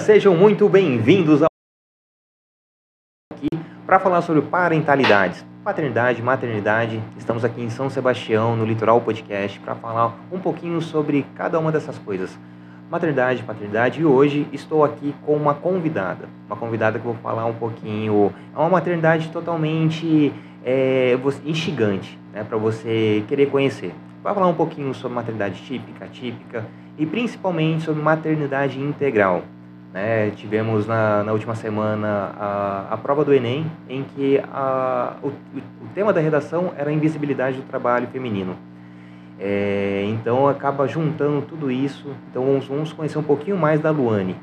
Sejam muito bem-vindos ao aqui para falar sobre parentalidades, paternidade, maternidade. Estamos aqui em São Sebastião, no Litoral Podcast, para falar um pouquinho sobre cada uma dessas coisas. Maternidade, paternidade, e hoje estou aqui com uma convidada. Uma convidada que eu vou falar um pouquinho. É uma maternidade totalmente é, instigante, né, para você querer conhecer. Vai falar um pouquinho sobre maternidade típica, típica e principalmente sobre maternidade integral. Né? Tivemos na, na última semana a, a prova do Enem, em que a, o, o tema da redação era a invisibilidade do trabalho feminino. É, então acaba juntando tudo isso. Então vamos, vamos, conhecer um pouquinho mais da Luane.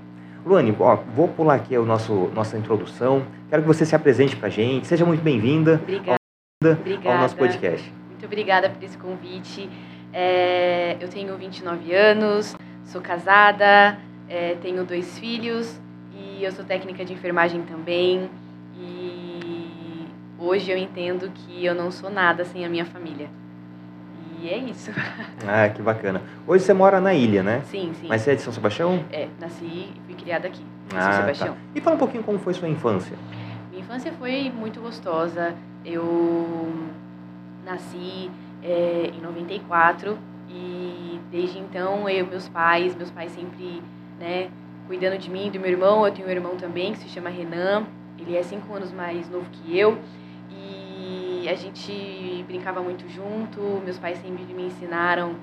Luane, ó, vou pular aqui a nosso, nossa introdução. Quero que você se apresente para a gente. Seja muito bem-vinda ao, ao nosso podcast. Muito obrigada por esse convite. É, eu tenho 29 anos, sou casada, é, tenho dois filhos e eu sou técnica de enfermagem também. E hoje eu entendo que eu não sou nada sem a minha família. E é isso. Ah, que bacana. Hoje você mora na ilha, né? Sim, sim. Mas você é de São Sebastião? É, nasci e fui criada aqui, em ah, São Sebastião. Tá. E fala um pouquinho como foi sua infância. Minha infância foi muito gostosa. Eu nasci é, em 94 e desde então eu meus pais meus pais sempre né cuidando de mim e do meu irmão eu tenho um irmão também que se chama Renan ele é cinco anos mais novo que eu e a gente brincava muito junto meus pais sempre me ensinaram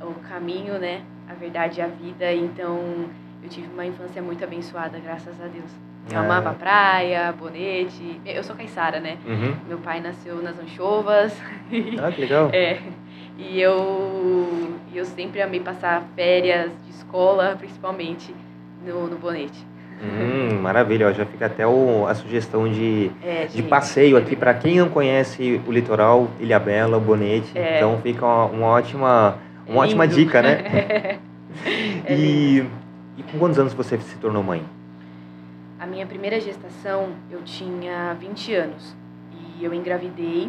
o caminho né a verdade e a vida então eu tive uma infância muito abençoada graças a Deus eu Ah. amava praia, bonete. Eu sou caiçara, né? Uhum. Meu pai nasceu nas Anchovas. Ah, que legal. É. E eu, eu sempre amei passar férias de escola, principalmente no, no Bonete. Hum, maravilha. Ó, já fica até o, a sugestão de, É, de gente. passeio aqui para quem não conhece o litoral, Ilha Bela, Bonete. É. Então fica uma, uma ótima, É uma ótima lindo. dica, né? É e, e com quantos anos você se tornou mãe? A minha primeira gestação, eu tinha 20 anos. E eu engravidei.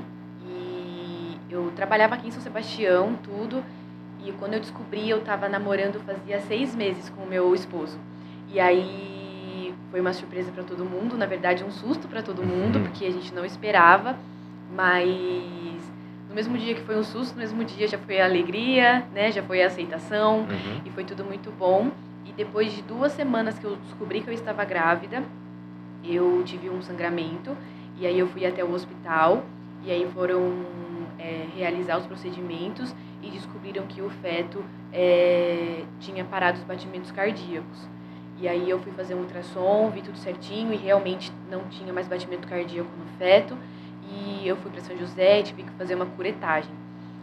Eu trabalhava aqui em São Sebastião, tudo. E quando eu descobri, eu estava namorando fazia seis meses com o meu esposo. E aí foi uma surpresa para todo mundo, na verdade um susto para todo mundo, Uhum. porque a gente não esperava. Mas no mesmo dia que foi um susto, no mesmo dia já foi a alegria, né? Já foi a aceitação Uhum. e foi tudo muito bom. E depois de duas semanas que eu descobri que eu estava grávida, eu tive um sangramento e aí eu fui até o hospital e aí foram é, realizar os procedimentos e descobriram que o feto é, tinha parado os batimentos cardíacos. E aí eu fui fazer um ultrassom, vi tudo certinho e realmente não tinha mais batimento cardíaco no feto. E eu fui para São José e tive que fazer uma curetagem.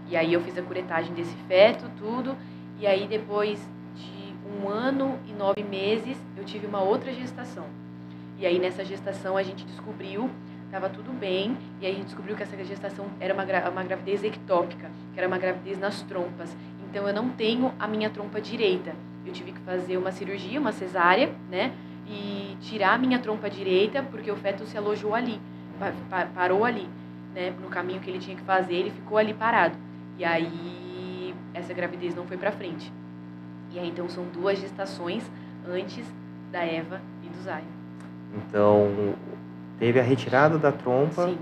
E aí eu fiz a curetagem desse feto, tudo. E aí depois de um ano e nove meses, eu tive uma outra gestação. E aí nessa gestação a gente descobriu, estava tudo bem, e aí a gente descobriu que essa gestação era uma, uma gravidez ectópica, que era uma gravidez nas trompas. Então eu não tenho a minha trompa direita. Eu tive que fazer uma cirurgia, uma cesárea, né? E tirar a minha trompa direita, porque o feto se alojou ali, pa- pa- parou ali, né? No caminho que ele tinha que fazer, ele ficou ali parado. E aí essa gravidez não foi pra frente. E aí então são duas gestações antes da Eva e do Zion. Então, teve a retirada da trompa Sim,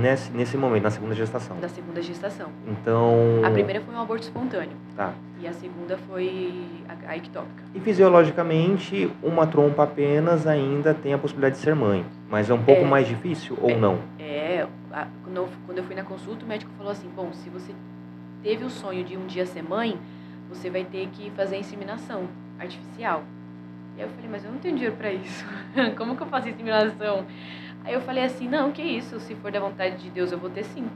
nesse, nesse momento, na segunda gestação. da segunda gestação. Então. A primeira foi um aborto espontâneo Tá. e a segunda foi a, a ectópica. E fisiologicamente, uma trompa apenas ainda tem a possibilidade de ser mãe. Mas é um pouco É. mais difícil ou É. não? É, a- quando eu, fui na consulta, o médico falou assim: bom, se você teve o sonho de um dia ser mãe, você vai ter que fazer a inseminação artificial. E aí eu falei: mas eu não tenho dinheiro para isso. Como que eu faço inseminação? Aí eu falei assim: não, que isso, se for da vontade de Deus, eu vou ter sim.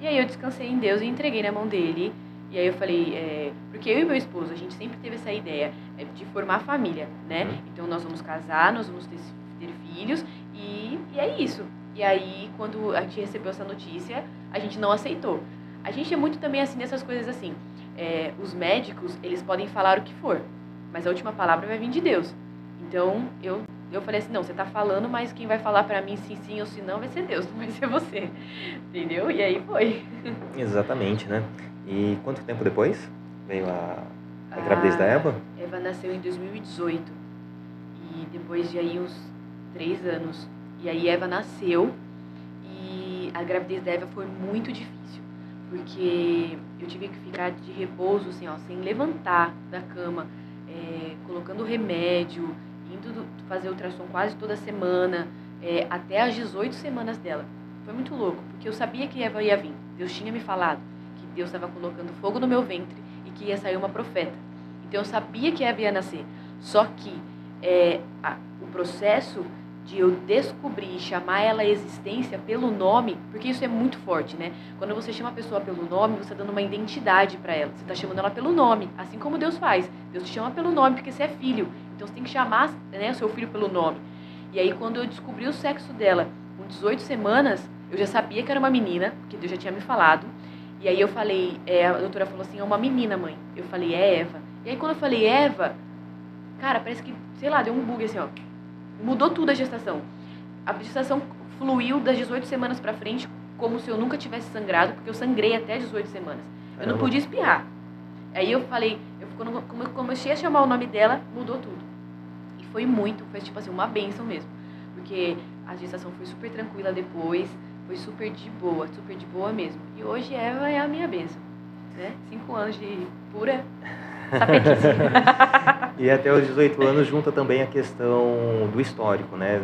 E aí eu descansei em Deus e entreguei na mão dele. E aí eu falei: é, porque eu e meu esposo, a gente sempre teve essa ideia é, de formar família, né? Uhum. Então nós vamos casar, nós vamos ter, ter filhos e, e é isso. E aí, quando a gente recebeu essa notícia, a gente não aceitou. A gente é muito também assim nessas coisas assim. É, os médicos, eles podem falar o que for, mas a última palavra vai vir de Deus. Então, eu, eu falei assim, não, você tá falando, mas quem vai falar pra mim sim, sim ou se não vai ser Deus, não vai ser você. Entendeu? E aí foi. Exatamente, né? E quanto tempo depois veio a, a gravidez da Eva? Eva nasceu em 2018. E depois de aí uns três anos. E aí Eva nasceu e a gravidez da Eva foi muito difícil. Porque eu tive que ficar de repouso, assim, ó, sem levantar da cama, é, colocando remédio, fazer ultrassom quase toda semana, é, até as 18 semanas dela. Foi muito louco, porque eu sabia que Eva ia vir. Deus tinha me falado que Deus estava colocando fogo no meu ventre e que ia sair uma profeta. Então eu sabia que Eva ia nascer. Só que é, a, o processo de eu descobrir e chamar ela à existência pelo nome, porque isso é muito forte, né? Quando você chama a pessoa pelo nome, você está dando uma identidade para ela. Você está chamando ela pelo nome, assim como Deus faz. Deus te chama pelo nome porque você é filho. Então você tem que chamar né, o seu filho pelo nome. E aí quando eu descobri o sexo dela, com 18 semanas, eu já sabia que era uma menina, porque Deus já tinha me falado. E aí eu falei, é, a doutora falou assim, é uma menina, mãe. Eu falei, é Eva. E aí quando eu falei Eva, cara, parece que, sei lá, deu um bug assim, ó. Mudou tudo a gestação. A gestação fluiu das 18 semanas para frente, como se eu nunca tivesse sangrado, porque eu sangrei até 18 semanas. Eu não podia espirrar. Aí eu falei, eu, quando eu comecei a chamar o nome dela, mudou tudo. Foi muito, foi tipo assim, uma benção mesmo. Porque a gestação foi super tranquila depois, foi super de boa, super de boa mesmo. E hoje Eva é a minha benção. Né? Cinco anos de pura sapetice. e até os 18 anos junta também a questão do histórico, né?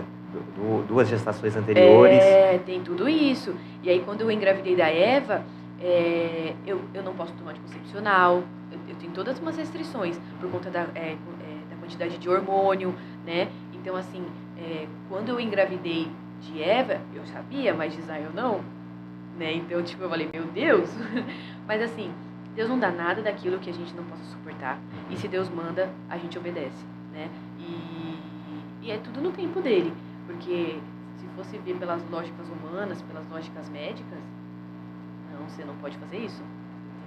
Duas gestações anteriores. É, tem tudo isso. E aí quando eu engravidei da Eva, é, eu, eu não posso tomar anticoncepcional, eu, eu tenho todas umas restrições por conta da, é, é, da quantidade de hormônio, né? Então, assim, é, quando eu engravidei de Eva, eu sabia, mas de Israel não, né? Então, tipo, eu falei, meu Deus. mas assim, Deus não dá nada daquilo que a gente não possa suportar. E se Deus manda, a gente obedece, né? E, e é tudo no tempo dele. Porque se fosse ver pelas lógicas humanas, pelas lógicas médicas, não, você não pode fazer isso.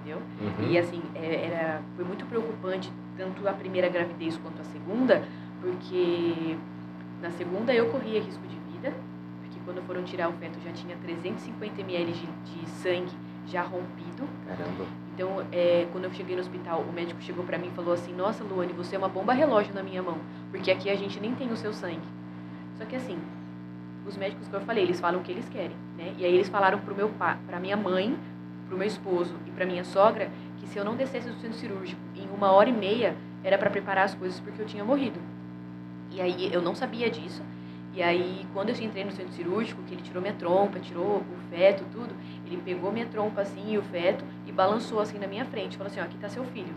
Entendeu? Uhum. E assim, é, era, foi muito preocupante tanto a primeira gravidez quanto a segunda, porque na segunda eu corria risco de vida, quando foram tirar o feto já tinha 350 ml de, de sangue já rompido. Caramba. Então, é, quando eu cheguei no hospital, o médico chegou para mim e falou assim: Nossa, Luane, você é uma bomba relógio na minha mão, porque aqui a gente nem tem o seu sangue. Só que assim, os médicos que eu falei, eles falam o que eles querem, né? E aí eles falaram pro meu pai, para minha mãe, pro meu esposo e para minha sogra que se eu não descesse do centro cirúrgico uma hora e meia era para preparar as coisas porque eu tinha morrido. E aí eu não sabia disso. E aí, quando eu entrei no centro cirúrgico, que ele tirou minha trompa, tirou o feto, tudo, ele pegou minha trompa assim e o feto e balançou assim na minha frente. Falou assim: ó, aqui tá seu filho.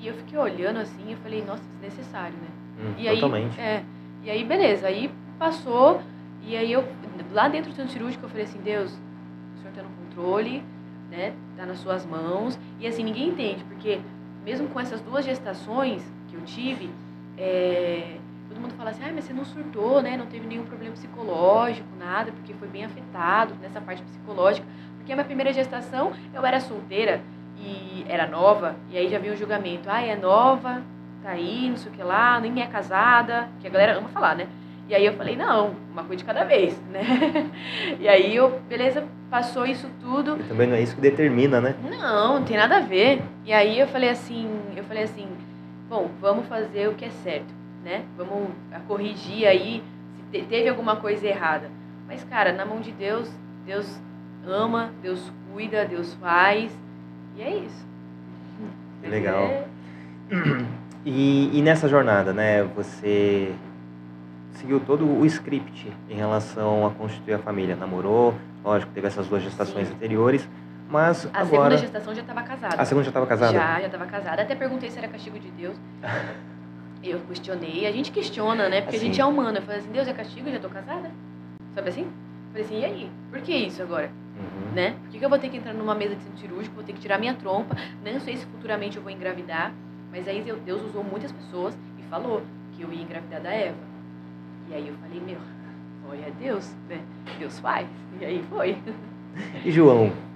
E eu fiquei olhando assim e falei: nossa, desnecessário, né? Hum, e totalmente. Aí, é, e aí, beleza. Aí passou. E aí, eu, lá dentro do centro cirúrgico, eu falei assim: Deus, o senhor tá no controle, né? Tá nas suas mãos. E assim, ninguém entende, porque mesmo com essas duas gestações que eu tive, é, todo mundo fala assim, ah, mas você não surtou, né? Não teve nenhum problema psicológico, nada, porque foi bem afetado nessa parte psicológica. Porque a minha primeira gestação, eu era solteira e era nova, e aí já veio o julgamento. Ah, é nova, tá aí, não sei o que lá, nem é casada, que a galera ama falar, né? E aí eu falei, não, uma coisa de cada vez, né? E aí eu, beleza, passou isso tudo. E também não é isso que determina, né? Não, não tem nada a ver. E aí eu falei assim, eu falei assim, bom, vamos fazer o que é certo né? Vamos corrigir aí se teve alguma coisa errada. Mas, cara, na mão de Deus, Deus ama, Deus cuida, Deus faz. E é isso. Legal. É... E, e nessa jornada, né? Você seguiu todo o script em relação a constituir a família. Namorou, lógico, teve essas duas gestações Sim. anteriores. Mas a agora... segunda gestação já estava casada. A segunda já estava casada? Já, já estava casada. Até perguntei se era castigo de Deus. Eu questionei, a gente questiona, né? Porque assim. a gente é humano. Eu falei assim, Deus é castigo, eu já tô casada? Sabe assim? Eu falei assim, e aí? Por que isso agora? Uhum. Né? Por que, que eu vou ter que entrar numa mesa de centro cirúrgico, vou ter que tirar minha trompa? Não sei se futuramente eu vou engravidar. Mas aí Deus usou muitas pessoas e falou que eu ia engravidar da Eva. E aí eu falei, meu, olha Deus, né? Deus faz. E aí foi. E João?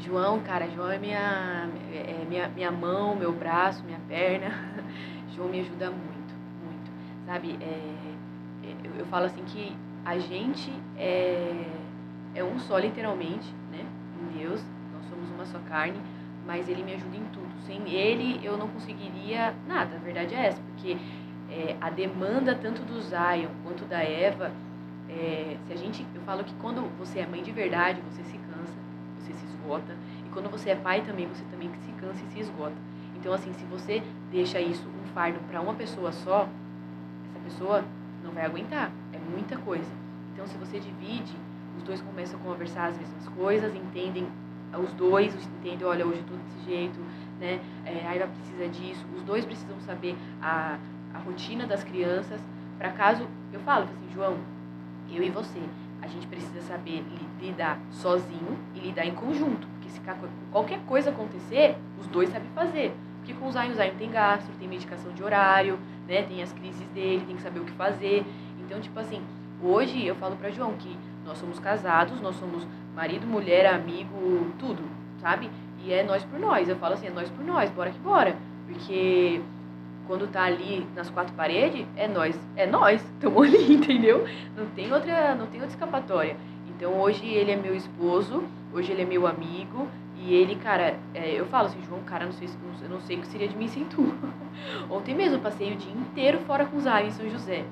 João, cara, João é minha, é minha, minha mão, meu braço, minha perna. João me ajuda muito, muito. Sabe, é, é, eu, eu, falo assim que a gente é, é um só, literalmente, né? Em Deus, nós somos uma só carne, mas ele me ajuda em tudo. Sem ele, eu não conseguiria nada, a verdade é essa, porque é, a demanda tanto do Zion quanto da Eva, é, se a gente, eu falo que quando você é mãe de verdade, você se cansa, você se esgota, e quando você é pai também, você também se cansa e se esgota. Então, assim, se você deixa isso um fardo para uma pessoa só, essa pessoa não vai aguentar. É muita coisa. Então, se você divide, os dois começam a conversar as mesmas coisas, entendem os dois entendem, olha, hoje tô desse jeito, né? É, a Aiva precisa disso. Os dois precisam saber a, a rotina das crianças, para caso eu falo assim, João, eu e você, a gente precisa saber lidar sozinho e lidar em conjunto, porque se qualquer coisa acontecer, os dois sabem fazer. Porque com o Zion, o Zion tem gastro, tem medicação de horário, né? Tem as crises dele, tem que saber o que fazer. Então, tipo assim, hoje eu falo para João que nós somos casados, nós somos marido, mulher, amigo, tudo, sabe? E é nós por nós. Eu falo assim, é nós por nós, bora que bora. Porque quando tá ali nas quatro paredes, é nós, é nós, estamos ali, entendeu? Não tem outra, não tem outra escapatória. Então hoje ele é meu esposo, hoje ele é meu amigo e ele, cara, é, eu falo assim, João, cara, não sei, eu não sei o que seria de mim sem tu. Ontem mesmo eu passei o dia inteiro fora com os em São José.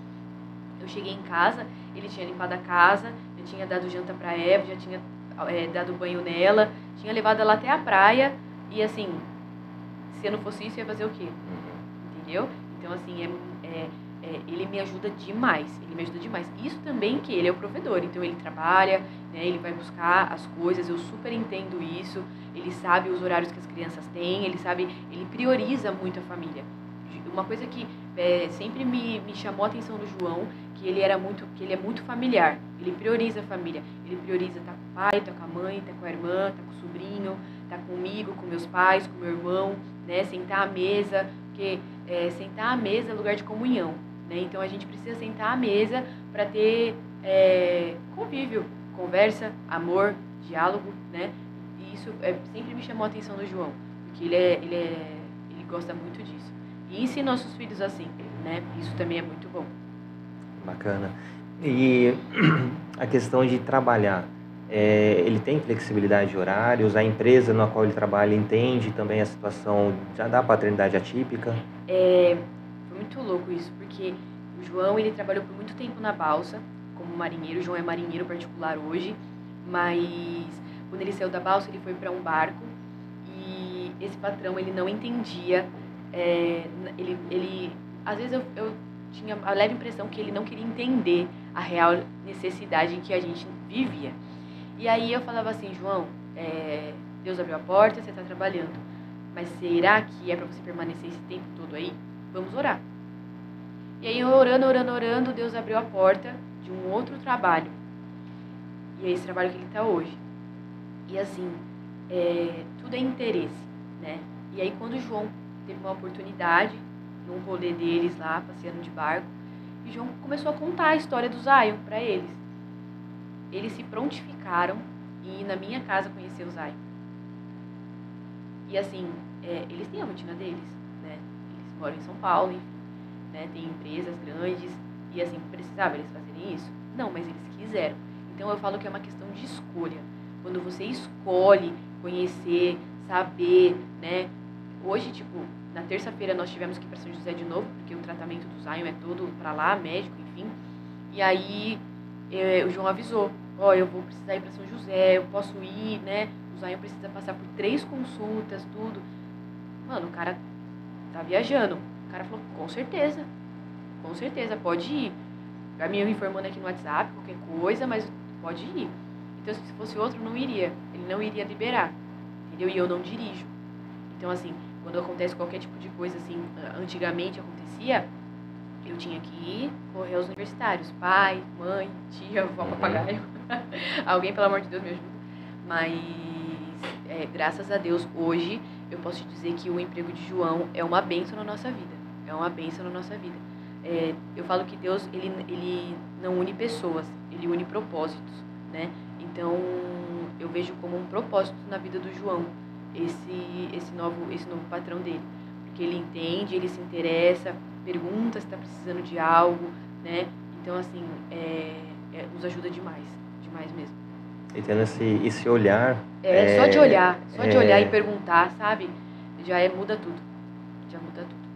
Eu cheguei em casa, ele tinha limpado a casa, já tinha dado janta para Eva, já tinha é, dado banho nela, tinha levado ela até a praia e assim, se eu não fosse isso, ia fazer o quê? Entendeu? Então, assim, é, é, é, ele me ajuda demais, ele me ajuda demais. Isso também que ele é o provedor, então ele trabalha, né, ele vai buscar as coisas, eu super entendo isso, ele sabe os horários que as crianças têm, ele sabe, ele prioriza muito a família. Uma coisa que é, sempre me, me chamou a atenção do João que ele era muito, que ele é muito familiar. Ele prioriza a família. Ele prioriza tá com o pai, tá com a mãe, tá com a irmã, estar com o sobrinho, estar comigo, com meus pais, com meu irmão, né? Sentar à mesa, porque é, sentar à mesa é lugar de comunhão, né? Então a gente precisa sentar à mesa para ter é, convívio, conversa, amor, diálogo, né? E isso é, sempre me chamou a atenção do João, porque ele é, ele é, ele gosta muito disso. E ensina nossos filhos assim, né? Isso também é muito bom. Bacana. E a questão de trabalhar, é, ele tem flexibilidade de horários? A empresa na qual ele trabalha entende também a situação já da paternidade atípica? É, foi muito louco isso, porque o João ele trabalhou por muito tempo na balsa como marinheiro. O João é marinheiro particular hoje, mas quando ele saiu da balsa ele foi para um barco e esse patrão ele não entendia. É, ele, ele às vezes eu, eu tinha a leve impressão que ele não queria entender a real necessidade em que a gente vivia. E aí eu falava assim, João, é, Deus abriu a porta, você está trabalhando, mas será que é para você permanecer esse tempo todo aí? Vamos orar. E aí orando, orando, orando, Deus abriu a porta de um outro trabalho. E é esse trabalho que ele está hoje. E assim, é, tudo é interesse, né? E aí quando o João teve uma oportunidade num rolê deles lá, passeando de barco. E João começou a contar a história do Zion para eles. Eles se prontificaram e na minha casa conhecer o Zion. E assim, é, eles têm a rotina deles, né? Eles moram em São Paulo, enfim, né? Tem empresas grandes e assim, precisava eles fazerem isso? Não, mas eles quiseram. Então eu falo que é uma questão de escolha. Quando você escolhe conhecer, saber, né? Hoje, tipo, na terça-feira nós tivemos que ir para São José de novo, porque o tratamento do Zion é todo para lá, médico, enfim. E aí é, o João avisou, ó, oh, eu vou precisar ir para São José, eu posso ir, né? O Zion precisa passar por três consultas, tudo. Mano, o cara tá viajando. O cara falou, com certeza, com certeza, pode ir. Pra mim, eu informando aqui no WhatsApp, qualquer coisa, mas pode ir. Então, se fosse outro, não iria. Ele não iria liberar, entendeu? E eu não dirijo. Então, assim, quando acontece qualquer tipo de coisa assim, antigamente acontecia, eu tinha que ir correr aos universitários, pai, mãe, tia, avó, uhum. papagaio. Alguém, pelo amor de Deus, me ajuda. Mas, é, graças a Deus, hoje eu posso te dizer que o emprego de João é uma benção na nossa vida. É uma benção na nossa vida. É, eu falo que Deus, ele, ele não une pessoas, ele une propósitos, né? Então, eu vejo como um propósito na vida do João esse, esse, novo, esse novo patrão dele. Porque ele entende, ele se interessa, pergunta se está precisando de algo, né? Então, assim, é, é, nos ajuda demais, demais mesmo. E tendo esse, esse olhar... É, é só de olhar, só de olhar e perguntar, sabe? Já é, muda tudo, já muda tudo.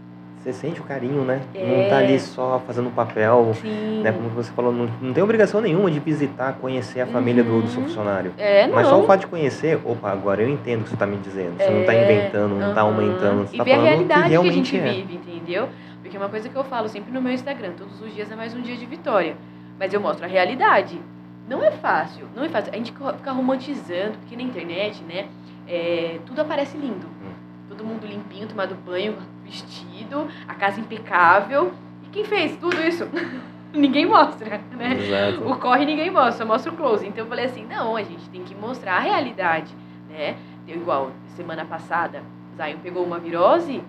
Você sente o carinho, né? É. Não tá ali só fazendo papel, Sim. né? Como você falou, não, não tem obrigação nenhuma de visitar, conhecer a família do, do seu Uhum. funcionário. É, não. Mas só o fato de conhecer, opa, agora eu entendo o que você está me dizendo. Você não está É, inventando, não está aham. aumentando, você E ver a falando o realidade que que, a realmente gente é. vive, entendeu? Porque é uma coisa que eu falo sempre no meu Instagram, todos os dias é mais um dia de vitória. Mas eu mostro a realidade. Não é fácil, não é fácil. A gente fica romantizando, porque na internet, né, é, tudo aparece lindo. Hum. Todo mundo limpinho, tomado banho, vestido, a casa impecável. E quem fez tudo isso? ninguém mostra, né? Exato. O corre ninguém mostra, só mostra o close. Então eu falei assim, não, a gente tem que mostrar a realidade, né? Deu igual, semana passada, Zion pegou uma virose,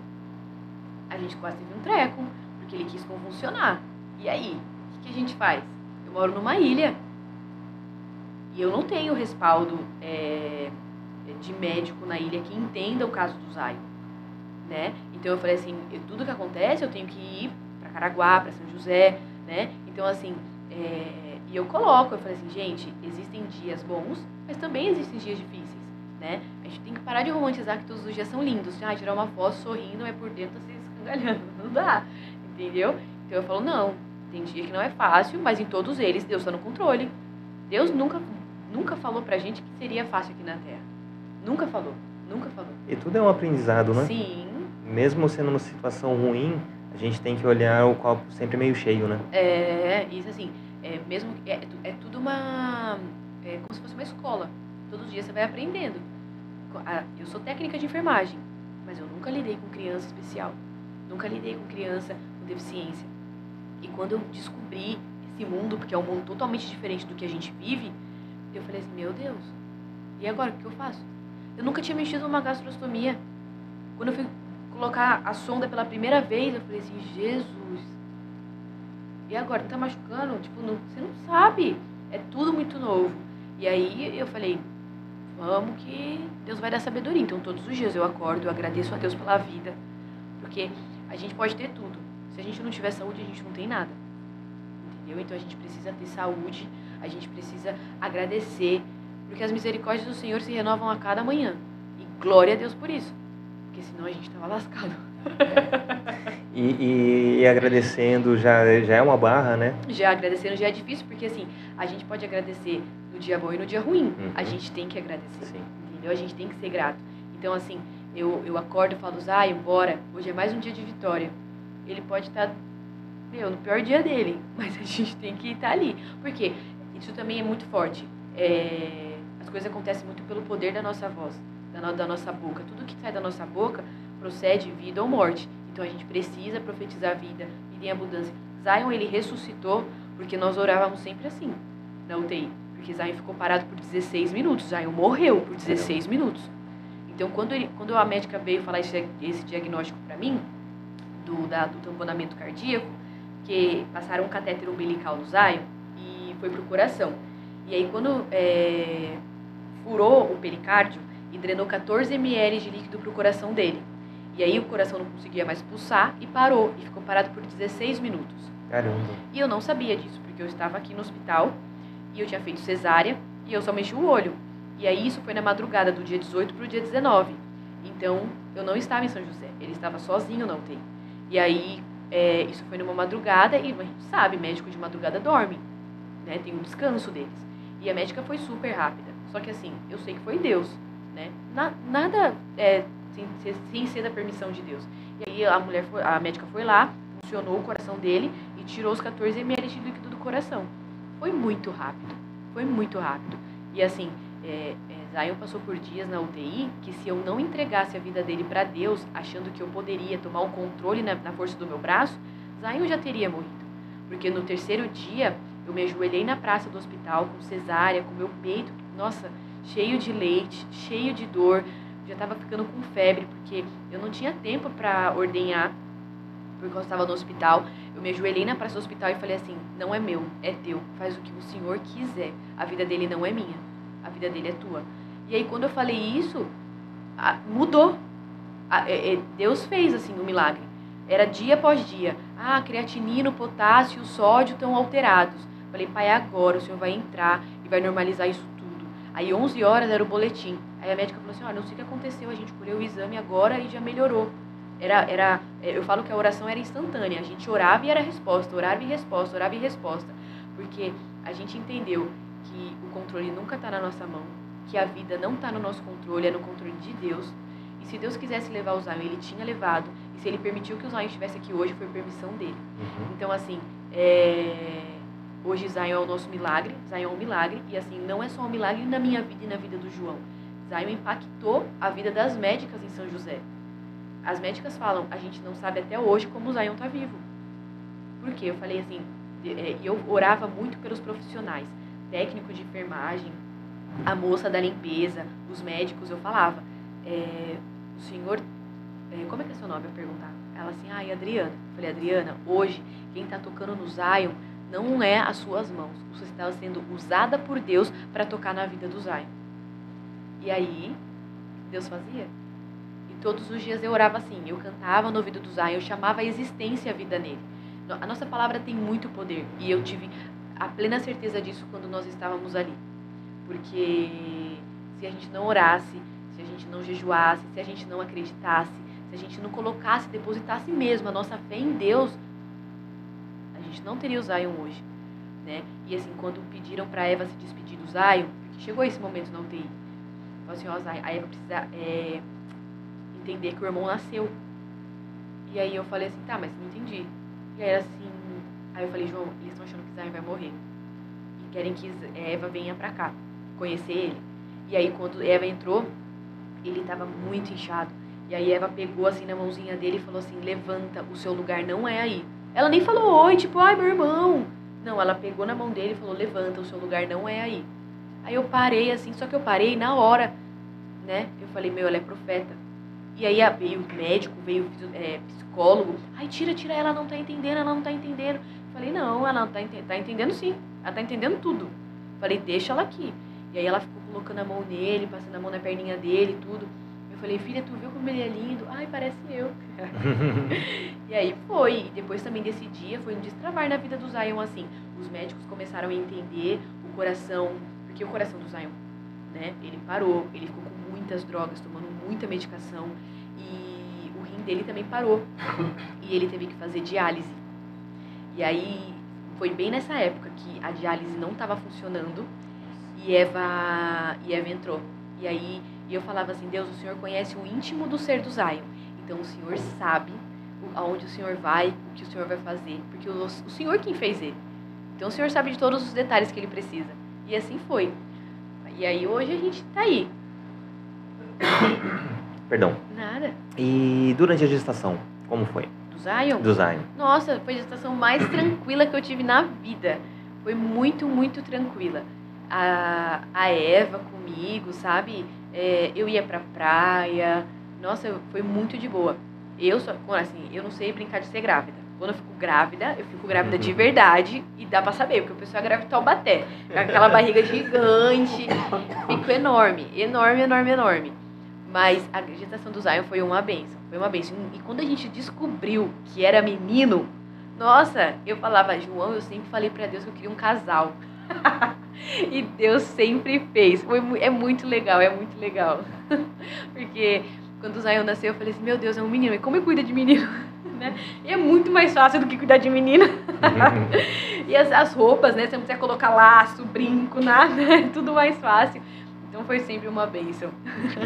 a gente quase teve treco, porque ele quis convulsionar. E aí, o que, que a gente faz? Eu moro numa ilha e eu não tenho respaldo é, de médico na ilha que entenda o caso do Zion, né? Então eu falei assim, tudo que acontece eu tenho que ir para Caraguá, para São José, né? Então assim, é, e eu coloco, eu falei assim, gente, existem dias bons, mas também existem dias difíceis, né? A gente tem que parar de romantizar que todos os dias são lindos. Ah, tirar uma foto sorrindo, mas por dentro tá se escangalhando. Não dá, entendeu? Então eu falo, não, tem dia que não é fácil, mas em todos eles Deus está no controle. Deus nunca, nunca falou pra gente que seria fácil aqui na Terra. Nunca falou, nunca falou. E tudo é um aprendizado, né? Sim, Mesmo sendo uma situação ruim, a gente tem que olhar o copo sempre meio cheio, né? É, isso assim, é mesmo é, é tudo uma é como se fosse uma escola. Todos os dias você vai aprendendo. Eu sou técnica de enfermagem, mas eu nunca lidei com criança especial. Nunca lidei com criança com deficiência. E quando eu descobri esse mundo, porque é um mundo totalmente diferente do que a gente vive, eu falei assim, meu Deus, e agora o que eu faço? Eu nunca tinha mexido numa gastrostomia. Quando eu fui colocar a sonda pela primeira vez, eu falei assim, Jesus, e agora, tá machucando? Tipo, não, você não sabe. É tudo muito novo. E aí eu falei, vamos que Deus vai dar sabedoria. Então todos os dias eu acordo, eu agradeço a Deus pela vida. Porque a gente pode ter tudo. Se a gente não tiver saúde, a gente não tem nada. Entendeu? Então a gente precisa ter saúde, a gente precisa agradecer. Porque as misericórdias do Senhor se renovam a cada manhã. E glória a Deus por isso. Porque senão a gente tava lascado. E, e- e agradecendo já, já é uma barra, né? Já agradecendo já é difícil, porque assim, a gente pode agradecer no dia bom e no dia ruim. Uhum. A gente tem que agradecer. Sim. Entendeu? A gente tem que ser grato. Então, assim, eu, eu acordo e falo, Zay, bora, hoje é mais um dia de vitória. Ele pode estar, meu, no pior dia dele, mas a gente tem que estar ali. Por quê? Isso também é muito forte. É, as coisas acontecem muito pelo poder da nossa voz, da, da nossa boca. Tudo que sai da nossa boca procede vida ou morte. Então a gente precisa profetizar vida, vida em abundância. Zion, ele ressuscitou porque nós orávamos sempre assim, na UTI. Porque Zion ficou parado por 16 minutos. Zion morreu por 16 minutos. Então, quando, ele, quando a médica veio falar esse, esse diagnóstico para mim, do, da, do tamponamento cardíaco, que passaram um catéter umbilical no Zion e foi pro coração. E aí, quando é, furou o pericárdio e drenou 14 ml de líquido pro coração dele. E aí, o coração não conseguia mais pulsar e parou. E ficou parado por 16 minutos. Caramba. E eu não sabia disso, porque eu estava aqui no hospital e eu tinha feito cesárea e eu só mexi o olho. E aí isso foi na madrugada do dia 18 para o dia 19. Então eu não estava em São José, ele estava sozinho na UTI. E aí é, isso foi numa madrugada e a gente sabe, médico de madrugada dorme, né? Tem um descanso deles. E a médica foi super rápida. Só que assim, eu sei que foi Deus, né? Na- nada é, sem, sem ser da permissão de Deus. E aí a mulher foi, a médica foi lá, funcionou o coração dele e tirou os 14 ml de líquido do coração. Foi muito rápido, foi muito rápido. E assim, é, é, Zion passou por dias na UTI que se eu não entregasse a vida dele para Deus, achando que eu poderia tomar o controle na, na força do meu braço, Zion já teria morrido. Porque no terceiro dia, eu me ajoelhei na praça do hospital com cesárea, com meu peito, nossa, cheio de leite, cheio de dor, já estava ficando com febre, porque eu não tinha tempo para ordenhar, porque eu estava no hospital. Eu me ajoelhei na praça do hospital e falei assim: não é meu, é teu, faz o que o Senhor quiser. A vida dele não é minha, a vida dele é tua. E aí, quando eu falei isso, mudou. É- é- Deus fez assim um milagre. Era dia após dia. Ah, creatinina, o potássio, o sódio estão alterados. Falei, pai, agora o senhor vai entrar e vai normalizar isso tudo. Aí 11 horas era o boletim. Aí a médica falou assim, olha, não sei o que aconteceu, a gente colheu o exame agora e já melhorou. Era, era, é, eu falo que a oração era instantânea. A gente orava e era resposta, orava e resposta, orava e resposta. Porque a gente entendeu que o controle nunca está na nossa mão, que a vida não está no nosso controle, é no controle de Deus. E se Deus quisesse levar o Zion, ele tinha levado. E se ele permitiu que o Zion estivesse aqui hoje, foi permissão dele. Uhum. Então, assim, é... hoje Zion é o nosso milagre, Zion é um milagre, e assim, não é só um milagre na minha vida e na vida do João. Zion impactou a vida das médicas em São José. As médicas falam, a gente não sabe até hoje como o Zion está vivo. Por quê? Eu falei assim, é, e eu orava muito pelos profissionais, técnico de enfermagem, a moça da limpeza, os médicos, eu falava, é, o senhor, é, como é que é seu nome? Eu perguntar. Ela assim, ai, ah, Adriana. Eu falei, Adriana, hoje quem está tocando no Zion não é as suas mãos. Você está sendo usada por Deus para tocar na vida do Zion. E aí, Deus fazia. E todos os dias eu orava assim, eu cantava no ouvido do Zion, eu chamava a existência a vida nele. A nossa palavra tem muito poder e eu tive a plena certeza disso quando nós estávamos ali. Porque se a gente não orasse, se a gente não jejuasse, se a gente não acreditasse, se a gente não colocasse, depositasse mesmo a nossa fé em Deus, a gente não teria o Zion hoje. Né? E assim, quando pediram para Eva se despedir do Zion, porque chegou esse momento na UTI, falou assim, ó, Zion, a Eva precisa é, entender que o irmão nasceu. E aí eu falei assim, tá, mas não entendi. E aí assim, aí eu falei, João, eles estão achando que Zion vai morrer. E querem que Eva venha pra cá, conhecer ele. E aí quando Eva entrou, ele estava muito inchado. E aí Eva pegou assim na mãozinha dele e falou assim: "Levanta, o seu lugar não é aí". Ela nem falou oi, tipo, ai, meu irmão. Não, ela pegou na mão dele e falou: "Levanta, o seu lugar não é aí". Aí eu parei assim, só que eu parei na hora, né? Eu falei: "Meu, ela é profeta". E aí veio médico, veio é, psicólogo. Ai, tira, tira, ela não tá entendendo, ela não tá entendendo. Falei: "Não, ela tá, ente tá entendendo sim. Ela tá entendendo tudo". Falei: "Deixa ela aqui". E aí ela ficou colocando a mão nele, passando a mão na perninha dele e tudo. Eu falei, filha, tu viu como ele é lindo? Ai, parece eu. e aí foi. E depois também desse dia foi um destravar na vida do Zion, assim. Os médicos começaram a entender o coração, porque o coração do Zion, né? Ele parou, ele ficou com muitas drogas, tomando muita medicação. E o rim dele também parou. E ele teve que fazer diálise. E aí foi bem nessa época que a diálise não estava funcionando e Eva, e Eva entrou. E aí e eu falava assim: Deus, o Senhor conhece o íntimo do ser do Zion. Então o Senhor sabe aonde o Senhor vai, o que o Senhor vai fazer. Porque o, o Senhor quem fez ele. Então o Senhor sabe de todos os detalhes que ele precisa. E assim foi. E aí hoje a gente tá aí. Perdão. Nada. E durante a gestação, como foi? Zion? Do Zion. Nossa, foi a gestação mais tranquila que eu tive na vida. Foi muito, muito tranquila a, a Eva comigo, sabe? É, eu ia pra praia. Nossa, foi muito de boa. Eu só, assim, eu não sei brincar de ser grávida. Quando eu fico grávida, eu fico grávida de uhum. verdade e dá pra saber, porque o pessoal é grávida de Taubaté. Com aquela barriga gigante, fico enorme, enorme, enorme, enorme. Mas a gestação do Zion foi uma benção, foi uma benção. E quando a gente descobriu que era menino, nossa, eu falava, João, eu sempre falei para Deus que eu queria um casal. e Deus sempre fez. Foi, é muito legal, é muito legal. Porque quando o Zion nasceu, eu falei assim, meu Deus, é um menino. E como ele cuida de menino? né? E é muito mais fácil do que cuidar de menina. e as, as roupas, né? Você não precisa colocar laço, brinco, nada. É tudo mais fácil. Então foi sempre uma bênção.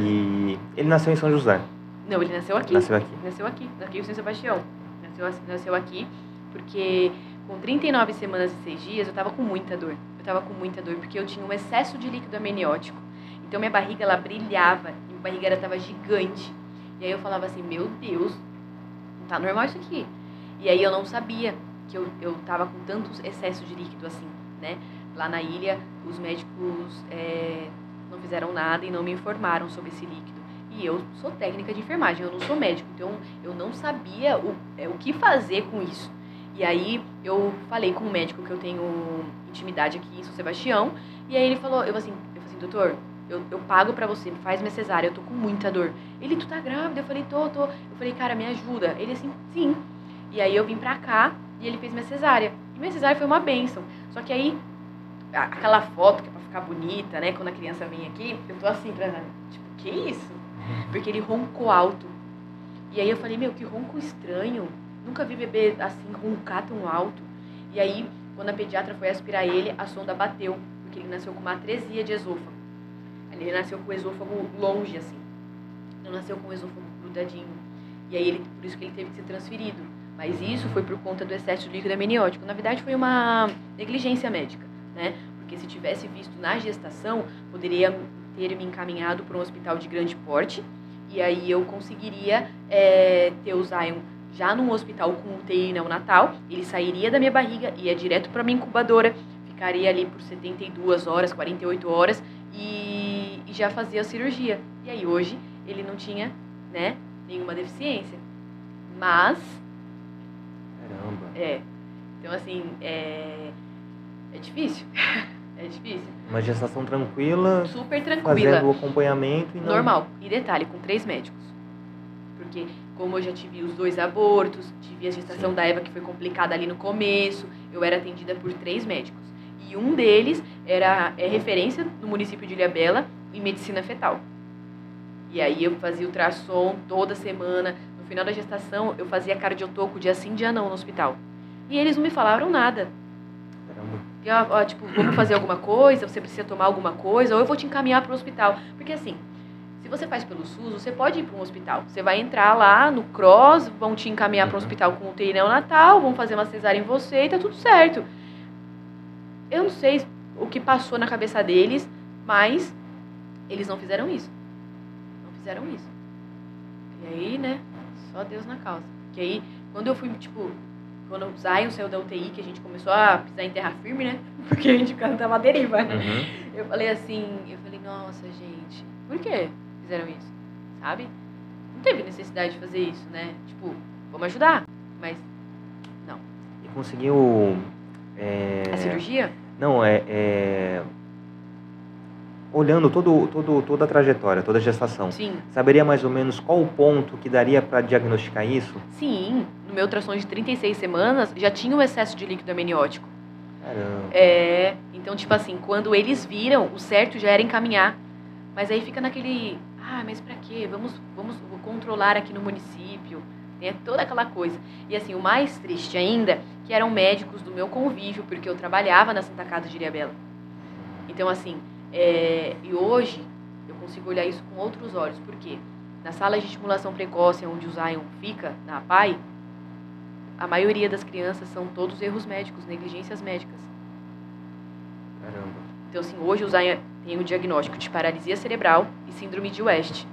E ele nasceu em São José? Não, ele nasceu aqui. Nasceu aqui. Nasceu aqui, aqui em São Sebastião. Nasceu, nasceu aqui porque com 39 semanas e 6 dias eu tava com muita dor estava com muita dor, porque eu tinha um excesso de líquido amniótico. Então minha barriga ela brilhava, e minha barriga estava gigante. E aí eu falava assim, meu Deus, não tá normal isso aqui. E aí eu não sabia que eu, eu tava com tanto excesso de líquido assim, né? Lá na ilha, os médicos é, não fizeram nada e não me informaram sobre esse líquido. E eu sou técnica de enfermagem, eu não sou médico, então eu não sabia o, é, o que fazer com isso. E aí eu falei com o médico que eu tenho intimidade aqui em São Sebastião, e aí ele falou, eu assim, eu falei assim, doutor, eu, eu pago pra você, faz minha cesárea, eu tô com muita dor. Ele, tu tá grávida? Eu falei, tô, tô. Eu falei, cara, me ajuda. Ele assim, sim. E aí eu vim pra cá e ele fez minha cesárea. E minha cesárea foi uma benção. Só que aí, aquela foto que é pra ficar bonita, né, quando a criança vem aqui, eu tô assim, pra, tipo, que isso? Porque ele roncou alto. E aí eu falei, meu, que ronco estranho. Nunca vi bebê assim roncar tão alto. E aí, quando a pediatra foi aspirar ele, a sonda bateu, porque ele nasceu com uma atresia de esôfago. Ele nasceu com o esôfago longe, assim. Não nasceu com o esôfago grudadinho. E aí, ele, por isso que ele teve que ser transferido. Mas isso foi por conta do excesso de líquido amniótico. Na verdade, foi uma negligência médica, né? Porque se tivesse visto na gestação, poderia ter me encaminhado para um hospital de grande porte. E aí eu conseguiria é, ter o Zion já num hospital com UTI neonatal. Ele sairia da minha barriga, ia direto para minha incubadora, ficaria ali por 72 horas, 48 horas e, e já fazia a cirurgia. E aí hoje ele não tinha, né, nenhuma deficiência. Mas Caramba. é. Então, assim, é, é difícil. é difícil. Uma gestação tranquila, Super tranquila. fazendo o acompanhamento e não... Normal. E detalhe, com três médicos. Porque, como eu já tive os dois abortos, tive a gestação Sim. da Eva que foi complicada ali no começo, eu era atendida por três médicos. E um deles era é referência no município de Ilhabela em medicina fetal. E aí eu fazia ultrassom toda semana. No final da gestação, eu fazia cardiotoco dia sim, dia não no hospital. E eles não me falaram nada. Caramba. Que, ó, ó, tipo, vamos fazer alguma coisa, você precisa tomar alguma coisa, ou eu vou te encaminhar para o hospital. Porque assim, se você faz pelo SUS, você pode ir para um hospital. Você vai entrar lá no CROSS, vão te encaminhar para um hospital com UTI neonatal, vão fazer uma cesárea em você e tá tudo certo. Eu não sei o que passou na cabeça deles, mas eles não fizeram isso. Não fizeram isso. E aí, né, só Deus na causa. Que aí, quando eu fui, tipo, quando o Zion saiu da UTI, que a gente começou a pisar em terra firme, né? Porque a gente tava à deriva, né? Uhum. Eu falei assim, eu falei, nossa, gente, por que fizeram isso? Sabe? Não teve necessidade de fazer isso, né? Tipo, vamos ajudar, mas E conseguiu... é, a cirurgia? Não, é, é... Olhando todo, todo, toda a trajetória, toda a gestação, Sim, saberia mais ou menos qual o ponto que daria para diagnosticar isso? sim. No meu ultrassom de 36 semanas já tinha um excesso de líquido amniótico. Caramba. É, então, tipo assim, quando eles viram, o certo já era encaminhar. Mas aí fica naquele, ah, mas pra quê? Vamos, vamos controlar aqui no município. Tem toda aquela coisa. E assim, o mais triste ainda, que eram médicos do meu convívio, porque eu trabalhava na Santa Casa de Iriabela. Então, assim, é, e hoje eu consigo olhar isso com outros olhos. Por quê? Na sala de estimulação precoce, onde o Zion fica, na APAI, a maioria das crianças são todos erros médicos, negligências médicas. Caramba. Então, assim, hoje o Zion tem o diagnóstico de paralisia cerebral e síndrome de West.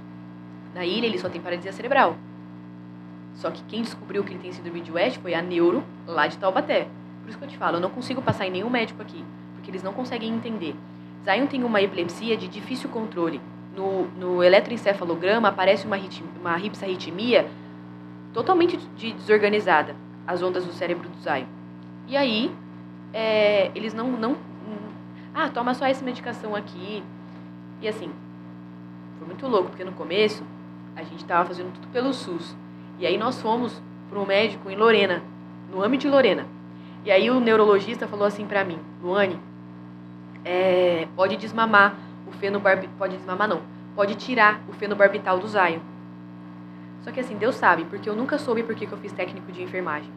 Na ilha, ele só tem paralisia cerebral. Só que quem descobriu que ele tem síndrome de West foi a neuro lá de Taubaté. Por isso que eu te falo, eu não consigo passar em nenhum médico aqui, porque eles não conseguem entender. Zion tem uma epilepsia de difícil controle. No, no eletroencefalograma aparece uma, uma ripsarritmia totalmente de- desorganizada, as ondas do cérebro do Zion. E aí, é, eles não, não ah, toma só essa medicação aqui. E assim, foi muito louco, porque no começo a gente tava fazendo tudo pelo SUS. E aí nós fomos para um médico em Lorena, no AME de Lorena. E aí o neurologista falou assim pra mim, Luane, é, pode desmamar o fenobarbital, pode desmamar não, pode tirar o fenobarbital do Zion. Só que assim, Deus sabe, porque eu nunca soube por que eu fiz técnico de enfermagem.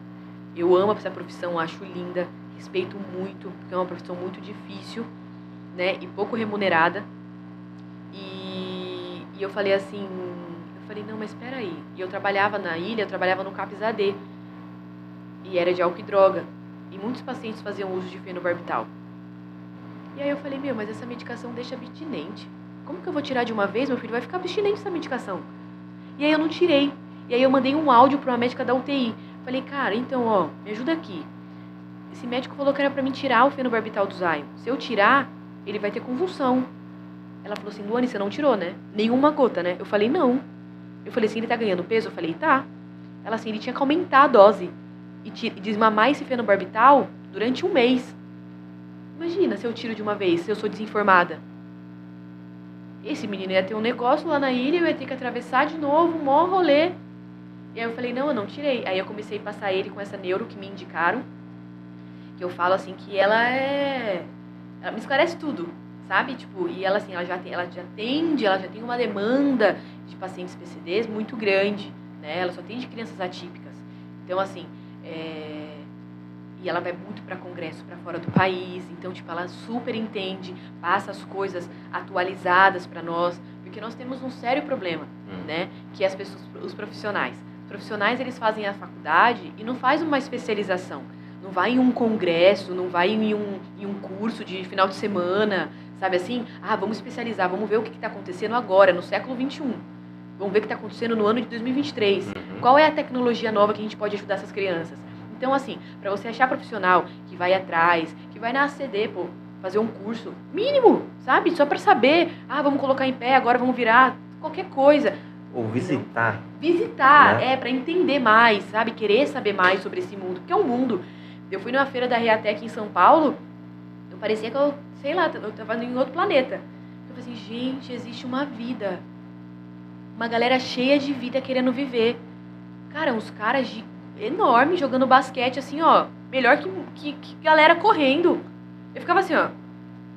Eu amo essa profissão, acho linda, respeito muito, porque é uma profissão muito difícil, né, e pouco remunerada. E, e eu falei assim, eu falei, não, mas espera aí. E eu trabalhava na ilha, eu trabalhava no CAPS AD. E era de álcool e droga. E muitos pacientes faziam uso de fenobarbital. E aí eu falei, meu, mas essa medicação deixa abstinente. Como que eu vou tirar de uma vez? Meu filho vai ficar abstinente essa medicação. E aí eu não tirei. E aí eu mandei um áudio para uma médica da UTI. Falei, cara, então, ó, me ajuda aqui. Esse médico falou que era para mim tirar o fenobarbital do Zion. Se eu tirar, ele vai ter convulsão. Ela falou assim, Luane, você não tirou, né? Nenhuma gota, né? Eu falei, não. Eu falei assim, ele tá ganhando peso? Eu falei, tá. Ela assim, ele tinha que aumentar a dose e, desmamar esse fenobarbital durante um mês. Imagina se eu tiro de uma vez, se eu sou desinformada. Esse menino ia ter um negócio lá na ilha, eu ia ter que atravessar de novo, um mó rolê. E aí eu falei, não, eu não tirei. Aí eu comecei a passar ele com essa neuro que me indicaram. Que eu falo assim que ela é. Ela me esclarece tudo, sabe? Tipo, e ela assim, ela já tem, ela já atende, ela já tem uma demanda de pacientes PCDs muito grande. né? Ela só atende crianças atípicas. Então, assim, é... e ela vai muito para congresso para fora do país. Então, tipo, ela super entende, passa as coisas atualizadas para nós, porque nós temos um sério problema, hum. né? Que é as pessoas, os profissionais. Os profissionais eles fazem a faculdade e não faz uma especialização. Não vai em um congresso, não vai em um, em um curso de final de semana, sabe assim? Ah, vamos especializar, vamos ver o que está acontecendo agora, no século 21 Vamos ver o que está acontecendo no ano de 2023. Uhum. Qual é a tecnologia nova que a gente pode ajudar essas crianças? Então, assim, para você achar profissional que vai atrás, que vai na ACD, pô, fazer um curso mínimo, sabe? Só para saber, ah, vamos colocar em pé, agora vamos virar qualquer coisa. Ou visitar. Visitar, né? é, para entender mais, sabe? Querer saber mais sobre esse mundo, porque é um mundo. Eu fui numa feira da Reatec em São Paulo, eu parecia que eu, sei lá, eu tava em outro planeta. Eu falei assim, gente, existe uma vida uma galera cheia de vida querendo viver. Cara, uns caras de enorme jogando basquete, assim, ó. Melhor que, que, que, galera correndo. Eu ficava assim, ó.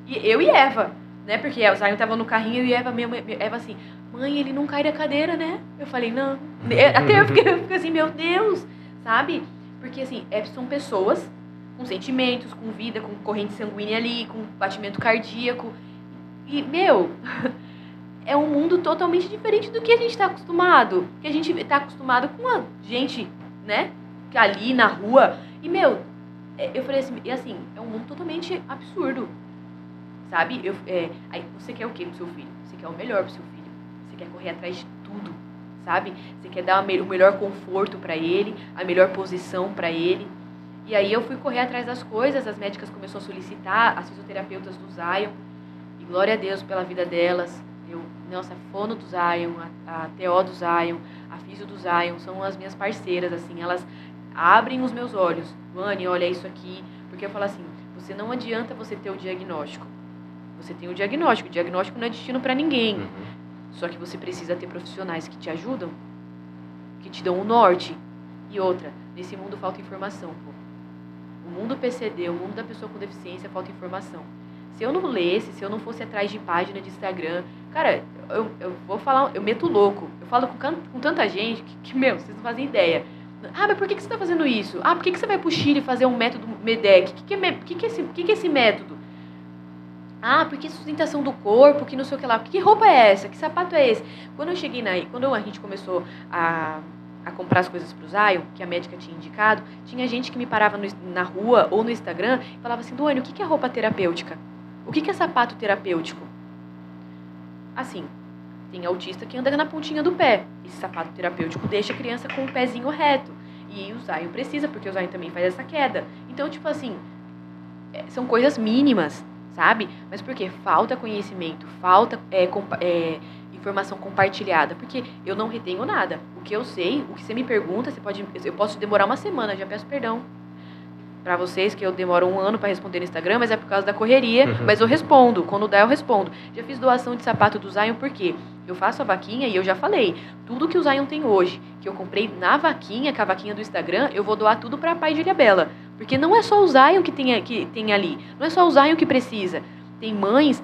E eu e Eva, né? Porque o Zion tava no carrinho e Eva, minha mãe, Eva assim, mãe, ele não cai da cadeira, né? Eu falei, não. Até eu fiquei, eu fiquei assim, meu Deus, sabe? Porque assim, é, são pessoas com sentimentos, com vida, com corrente sanguínea ali, com batimento cardíaco. E, meu, é um mundo totalmente diferente do que a gente está acostumado. Que a gente está acostumado com a gente, né? Ali na rua. E, meu, é, eu falei assim, e assim, é um mundo totalmente absurdo. Sabe? Eu, é, aí você quer o quê pro seu filho? Você quer o melhor pro seu filho. Você quer correr atrás de tudo, sabe? Você quer dar o melhor conforto para ele, a melhor posição para ele. E aí eu fui correr atrás das coisas, as médicas começaram a solicitar, as fisioterapeutas do Zion. E glória a Deus pela vida delas, eu, nossa, fono do Zion, a, a TO do Zion, a Físio do Zion, são as minhas parceiras, assim, elas abrem os meus olhos. Vani, olha isso aqui. Porque eu falo assim, você não adianta você ter o diagnóstico. Você tem o diagnóstico. O diagnóstico não é destino para ninguém. Uhum. Só que você precisa ter profissionais que te ajudam, que te dão o norte. E outra, nesse mundo falta informação, pô. O mundo PCD, o mundo da pessoa com deficiência, falta informação. Se eu não lesse, se eu não fosse atrás de página de Instagram, cara, eu, eu vou falar, eu meto louco. Eu falo com, com tanta gente que, que, meu, vocês não fazem ideia. Ah, mas por que, que você está fazendo isso? Ah, por que, que você vai pro Chile fazer um método MEDEC? O que, que, é, que, que, é esse, que, que é esse método? Ah, porque sustentação do corpo, que não sei o que lá. Que roupa é essa? Que sapato é esse? Quando eu cheguei na. Quando a gente começou a, a comprar as coisas pro Zion, que a médica tinha indicado, tinha gente que me parava no, na rua ou no Instagram e falava assim: Duane, o que, que é roupa terapêutica? O que é sapato terapêutico? Assim, tem autista que anda na pontinha do pé. Esse sapato terapêutico deixa a criança com o pezinho reto. E o Zion precisa, porque o Zion também faz essa queda. Então, tipo assim, é, são coisas mínimas, sabe? Mas por quê? Falta conhecimento, falta é, é, informação compartilhada. Porque eu não retenho nada. O que eu sei, o que você me pergunta, você pode, eu posso demorar uma semana, já peço perdão para vocês que eu demoro um ano para responder no Instagram, mas é por causa da correria, uhum. mas eu respondo, quando dá eu respondo. Já fiz doação de sapato do Zion por quê? Eu faço a vaquinha e eu já falei, tudo que o Zion tem hoje, que eu comprei na vaquinha, com a vaquinha do Instagram, eu vou doar tudo para a Pai de Ilhabela. Porque não é só o Zion que tem, que tem ali, não é só o Zion que precisa. Tem mães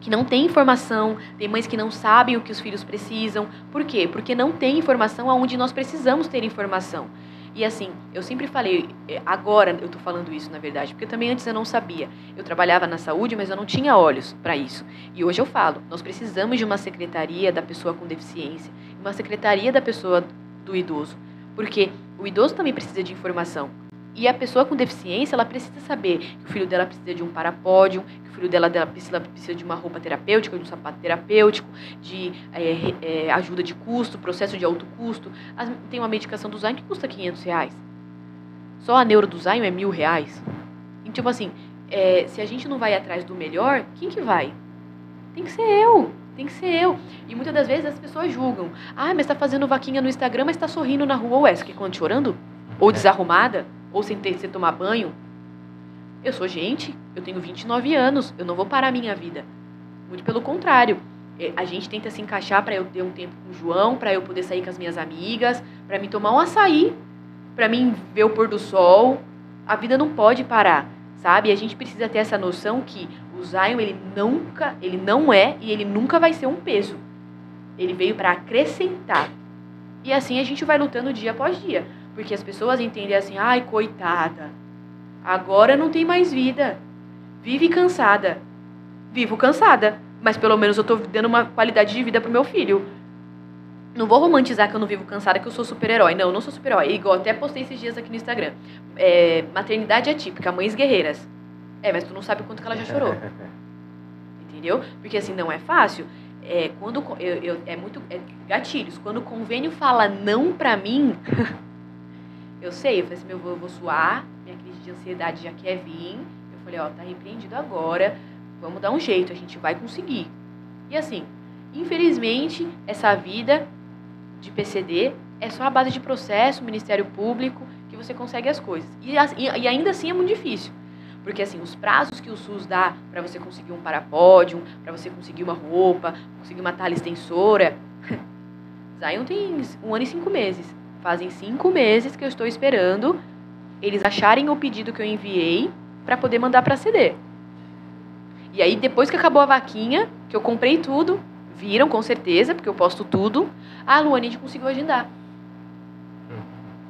que não têm informação, tem mães que não sabem o que os filhos precisam. Por quê? Porque não tem informação aonde nós precisamos ter informação. E assim, eu sempre falei, é, agora eu tô falando isso na verdade, porque também antes eu não sabia. Eu trabalhava na saúde, mas eu não tinha olhos para isso. E hoje eu falo, nós precisamos de uma secretaria da pessoa com deficiência, uma secretaria da pessoa do idoso, porque o idoso também precisa de informação. E a pessoa com deficiência, ela precisa saber que o filho dela precisa de um parapódio, o filho dela, dela precisa, precisa de uma roupa terapêutica, de um sapato terapêutico, de é, é, ajuda de custo, processo de alto custo. Tem uma medicação do Zion que custa 500 reais. Só a neuro do Zion é mil reais. Então, tipo assim, é, se a gente não vai atrás do melhor, quem que vai? Tem que ser eu. Tem que ser eu. E muitas das vezes as pessoas julgam. Ah, mas tá fazendo vaquinha no Instagram, mas tá sorrindo na rua. Ué, você quer quando chorando? Ou desarrumada? ou sem ter que tomar banho. Eu sou gente, eu tenho 29 anos, eu não vou parar a minha vida. Muito pelo contrário. É, a gente tenta se encaixar para eu ter um tempo com o João, para eu poder sair com as minhas amigas, para me tomar um açaí, para mim ver o pôr do sol. A vida não pode parar, sabe? E a gente precisa ter essa noção que o Zion ele nunca, ele não é e ele nunca vai ser um peso. Ele veio para acrescentar. E assim a gente vai lutando dia após dia. Porque as pessoas entendem assim, ai, coitada, agora não tem mais vida. Vive cansada. Vivo cansada. Mas pelo menos eu tô dando uma qualidade de vida pro meu filho. Não vou romantizar que eu não vivo cansada, que eu sou super-herói. Não, eu não sou super-herói. Igual até postei esses dias aqui no Instagram. É, maternidade atípica, mães guerreiras. É, mas tu não sabe quanto que ela já chorou. Entendeu? Porque assim, não é fácil. É, quando eu, eu, é muito é, gatilhos. Quando o convênio fala não pra mim, eu sei, eu falei assim, meu, eu vou suar, minha crise de ansiedade já quer vir. Eu falei, ó, tá repreendido agora, vamos dar um jeito, a gente vai conseguir. E assim, infelizmente, essa vida de PCD é só a base de processo, Ministério Público, que você consegue as coisas. E, e ainda assim é muito difícil. Porque assim, os prazos que o SUS dá para você conseguir um parapódio, para você conseguir uma roupa, conseguir uma talha extensora, Zion tem um ano e cinco meses. Fazem cinco meses que eu estou esperando eles acharem o pedido que eu enviei para poder mandar para CD. E aí, depois que acabou a vaquinha, que eu comprei tudo, viram com certeza, porque eu posto tudo, a Luane a gente conseguiu agendar.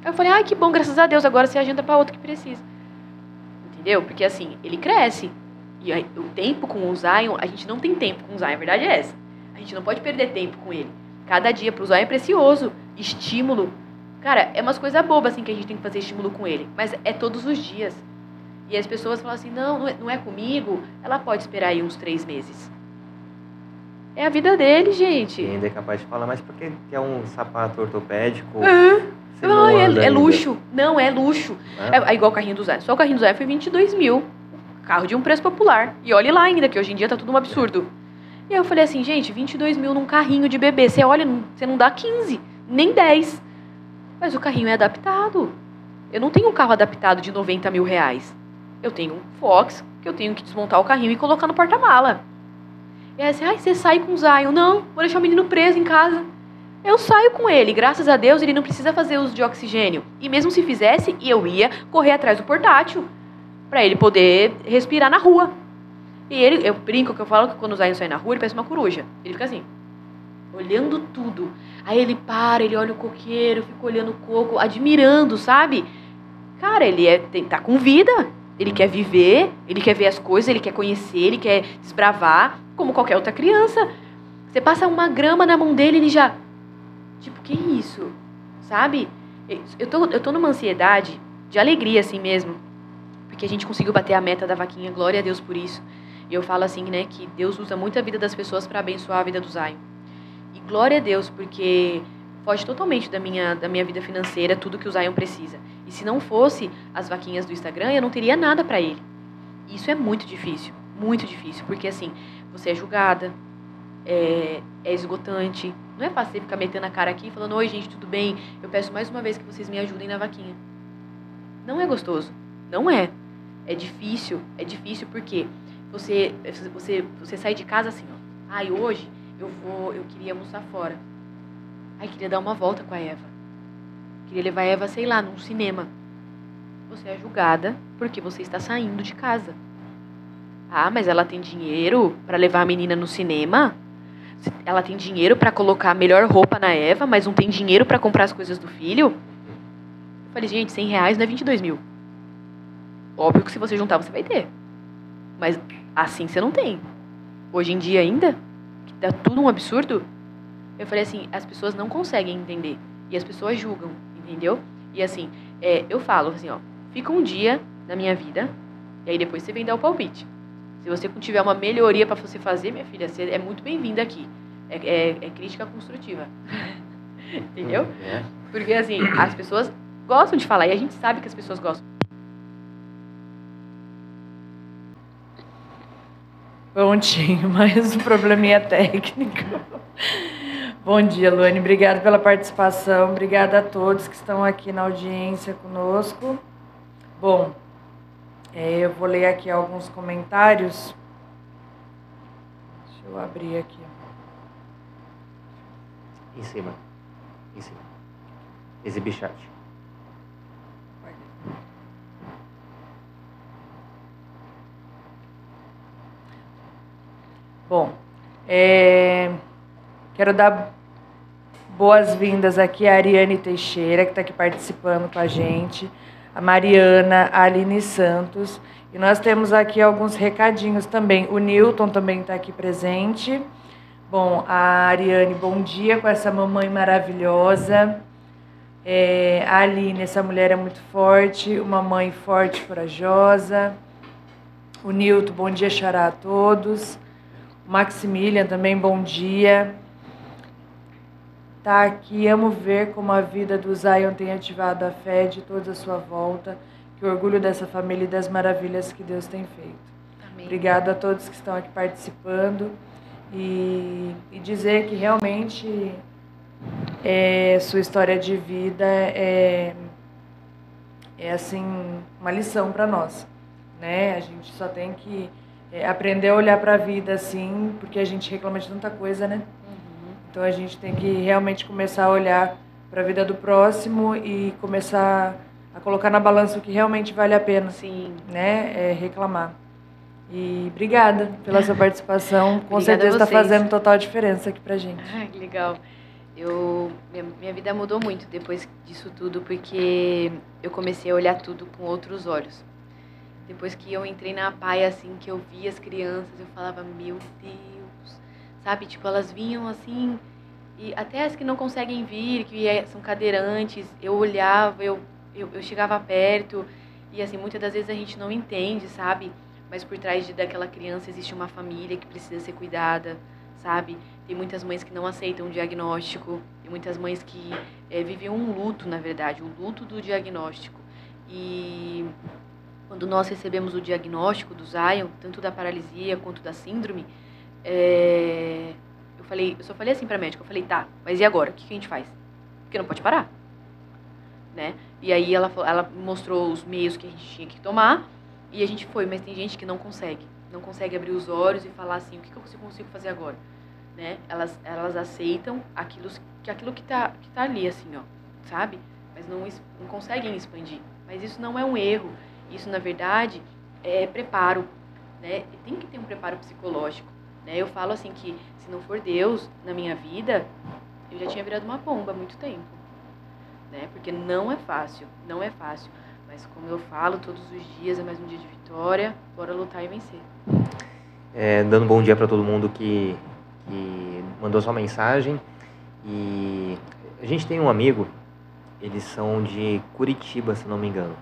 Aí eu falei, ai, que bom, graças a Deus, agora você agenda para outro que precisa. Entendeu? Porque assim, ele cresce. E aí, o tempo com o Zion, a gente não tem tempo com o Zion, a verdade é essa. A gente não pode perder tempo com ele. Cada dia pro Zion é precioso. Estímulo. Cara, é umas coisas bobas assim que a gente tem que fazer estímulo com ele. Mas é todos os dias. E as pessoas falam assim, não, não é, é comigo. Ela pode esperar aí uns três meses. É a vida dele, gente. E ainda é capaz de falar, mas por que é um sapato ortopédico? Uhum. Não, é, é, luxo. Não, é luxo. É, é igual o carrinho do Zé. Só o carrinho do Zé foi 22 mil. Carro de um preço popular. E olhe lá ainda, que hoje em dia tá tudo um absurdo. E aí eu falei assim, gente, 22 mil num carrinho de bebê. Você olha, você não dá 15, nem 10. Mas o carrinho é adaptado. Eu não tenho um carro adaptado de 90 mil reais. Eu tenho um Fox, que eu tenho que desmontar o carrinho e colocar no porta-mala. E aí assim, você sai com o Zion. Não, vou deixar o menino preso em casa. Eu saio com ele, graças a Deus ele não precisa fazer uso de oxigênio. E mesmo se fizesse, eu ia correr atrás do portátil para ele poder respirar na rua. E ele, eu brinco que eu falo que quando o Zion sai na rua, ele parece uma coruja. Ele fica assim, olhando tudo. Aí ele para, ele olha o coqueiro, fica olhando o coco, admirando, sabe? Cara, ele é, tá com vida. Ele quer viver, ele quer ver as coisas, ele quer conhecer, ele quer desbravar, como qualquer outra criança. Você passa uma grama na mão dele, ele já Tipo, que isso? Sabe? Eu tô, eu tô numa ansiedade de alegria, assim mesmo. Porque a gente conseguiu bater a meta da vaquinha, glória a Deus por isso. E eu falo assim, né, que Deus usa muito a vida das pessoas para abençoar a vida do Zion. E glória a Deus, porque foge totalmente da minha, da minha vida financeira, tudo que o Zion precisa. E se não fosse as vaquinhas do Instagram, eu não teria nada para ele. Isso é muito difícil, muito difícil, porque assim, você é julgada, é, é esgotante, não é fácil você ficar metendo a cara aqui falando: Oi, gente, tudo bem? Eu peço mais uma vez que vocês me ajudem na vaquinha. Não é gostoso. Não é. É difícil. É difícil porque você, você, você sai de casa assim: ó. Ai, hoje eu vou, eu queria almoçar fora. Ai, queria dar uma volta com a Eva. Queria levar a Eva, sei lá, num cinema. Você é julgada porque você está saindo de casa. Ah, mas ela tem dinheiro para levar a menina no cinema? ela tem dinheiro para colocar a melhor roupa na Eva, mas não tem dinheiro para comprar as coisas do filho. Eu falei, gente, 100 reais não é 22 mil. Óbvio que se você juntar, você vai ter. Mas assim você não tem. Hoje em dia ainda, tá tudo um absurdo, eu falei assim, as pessoas não conseguem entender. E as pessoas julgam, entendeu? E assim, é, eu falo assim, ó, fica um dia na minha vida, e aí depois você vem dar o palpite. Se você tiver uma melhoria para você fazer, minha filha, você é muito bem-vinda aqui. É, é, é, crítica construtiva. Entendeu? É. Porque, assim, as pessoas gostam de falar e a gente sabe que as pessoas gostam. Prontinho, mais um probleminha técnico. Bom dia, Luane. Obrigada pela participação. Obrigada a todos que estão aqui na audiência conosco. Bom, é, eu vou ler aqui alguns comentários. Deixa eu abrir aqui. Em cima. Em cima. Exibir chat. Bom, é, quero dar boas-vindas aqui a Ariane Teixeira, que está aqui participando com a gente, a Mariana, a Aline Santos. E nós temos aqui alguns recadinhos também. O Newton também está aqui presente. Bom, a Ariane, bom dia com essa mamãe maravilhosa. É, a Aline, essa mulher é muito forte, uma mãe forte, corajosa. O Nilton, bom dia, xará a todos. Maximilian também, bom dia. Tá aqui, amo ver como a vida do Zion tem ativado a fé de toda a sua volta. Que orgulho dessa família e das maravilhas que Deus tem feito. Amém. Obrigada a todos que estão aqui participando e, e dizer que realmente é, sua história de vida é, é assim uma lição para nós, né? A gente só tem que é, aprender a olhar para a vida assim, porque a gente reclama de tanta coisa, né? Uhum. Então a gente tem que realmente começar a olhar para a vida do próximo e começar a colocar na balança o que realmente vale a pena, Sim. né? É reclamar. E obrigada pela sua participação. Com certeza está fazendo total diferença aqui pra gente. Ai, que legal. Eu, minha, minha vida mudou muito depois disso tudo, porque eu comecei a olhar tudo com outros olhos. Depois que eu entrei na paia, assim, que eu vi as crianças, eu falava, meu Deus, sabe? Tipo, elas vinham assim, e até as que não conseguem vir, que é- são cadeirantes, eu olhava, eu, eu, eu chegava perto, e assim, muitas das vezes a gente não entende, sabe? Mas por trás de, daquela criança existe uma família que precisa ser cuidada, sabe? Tem muitas mães que não aceitam o diagnóstico, tem muitas mães que eh, vivem um luto, na verdade, o luto do diagnóstico. E quando nós recebemos o diagnóstico do Zion, tanto da paralisia quanto da síndrome, eh, eu falei, eu só falei assim para médica, eu falei, tá, mas e agora? O que, que a gente faz? Porque não pode parar, né? E aí ela, ela mostrou os meios que a gente tinha que tomar e a gente foi, mas tem gente que não consegue, não consegue abrir os olhos e falar assim, o que, que eu consigo- fazer agora? Né? Elas, elas aceitam aquilo que aquilo que tá, que tá ali, assim, ó, sabe? Mas não, não conseguem expandir. Mas isso não é um erro. Isso, na verdade, é preparo, né? Tem que ter um preparo psicológico, né? Eu falo assim que se não for Deus na minha vida, eu já tinha virado uma bomba há muito tempo, né? Porque não é fácil, não é fácil. Mas como eu falo, todos os dias é mais um dia de vitória. Bora lutar e vencer. É, dando bom dia para todo mundo que, que mandou sua mensagem. E a gente tem um amigo, eles são de Curitiba, se não me engano.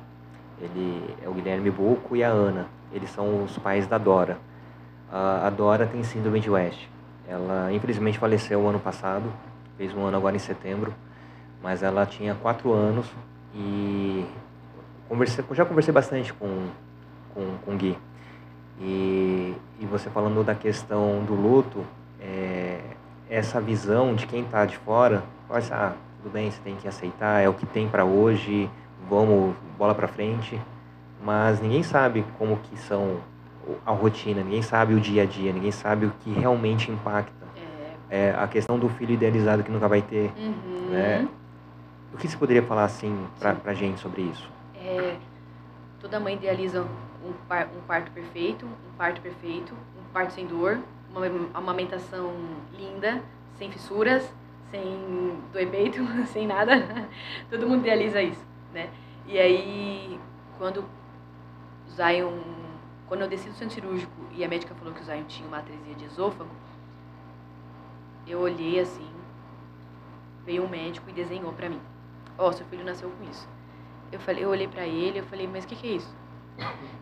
Ele é o Guilherme Buco e a Ana. Eles são os pais da Dora. A, Dora tem síndrome de West. Ela infelizmente faleceu ano passado, fez um ano agora em setembro, mas ela tinha quatro anos e conversei, já conversei bastante com, com, com o Gui. E, e você falando da questão do luto, é, essa visão de quem está de fora, fala assim, ah, tudo bem, você tem que aceitar, é o que tem para hoje, vamos, bola para frente. Mas ninguém sabe como que são a rotina, ninguém sabe o dia a dia, ninguém sabe o que realmente impacta. É. É, a questão do filho idealizado que nunca vai ter. Uhum. Né? O que você poderia falar assim pra, gente sobre isso? É, toda mãe idealiza um, par- um parto perfeito, um parto perfeito, um parto sem dor, uma am- amamentação linda, sem fissuras, sem doer peito, sem nada. Todo mundo idealiza isso, né? E aí, quando Zion, quando eu desci do centro cirúrgico e a médica falou que o Zion tinha uma atresia de esôfago, eu olhei assim, veio um médico e desenhou pra mim. Ó, seu filho nasceu com isso. Eu falei, eu olhei pra ele, eu falei, mas o que, que é isso?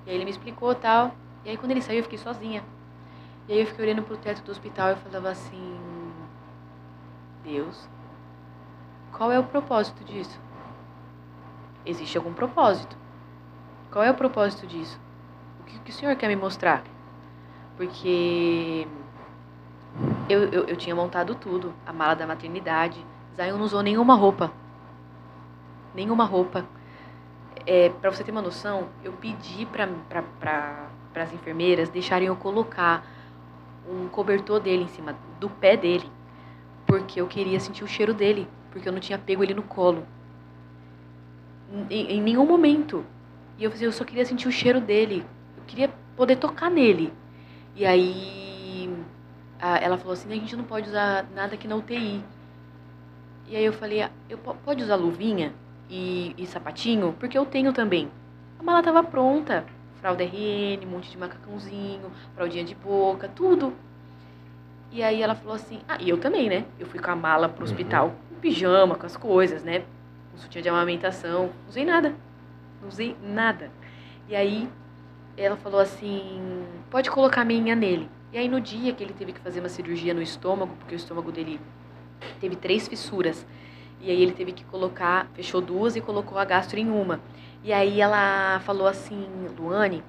E aí ele me explicou tal. E aí quando ele saiu eu fiquei sozinha. E aí eu fiquei olhando pro teto do hospital e falava assim, Deus, qual é o propósito disso? Existe algum propósito? Qual é o propósito disso? O que, que o senhor quer me mostrar? Porque eu, eu, eu tinha montado tudo, a mala da maternidade. Zion não usou nenhuma roupa. Nenhuma roupa. É, para você ter uma noção, eu pedi para as enfermeiras deixarem eu colocar um cobertor dele em cima do pé dele, porque eu queria sentir o cheiro dele, porque eu não tinha pego ele no colo. Em, em nenhum momento. E eu, eu só queria sentir o cheiro dele. Eu queria poder tocar nele. E aí a- ela falou assim, a gente não pode usar nada aqui na UTI. E aí eu falei, ah, eu, pode usar luvinha e, e sapatinho? Porque eu tenho também. A mala tava pronta. Fralda RN, um monte de macacãozinho, fraldinha de boca, tudo. E aí ela falou assim, ah, e eu também, né? Eu fui com a mala pro hospital, uhum. com pijama, com as coisas, né? Com sutiã de amamentação. Não usei nada. Não usei nada. E aí ela falou assim, pode colocar a minha nele. E aí no dia que ele teve que fazer uma cirurgia no estômago, porque o estômago dele teve três fissuras. E aí ele teve que colocar, fechou duas e colocou a gastro em uma. E aí ela falou assim, Luane,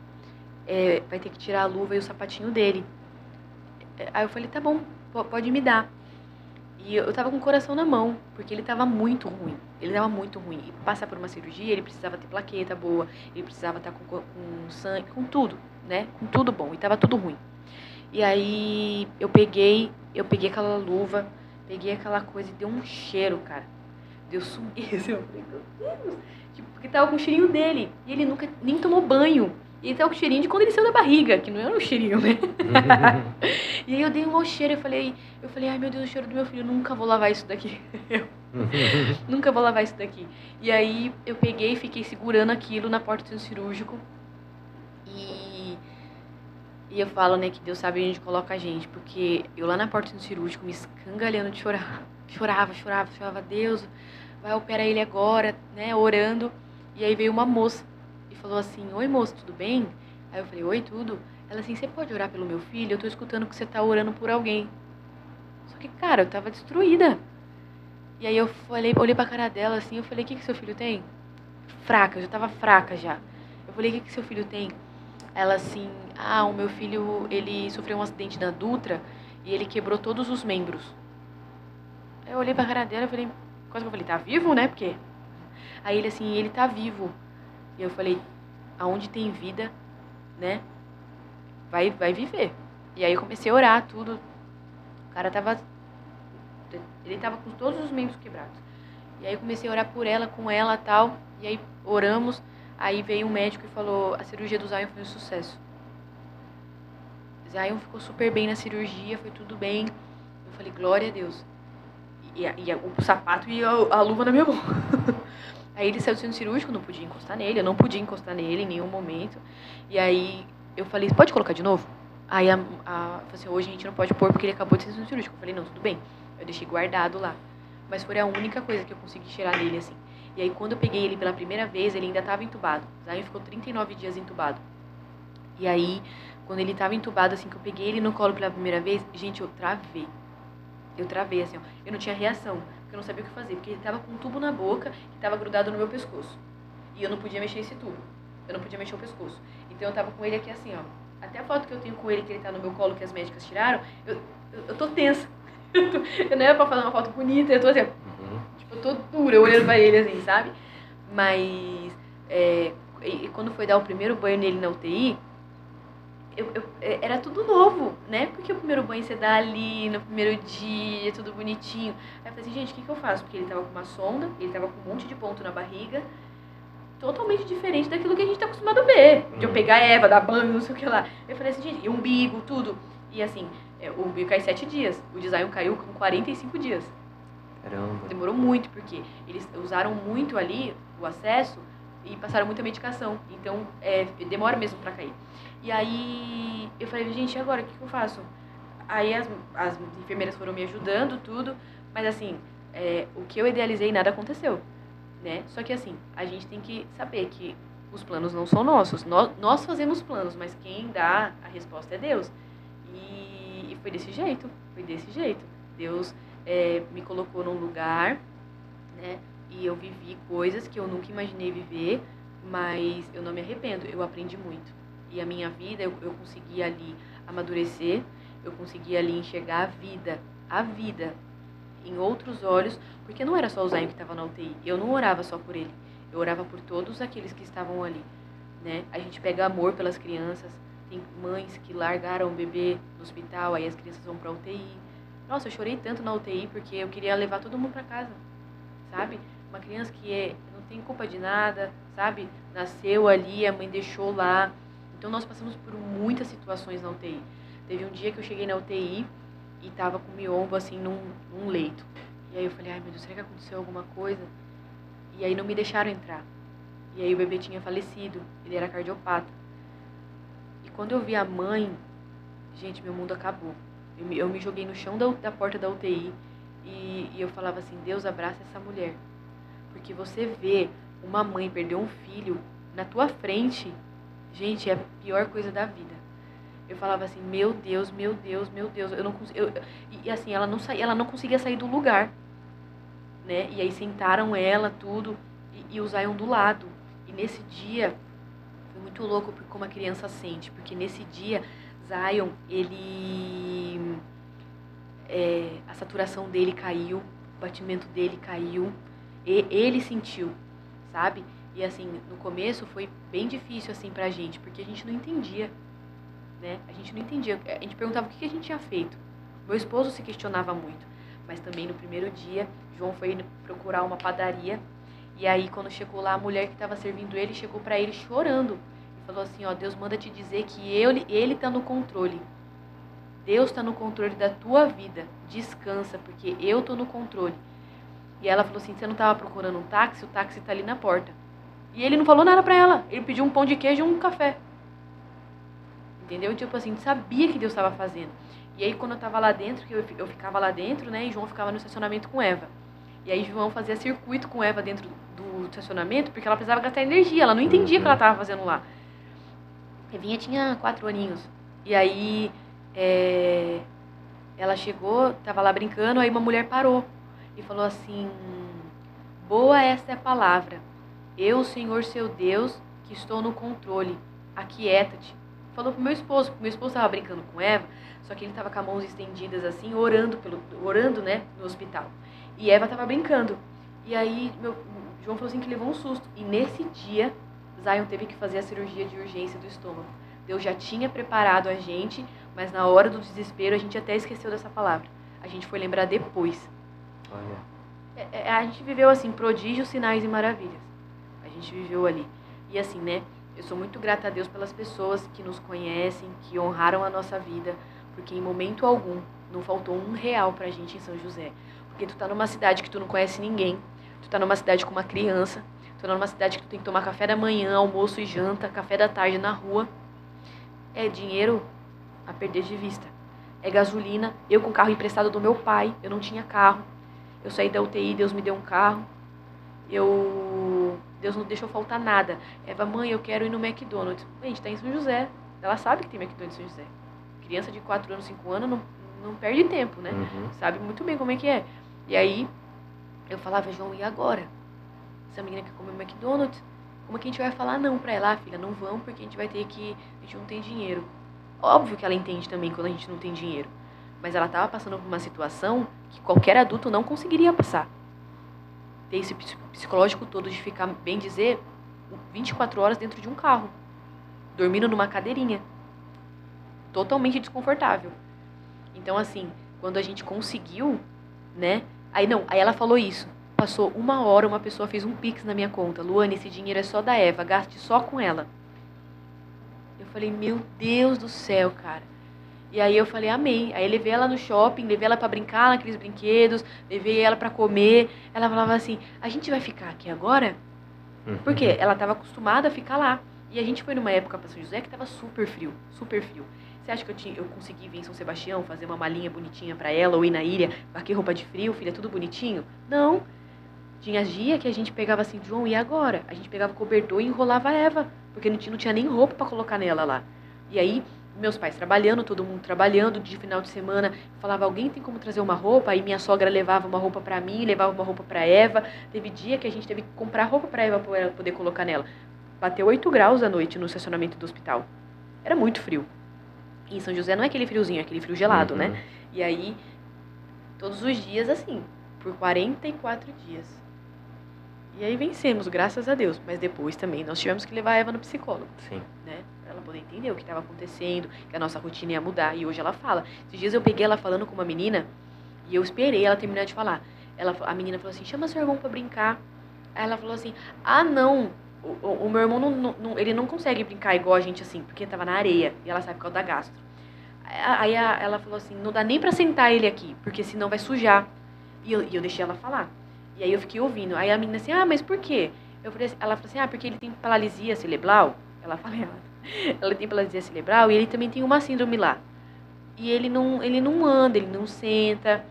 é, vai ter que tirar a luva e o sapatinho dele. É, aí eu falei, tá bom, pode me dar. E eu tava com o coração na mão, porque ele tava muito ruim. Ele tava muito ruim. E passar por uma cirurgia, ele precisava ter plaqueta boa, ele precisava estar tá com, com sangue, com tudo, né? Com tudo bom. E tava tudo ruim. E aí eu peguei, eu peguei aquela luva, peguei aquela coisa e deu um cheiro, cara. Deu sumiço. Eu falei, meu Deus. Tipo, porque tava com o cheirinho dele. E ele nunca nem tomou banho. E com o cheirinho de quando ele saiu da barriga, que não era um cheirinho, né? e aí eu dei um mau cheiro, eu falei, eu falei, ai meu Deus, o cheiro do meu filho, nunca vou lavar isso daqui. nunca vou lavar isso daqui. E aí eu peguei e fiquei segurando aquilo na porta do cirúrgico. E, e eu falo, né, que Deus sabe onde coloca a gente, porque eu lá na porta do cirúrgico me escangalhando de chorar. Chorava, chorava, chorava, Deus, vai operar ele agora, né, orando. E aí veio uma moça falou assim: Oi, moço, tudo bem? Aí eu falei: Oi, tudo. Ela assim: Você pode orar pelo meu filho? Eu tô escutando que você tá orando por alguém. Só que, cara, eu tava destruída. E aí eu falei, olhei pra cara dela assim, eu falei: O que, que seu filho tem? Fraca, eu já tava fraca já. Eu falei: O que, que seu filho tem? Ela assim: Ah, o meu filho, ele sofreu um acidente na Dutra e ele quebrou todos os membros. Aí eu olhei pra cara dela e falei: Quase que eu falei: Tá vivo, né? Porque. Aí ele assim: Ele tá vivo. E eu falei: aonde tem vida, né? Vai, vai viver. E aí eu comecei a orar tudo. O cara tava. Ele tava com todos os membros quebrados. E aí eu comecei a orar por ela, com ela tal. E aí oramos. Aí veio um médico e falou: a cirurgia do Zion foi um sucesso. Zion ficou super bem na cirurgia, foi tudo bem. Eu falei: glória a Deus. E, e, o sapato e a, a luva na minha mão. Aí ele saiu do centro cirúrgico, não podia encostar nele, eu não podia encostar nele em nenhum momento. E aí eu falei, pode colocar de novo? Aí a, a assim, hoje a gente não pode pôr porque ele acabou de ser no centro cirúrgico. Eu falei, não, tudo bem. Eu deixei guardado lá. Mas foi a única coisa que eu consegui tirar dele, assim. E aí quando eu peguei ele pela primeira vez, ele ainda estava entubado. Aí ficou 39 dias entubado. E aí, quando ele estava entubado, assim, que eu peguei ele no colo pela primeira vez, gente, eu travei. Eu travei, assim, ó. Eu não tinha reação eu não sabia o que fazer, porque ele estava com um tubo na boca que estava grudado no meu pescoço. E eu não podia mexer esse tubo. Eu não podia mexer o pescoço. Então eu estava com ele aqui assim, ó. Até a foto que eu tenho com ele, que ele está no meu colo, que as médicas tiraram, eu, eu, eu tô tensa. Eu, tô, eu não era pra fazer uma foto bonita, eu tô assim, uhum. tipo, eu tô dura olhando pra ele, assim, sabe? Mas, é, quando foi dar o primeiro banho nele na UTI, eu, eu, é, era tudo novo, né? Porque o primeiro banho você dá ali no primeiro dia, tudo bonitinho. Aí eu falei assim, gente, o que, que eu faço? Porque ele tava com uma sonda, ele tava com um monte de ponto na barriga, totalmente diferente daquilo que a gente tá acostumado a ver. De eu uhum. pegar a Eva, dar banho, não sei o que lá. Eu falei assim, gente, e umbigo, tudo. E assim, é, o umbigo cai sete dias, o design caiu com 45 dias. Caramba. Demorou muito, porque eles usaram muito ali o acesso e passaram muita medicação. Então, é, demora mesmo para cair. E aí eu falei, gente, agora o que, que eu faço? Aí as, as enfermeiras foram me ajudando, tudo, mas assim, é, o que eu idealizei nada aconteceu, né? Só que assim, a gente tem que saber que os planos não são nossos. Nós, nós fazemos planos, mas quem dá a resposta é Deus. E, e foi desse jeito, foi desse jeito. Deus é, me colocou num lugar, né? E eu vivi coisas que eu nunca imaginei viver, mas eu não me arrependo, eu aprendi muito e a minha vida, eu, eu consegui ali amadurecer, eu consegui ali enxergar a vida, a vida em outros olhos, porque não era só o Zayn que estava na UTI. Eu não orava só por ele, eu orava por todos aqueles que estavam ali, né? A gente pega amor pelas crianças, tem mães que largaram o bebê no hospital, aí as crianças vão para UTI. Nossa, eu chorei tanto na UTI porque eu queria levar todo mundo para casa, sabe? Uma criança que é, não tem culpa de nada, sabe? Nasceu ali, a mãe deixou lá, então nós passamos por muitas situações na UTI. Teve um dia que eu cheguei na UTI e estava com miombo assim num, num leito. E aí eu falei, ai meu Deus, será que aconteceu alguma coisa? E aí não me deixaram entrar. E aí o bebê tinha falecido, ele era cardiopata. E quando eu vi a mãe, gente, meu mundo acabou. Eu me, eu me joguei no chão da, da porta da UTI e, e eu falava assim, Deus abraça essa mulher. Porque você vê uma mãe perder um filho na tua frente, gente, é a pior coisa da vida. Eu falava assim, meu Deus, meu Deus, meu Deus, eu não eu, e assim, ela não saía, ela não conseguia sair do lugar, né? E aí sentaram ela tudo e, e o Zion do lado. E nesse dia foi muito louco como a criança sente, porque nesse dia Zion, ele é, a saturação dele caiu, o batimento dele caiu, e ele sentiu, sabe? E assim, no começo foi bem difícil assim pra gente, porque a gente não entendia, né? A gente não entendia. A gente perguntava o que a gente tinha feito. Meu esposo se questionava muito, mas também no primeiro dia, João foi procurar uma padaria e aí quando chegou lá, a mulher que estava servindo ele chegou para ele chorando e falou assim, ó, Deus manda te dizer que ele ele tá no controle. Deus está no controle da tua vida. Descansa, porque eu tô no controle. E ela falou assim: Você não estava procurando um táxi? O táxi está ali na porta. E ele não falou nada para ela. Ele pediu um pão de queijo e um café. Entendeu? Tipo assim, sabia que Deus estava fazendo. E aí, quando eu estava lá dentro, que eu, eu ficava lá dentro, né? E João ficava no estacionamento com Eva. E aí, João fazia circuito com Eva dentro do estacionamento, porque ela precisava gastar energia. Ela não entendia o que ela estava fazendo lá. Evinha tinha quatro aninhos. E aí, é, ela chegou, estava lá brincando, aí uma mulher parou e falou assim: Boa esta é a palavra. Eu, Senhor seu Deus, que estou no controle, aquieta-te. Falou pro meu esposo, porque meu esposo estava brincando com Eva, só que ele estava com as mãos estendidas assim, orando pelo orando, né, no hospital. E Eva estava brincando. E aí meu João falou assim que levou um susto. E nesse dia, Zion teve que fazer a cirurgia de urgência do estômago. Deus já tinha preparado a gente, mas na hora do desespero a gente até esqueceu dessa palavra. A gente foi lembrar depois. Olha. É, é, a gente viveu assim, prodígios, sinais e maravilhas. Gente viveu ali. E assim, né? Eu sou muito grata a Deus pelas pessoas que nos conhecem, que honraram a nossa vida, porque em momento algum não faltou um real pra gente em São José. Porque tu tá numa cidade que tu não conhece ninguém, tu tá numa cidade com uma criança, tu tá numa cidade que tu tem que tomar café da manhã, almoço e janta, café da tarde na rua. É dinheiro a perder de vista. É gasolina. Eu com carro emprestado do meu pai, eu não tinha carro. Eu saí da UTI, Deus me deu um carro. Eu Deus não deixou faltar nada. Eva, mãe, eu quero ir no McDonald's. A gente está em São José. Ela sabe que tem McDonald's em São José. Criança de 4 anos, 5 anos não, não perde tempo, né? Uhum. Sabe muito bem como é que é. E aí eu falava, João, e agora? Essa menina quer comer McDonald's? Como é que a gente vai falar não pra ela, ah, filha? Não vão porque a gente vai ter que. A gente não tem dinheiro. Óbvio que ela entende também quando a gente não tem dinheiro mas ela estava passando por uma situação que qualquer adulto não conseguiria passar. Ter esse psicológico todo de ficar, bem dizer, 24 horas dentro de um carro, dormindo numa cadeirinha, totalmente desconfortável. Então, assim, quando a gente conseguiu, né? Aí não, aí ela falou isso. Passou uma hora, uma pessoa fez um pix na minha conta. Luane, esse dinheiro é só da Eva, gaste só com ela. Eu falei, meu Deus do céu, cara. E aí eu falei, amém. Aí levei ela no shopping, levei ela para brincar naqueles brinquedos, levei ela para comer. Ela falava assim: "A gente vai ficar aqui agora?" Uhum. Porque ela estava acostumada a ficar lá. E a gente foi numa época para São José que estava super frio, super frio. Você acha que eu, tinha, eu consegui vir em São Sebastião, fazer uma malinha bonitinha para ela, ou ir na ilha, aqui roupa de frio, filha, tudo bonitinho? Não. Tinha dia que a gente pegava assim, João, e agora? A gente pegava cobertor e enrolava a Eva, porque não tinha, não tinha nem roupa para colocar nela lá. E aí meus pais trabalhando, todo mundo trabalhando, de final de semana, falava, alguém tem como trazer uma roupa? Aí minha sogra levava uma roupa para mim, levava uma roupa para Eva. Teve dia que a gente teve que comprar roupa para Eva para ela poder colocar nela. Bateu 8 graus à noite no estacionamento do hospital. Era muito frio. E em São José não é aquele friozinho, é aquele frio gelado, né? uhum. né? E aí, todos os dias assim, por 44 dias. E aí vencemos, graças a Deus. Mas depois também nós tivemos que levar a Eva no psicólogo. Sim. Né? Poder entender o que estava acontecendo, que a nossa rotina ia mudar. E hoje ela fala. Esses dias eu peguei ela falando com uma menina e eu esperei ela terminar de falar. Ela, a menina falou assim: chama seu irmão para brincar. Aí ela falou assim: ah, não. O, o, o meu irmão, não, não, ele não consegue brincar igual a gente assim, porque estava na areia e ela sabe por causa da gastro. Aí a, ela falou assim: não dá nem para sentar ele aqui, porque senão vai sujar. E eu, e eu deixei ela falar. E aí eu fiquei ouvindo. Aí a menina assim, ah, mas por quê? Eu falei, assim- ela falou assim, ah, porque ele tem paralisia cerebral. Ela ela, ela tem paralisia cerebral e ele também tem uma síndrome lá. E ele não, ele não anda, ele não senta,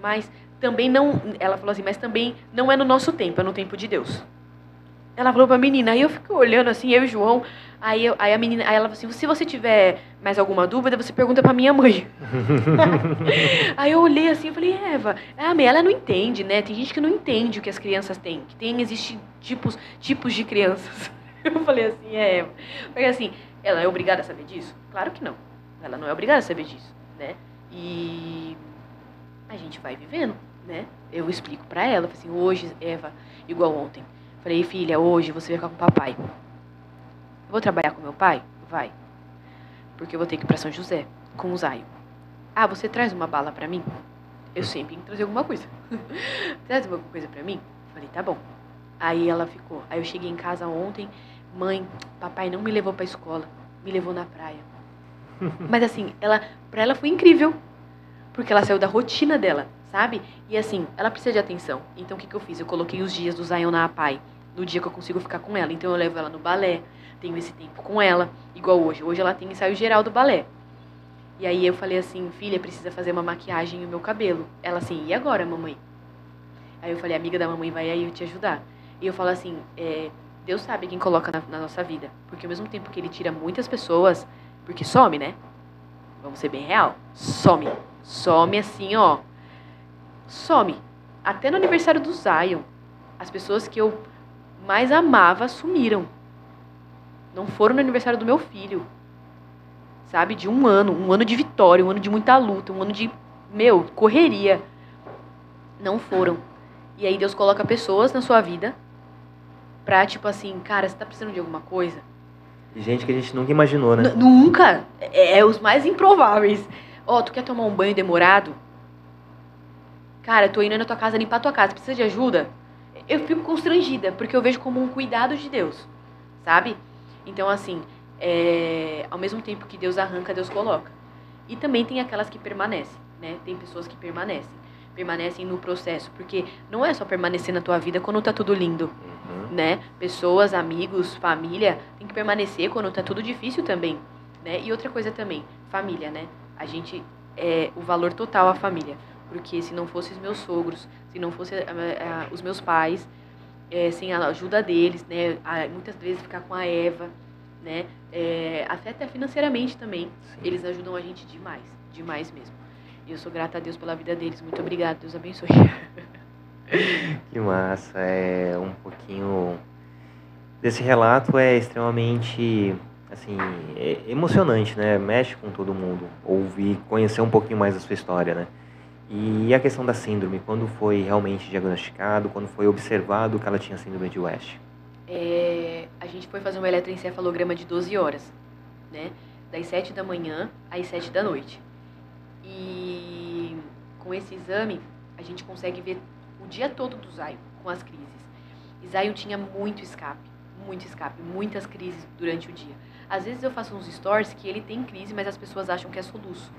mas também não, ela falou assim, mas também não é no nosso tempo, é no tempo de Deus. Ela falou pra menina, aí eu fico olhando assim, eu e o João, aí, eu- aí a menina, aí ela falou assim, se você tiver mais alguma dúvida, você pergunta pra minha mãe. aí eu olhei assim, eu falei, Eva, ah, ela não entende, né? Tem gente que não entende o que as crianças têm, que tem, existe tipos, tipos de crianças. Eu falei assim, é. Porque assim, ela é obrigada a saber disso? Claro que não. Ela não é obrigada a saber disso, né? E a gente vai vivendo, né? Eu explico pra ela, assim, hoje, Eva, igual ontem. Falei, filha, hoje você vai ficar com o papai. Eu vou trabalhar com meu pai? Vai. Porque eu vou ter que ir pra São José, com o Zaio. Ah, você traz uma bala pra mim? Eu sempre tenho que trazer alguma coisa. traz alguma coisa pra mim? Falei, tá bom. Aí ela ficou. Aí eu cheguei em casa ontem, mãe, papai não me levou pra escola, me levou na praia. Mas assim, ela, pra ela foi incrível. Porque ela saiu da rotina dela, sabe? E assim, ela precisa de atenção. Então o que, que eu fiz? Eu coloquei os dias do Zion na APAI, no dia que eu consigo ficar com ela. Então eu levo ela no balé, tenho esse tempo com ela, igual hoje. Hoje ela tem ensaio geral do balé. E aí eu falei assim, filha, precisa fazer uma maquiagem no meu cabelo. Ela assim, e agora, mamãe? Aí eu falei, amiga da mamãe, vai aí eu te ajudar. E eu falo assim, é, Deus sabe quem coloca na, na nossa vida. Porque ao mesmo tempo que ele tira muitas pessoas, porque some, né? Vamos ser bem real. Some. Some assim, ó. Some. Até no aniversário do Zion, as pessoas que eu mais amava sumiram. Não foram no aniversário do meu filho. Sabe? De um ano. Um ano de vitória, um ano de muita luta, um ano de, meu, correria. Não foram. E aí Deus coloca pessoas na sua vida pra, tipo assim, cara, você tá precisando de alguma coisa? Gente que a gente nunca imaginou, né? N- Nunca. É, é os mais improváveis. Ó, tu quer tomar um banho demorado? Cara, eu tô indo na tua casa limpar a tua casa. Precisa de ajuda? Eu fico constrangida, porque eu vejo como um cuidado de Deus. Sabe? Então, assim, é, ao mesmo tempo que Deus arranca, Deus coloca. E também tem aquelas que permanecem, né? Tem pessoas que permanecem. Permanecem no processo. Porque não é só permanecer na tua vida quando tá tudo lindo Uhum. né? Pessoas, amigos, família, tem que permanecer quando tá tudo difícil também, né? E outra coisa também, família, né? A gente é o valor total à família, porque se não fossem os meus sogros, se não fossem os meus pais, é, sem a ajuda deles, né? a- muitas vezes ficar com a Eva, né? É, até até financeiramente também, Sim. eles ajudam a gente demais, demais mesmo. E eu sou grata a Deus pela vida deles. Muito obrigada, Deus abençoe. Que massa, é um pouquinho desse relato é extremamente assim, é emocionante, né? Mexe com todo mundo ouvir, conhecer um pouquinho mais da sua história, né? E a questão da síndrome, quando foi realmente diagnosticado, quando foi observado que ela tinha síndrome de West? É, a gente foi fazer um eletroencefalograma de 12 horas, né? Das 7 da manhã às 7 da noite. E com esse exame, a gente consegue ver o dia todo do Zaio com as crises. E tinha muito escape, muito escape, muitas crises durante o dia. Às vezes eu faço uns stories que ele tem crise, mas as pessoas acham que é soluço,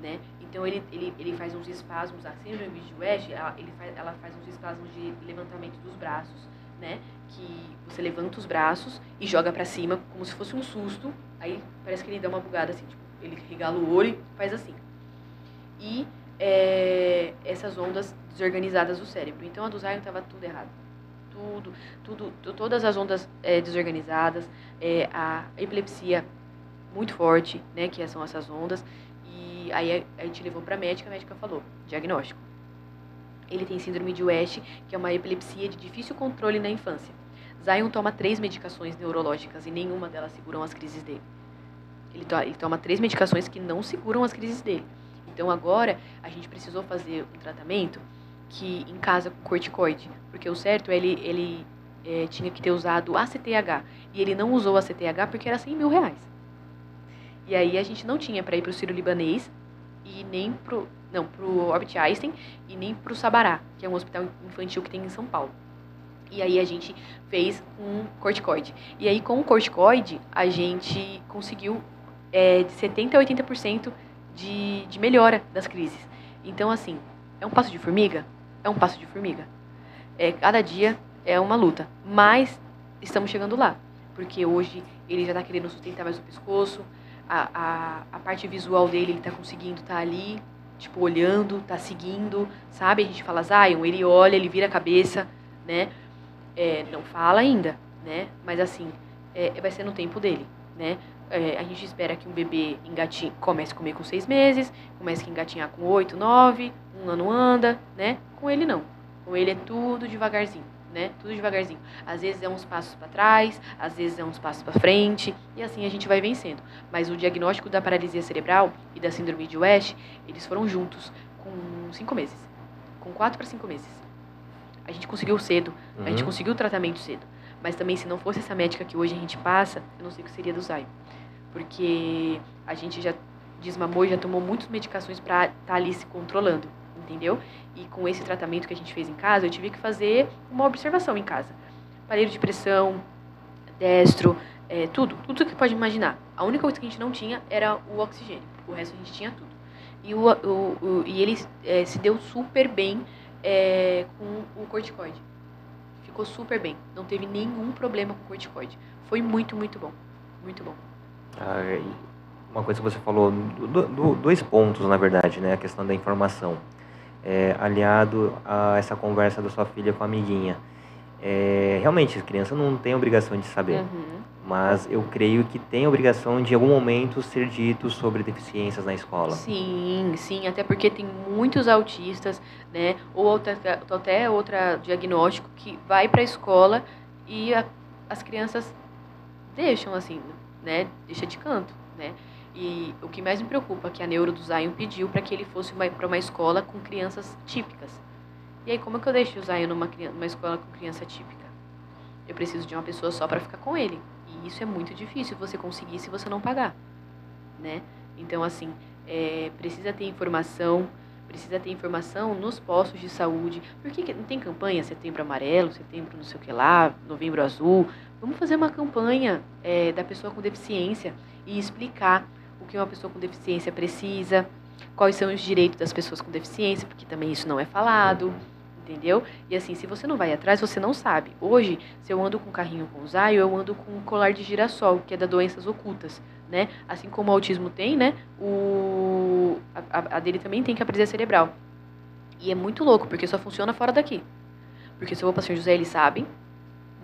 né? Então ele, ele, ele faz uns espasmos, a síndrome de West, ela, ele faz, ela faz uns espasmos de levantamento dos braços, né? Que você levanta os braços e joga pra cima como se fosse um susto. Aí parece que ele dá uma bugada assim, tipo, ele regala o olho e faz assim. E é, essas ondas desorganizadas do cérebro. Então a do Zion estava tudo errado. Tudo, tudo, to- todas as ondas é, desorganizadas, é, a epilepsia muito forte, né, que são essas ondas. E aí a, a gente levou para a médica, a médica falou, diagnóstico. Ele tem síndrome de West, que é uma epilepsia de difícil controle na infância. Zion toma três medicações neurológicas e nenhuma delas seguram as crises dele. Ele, to ele toma três medicações que não seguram as crises dele. Então agora a gente precisou fazer um tratamento que em casa com corticoide, porque o certo é ele ele é, tinha que ter usado ACTH e ele não usou ACTH porque era 100 mil reais. E aí a gente não tinha para ir para o Ciro Libanês e nem pro não pro Albert Einstein e nem pro Sabará, que é um hospital infantil que tem em São Paulo. E aí a gente fez um corticoide. E aí com o corticoide a gente conseguiu é, de 70 a 80% de, de melhora das crises. Então, assim, é um passo de formiga? é um passo de formiga. É, cada dia é uma luta, mas estamos chegando lá, porque hoje ele já está querendo sustentar mais o pescoço, a, a, a parte visual dele ele está conseguindo estar tá ali, tipo, olhando, tá seguindo, sabe? A gente fala Zion, ele olha, ele vira a cabeça, né? É, não fala ainda, né? Mas assim, é, vai ser no tempo dele, né? É, a gente espera que um bebê engatinhe, comece a comer com seis meses, comece a engatinhar com oito, nove, um ano anda, né? Com ele não. Com ele é tudo devagarzinho, né? Tudo devagarzinho. Às vezes é uns passos para trás, às vezes é uns passos para frente, e assim a gente vai vencendo. Mas o diagnóstico da paralisia cerebral e da síndrome de West, eles foram juntos com cinco meses. Com quatro para cinco meses. A gente conseguiu cedo, uhum. a gente uhum. conseguiu o tratamento cedo. Mas também, se não fosse essa médica que hoje a gente passa, eu não sei o que seria do Zay porque a gente já desmamou já tomou muitas medicações para estar tá ali se controlando, entendeu? E com esse tratamento que a gente fez em casa, eu tive que fazer uma observação em casa. Aparelho de pressão, destro, é, tudo, tudo que pode imaginar. A única coisa que a gente não tinha era o oxigênio, o resto a gente tinha tudo. E, o, o, o e ele é, se deu super bem é, com o corticoide. Ficou super bem, não teve nenhum problema com o corticoide. Foi muito, muito bom, muito bom. Ah, uma coisa que você falou, do, do, dois pontos, na verdade, né? A questão da informação. É, aliado a essa conversa da sua filha com a amiguinha. É, realmente, a criança não tem obrigação de saber. Uhum. Mas eu creio que tem obrigação de, em algum momento, ser dito sobre deficiências na escola. Sim, sim. Até porque tem muitos autistas, né? Ou outra, até outra diagnóstico que vai para a escola e a, as crianças deixam, assim, né, deixa de canto, né? E o que mais me preocupa é que a neuro do Zion pediu para que ele fosse para uma escola com crianças típicas. E aí como é que eu deixo o Zion numa, numa escola com criança típica? Eu preciso de uma pessoa só para ficar com ele. E isso é muito difícil você conseguir se você não pagar, né? Então assim, é, precisa ter informação, precisa ter informação nos postos de saúde. Por que não tem campanha setembro amarelo, setembro não sei o que lá, novembro azul? Vamos fazer uma campanha é, da pessoa com deficiência e explicar o que uma pessoa com deficiência precisa, quais são os direitos das pessoas com deficiência, porque também isso não é falado, entendeu? E assim, se você não vai atrás, você não sabe. Hoje, se eu ando com carrinho com zaio, eu ando com colar de girassol, que é da doenças ocultas, né? Assim como o autismo tem, né? O a, a dele também tem que a cerebral. E é muito louco, porque só funciona fora daqui. Porque se eu vou para São José, eles sabem,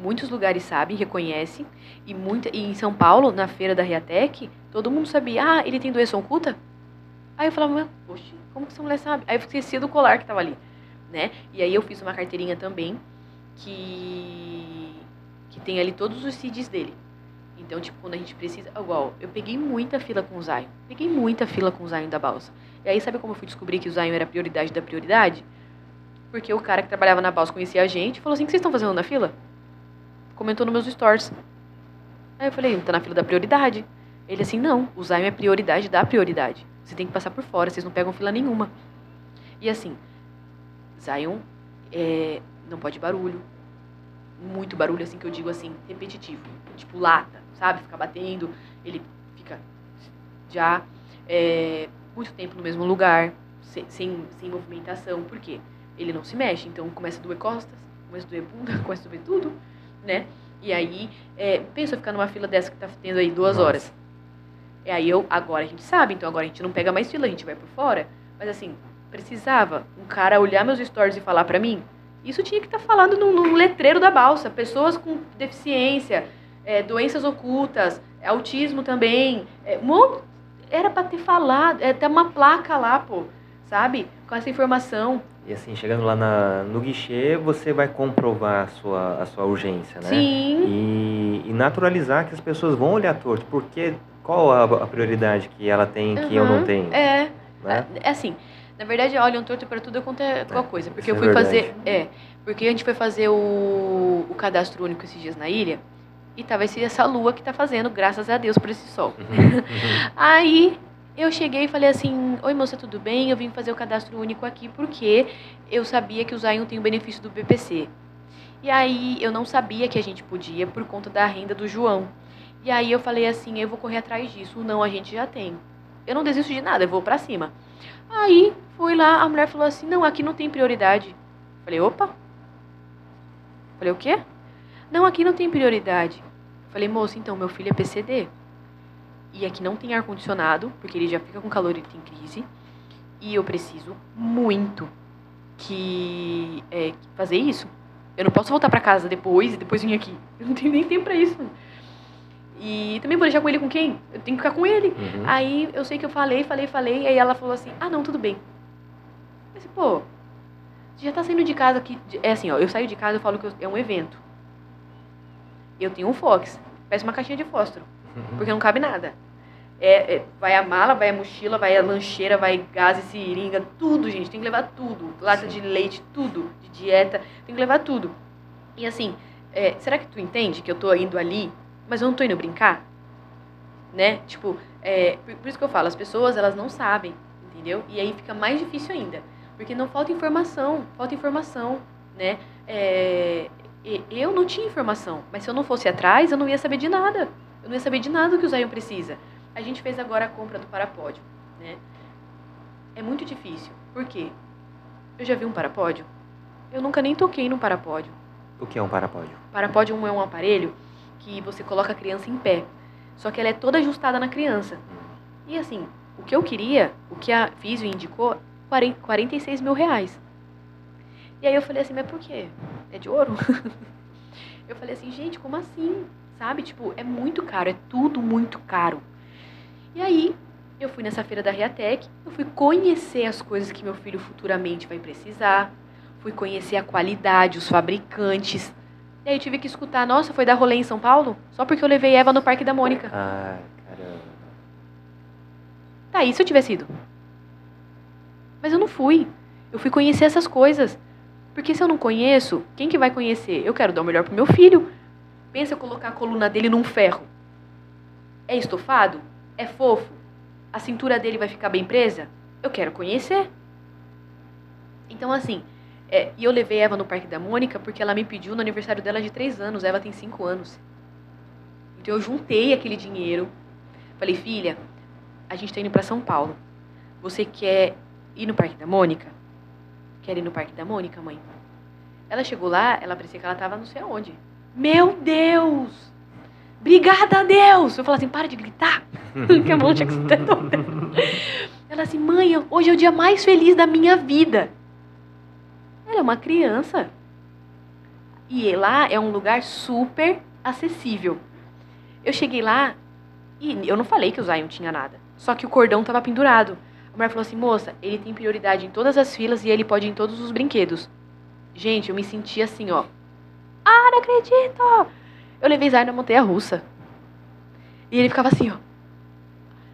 muitos lugares sabem, reconhecem, e, muita, e em São Paulo, na feira da Riatec, todo mundo sabia, ah, ele tem doença oculta? Aí eu falava, poxa, como que essa mulher sabe? Aí eu esqueci do colar que estava ali, né? E aí eu fiz uma carteirinha também, que, que tem ali todos os CIDs dele. Então, tipo, quando a gente precisa. Igual, eu peguei muita fila com o Zion. Peguei muita fila com o Zion da balsa. E aí, sabe como eu fui descobrir que o Zion era a prioridade da prioridade? Porque o cara que trabalhava na balsa conhecia a gente e falou assim: o que vocês estão fazendo na fila? Comentou nos meus stories. Aí eu falei, tá na fila da prioridade. Ele assim, não, o Zion é prioridade da prioridade. Você tem que passar por fora, vocês não pegam fila nenhuma. E assim, Zion é, não pode barulho. Muito barulho, assim, que eu digo assim, repetitivo. Tipo lata, sabe? Ficar batendo. Ele fica já é, muito tempo no mesmo lugar, sem, sem, sem movimentação. Por quê? Ele não se mexe, então começa a doer costas, começa a doer bunda, começa a doer tudo né? E aí, é, pensa ficar numa fila dessa que tá tendo aí duas Nossa. horas. E aí eu, agora a gente sabe, então agora a gente não pega mais fila, a gente vai por fora. Mas assim, precisava um cara olhar meus stories e falar para mim. Isso tinha que estar tá falando no, no, letreiro da balsa. Pessoas com deficiência, é, doenças ocultas, autismo também. É, era para ter falado, é, ter uma placa lá, pô, sabe? Com essa informação. E assim, chegando lá na, no guichê, você vai comprovar a sua, a sua urgência, né? Sim. E, e naturalizar que as pessoas vão olhar torto. Porque qual a, a prioridade que ela tem que eu não tenho? É. Né? É, é assim. Na verdade, olham torto para tudo quanto é, é coisa. Porque eu é fui é fazer. É. Porque a gente foi fazer o, o cadastro único esses dias na ilha. E tava essa lua que tá fazendo, graças a Deus, por esse sol. Uhum, uhum. Aí eu cheguei e falei assim: Oi, moça, tudo bem? Eu vim fazer o cadastro único aqui porque eu sabia que o Zion tem o benefício do BPC. E aí eu não sabia que a gente podia por conta da renda do João. E aí eu falei assim: Eu vou correr atrás disso. Não, a gente já tem. Eu não desisto de nada, eu vou para cima. Aí fui lá, a mulher falou assim: Não, aqui não tem prioridade. Falei, opa. Falei, o quê? Não, aqui não tem prioridade. Falei, moço, então, meu filho é PCD. E aqui não tem ar-condicionado, porque ele já fica com calor e tem crise. E eu preciso muito que é, fazer isso. Eu não posso voltar para casa depois e depois vir aqui. Eu não tenho nem tempo para isso. E também vou deixar com ele com quem? Eu tenho que ficar com ele. Uhum. Aí eu sei que eu falei, falei, falei. Aí ela falou assim: ah, não, tudo bem. Disse, pô, você já tá saindo de casa aqui. É assim, ó, eu saio de casa e falo que eu- é um evento. Eu tenho um Fox. Peço uma caixinha de fósforo. Porque não cabe nada. É, é, vai a mala, vai a mochila, vai a lancheira, vai gás e seringa, tudo, gente. Tem que levar tudo. Lata Sim. de leite, tudo. De dieta, tem que levar tudo. E assim, é, será que tu entende que eu tô indo ali, mas eu não tô indo brincar? Né? Tipo, é, por, por isso que eu falo, as pessoas, elas não sabem, entendeu? E aí fica mais difícil ainda. Porque não falta informação, falta informação, né? É, eu não tinha informação, mas se eu não fosse atrás, eu não ia saber de nada. Eu não ia saber de nada do que o Zion precisa. A gente fez agora a compra do parapódio, né? É muito difícil. Por quê? Eu já vi um parapódio? Eu nunca nem toquei num parapódio. O que é um parapódio? Parapódio é um aparelho que você coloca a criança em pé. Só que ela é toda ajustada na criança. E assim, o que eu queria, o que a Físio indicou, 40 46 mil reais. E aí eu falei assim, mas por quê? É de ouro? eu falei assim, gente, como assim? Sabe? Tipo, é muito caro, é tudo muito caro. E aí, eu fui nessa feira da Reatec, eu fui conhecer as coisas que meu filho futuramente vai precisar, fui conhecer a qualidade, os fabricantes. E aí eu tive que escutar, nossa, foi dar rolê em São Paulo? Só porque eu levei Eva no Parque da Mônica. Ah, caramba. Tá, e se eu tivesse ido? Mas eu não fui. Eu fui conhecer essas coisas. Porque se eu não conheço, quem que vai conhecer? Eu quero dar o melhor pro meu filho. Pensa eu colocar a coluna dele num ferro. É estofado? É fofo? A cintura dele vai ficar bem presa? Eu quero conhecer. Então, assim, é, e eu levei Eva no Parque da Mônica porque ela me pediu no aniversário dela de 3 anos. Eva tem 5 anos. Então eu juntei aquele dinheiro. Falei, filha, a gente tá indo pra São Paulo. Você quer ir no Parque da Mônica? Quer ir no Parque da Mônica, mãe? Ela chegou lá, ela parecia que ela tava não sei aonde. Meu Deus! Obrigada a Deus! Eu falei assim, para de gritar, que a mão tinha que estar toda. Ela assim, mãe, hoje é o dia mais feliz da minha vida. Ela é uma criança. E lá é um lugar super acessível. Eu cheguei lá e eu não falei que o Zion tinha nada. Só que o cordão tava pendurado. A mulher falou assim, moça, ele tem prioridade em todas as filas e ele pode ir em todos os brinquedos. Gente, eu me senti assim, ó. Ah, não acredito! Eu levei Zion na montanha russa. E ele ficava assim, ó.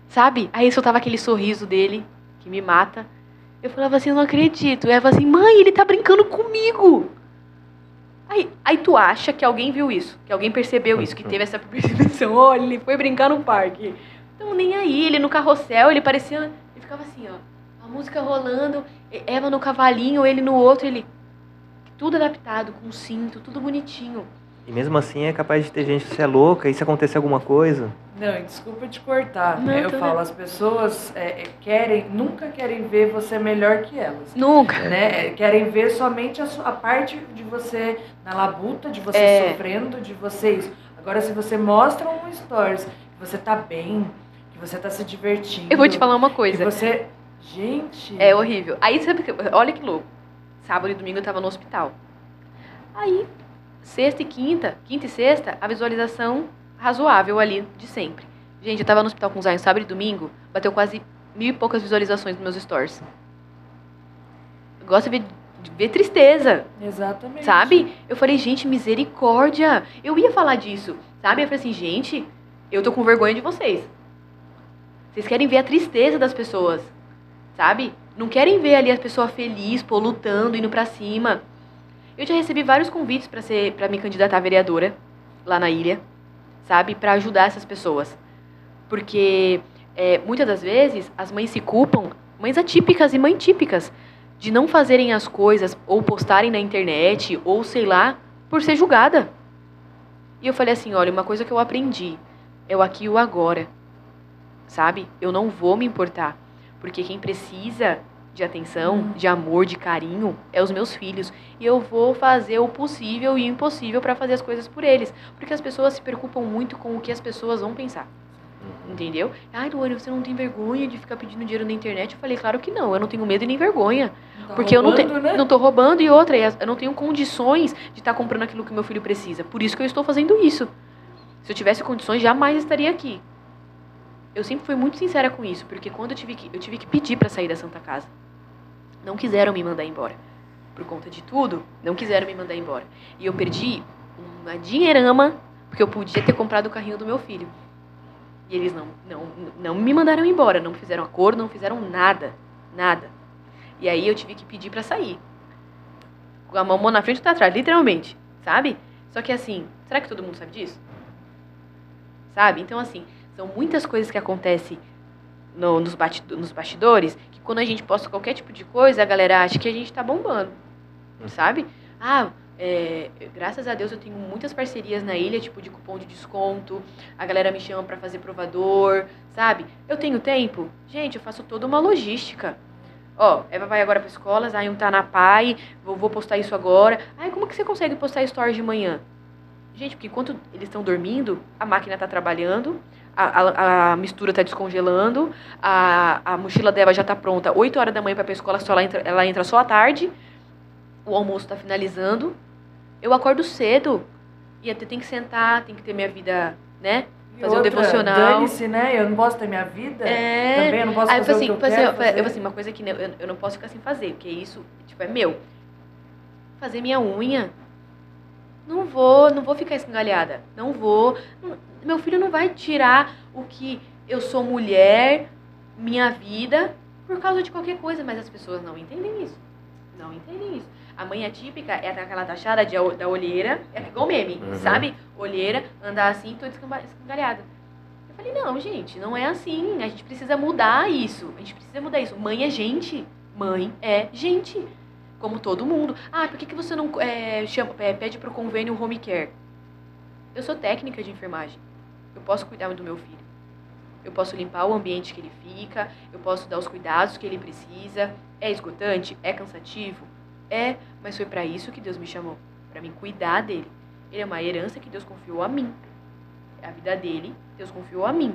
Sabe? Aí soltava aquele sorriso dele, que me mata. Eu falava assim, eu não acredito. E falava assim, mãe, ele tá brincando comigo. Aí, aí tu acha que alguém viu isso, que alguém percebeu isso, que teve essa percepção. Olha, ele foi brincar no parque. Então nem aí, ele no carrossel, ele parecia. Ele ficava assim, ó. A música rolando, Eva no cavalinho, ele no outro, ele. Tudo adaptado, com cinto, tudo bonitinho. E mesmo assim é capaz de ter gente que você é louca e se acontecer alguma coisa. Não, e desculpa te cortar. Não, eu tudo falo, bem. as pessoas é, é, querem, nunca querem ver você melhor que elas. Nunca. Né? É, Querem ver somente a, su- a parte de você na labuta, de você É. sofrendo, de você isso. Agora, se você mostra um stories que você tá bem, que você tá se divertindo. Eu vou te falar uma que coisa. você. Gente. É horrível. Aí, sabe, que- olha que louco. Sábado e domingo eu tava no hospital. Aí, sexta e quinta, quinta e sexta, a visualização razoável ali de sempre. Gente, eu tava no hospital com o Zion sábado e domingo, bateu quase mil e poucas visualizações nos meus stories. Eu gosto de ver, de ver tristeza, Exatamente. sabe? Eu falei, gente, misericórdia. Eu ia falar disso, sabe? Eu falei assim, gente, eu tô com vergonha de vocês. Vocês querem ver a tristeza das pessoas, sabe? Não querem ver ali a pessoa feliz, pô, lutando, indo pra cima. Eu já recebi vários convites pra ser, para me candidatar a vereadora lá na ilha, sabe? Pra ajudar essas pessoas, porque é, muitas das vezes as mães se culpam, mães atípicas e mães típicas, de não fazerem as coisas ou postarem na internet ou sei lá, por ser julgada. E eu falei assim, olha, uma coisa que eu aprendi é o aqui e o agora. Sabe? Eu não vou me importar, porque quem precisa de atenção, de amor, de carinho, é os meus filhos. E eu vou fazer o possível e o impossível para fazer as coisas por eles. Porque as pessoas se preocupam muito com o que as pessoas vão pensar. Entendeu? Ai, Luane, você não tem vergonha de ficar pedindo dinheiro na internet? Eu falei, claro que não, eu não tenho medo e nem vergonha. Tá porque eu não, roubando, tenho, né? não tô roubando e outra, as- eu não tenho condições de estar comprando aquilo que meu filho precisa. Por isso que eu estou fazendo isso. Se eu tivesse condições, jamais estaria aqui. Eu sempre fui muito sincera com isso, porque quando eu tive que, eu tive que pedir para sair da Santa Casa, não quiseram me mandar embora. Por conta de tudo, não quiseram me mandar embora. E eu perdi uma dinheirama, porque eu podia ter comprado o carrinho do meu filho. E eles não, não, não me mandaram embora, não fizeram acordo, não fizeram nada, nada. E aí eu tive que pedir pra sair. Com a mão na frente e outra atrás, literalmente, sabe? Só que assim, será que todo mundo sabe disso? Sabe? Então assim, são muitas coisas que acontecem no- nos, nos bastidores que quando a gente posta qualquer tipo de coisa, a galera acha que a gente tá bombando, sabe? Ah, é, graças a Deus eu tenho muitas parcerias na ilha, tipo de cupom de desconto, a galera me chama pra fazer provador, sabe? Eu tenho tempo? Gente, eu faço toda uma logística. Ó, Eva vai agora pra escola, Zion tá na PAI, vou, vou postar isso agora. Ai, como que você consegue postar stories de manhã? Gente, porque enquanto eles estão dormindo, a máquina tá trabalhando, a, a, a mistura tá descongelando, a, a mochila dela já tá pronta 8 horas da manhã pra ir pra escola, só ela, entra, ela entra só à tarde, o almoço tá finalizando. Eu acordo cedo e até tem que sentar, tem que ter minha vida, né? Fazer um outra, devocional. Dane-se, né? Eu não posso ter minha vida. É. Também eu não posso Aí eu fazer assim, o que eu assim, quero eu fazer. assim, uma coisa que eu, eu não posso ficar sem fazer, porque isso, tipo, é meu. Fazer minha unha. Não vou, não vou ficar escangalhada. Não vou. Não- Meu filho não vai tirar o que eu sou mulher, minha vida, por causa de qualquer coisa, mas as pessoas não entendem isso. Não entendem isso. A mãe atípica é aquela taxada de, da olheira, é igual meme, Uhum. sabe? Olheira, andar assim, toda escangalhada. Eu falei, não, gente, não é assim. A gente precisa mudar isso. A gente precisa mudar isso. Mãe é gente. Mãe é gente. Como todo mundo. Ah, por que, que você não é, chama, é, pede pro convênio home care? Eu sou técnica de enfermagem. Eu posso cuidar do meu filho. Eu posso limpar o ambiente que ele fica. Eu posso dar os cuidados que ele precisa. É esgotante? É cansativo? É, mas foi para isso que Deus me chamou. Para mim cuidar dele. Ele é uma herança que Deus confiou a mim. A vida dele, Deus confiou a mim.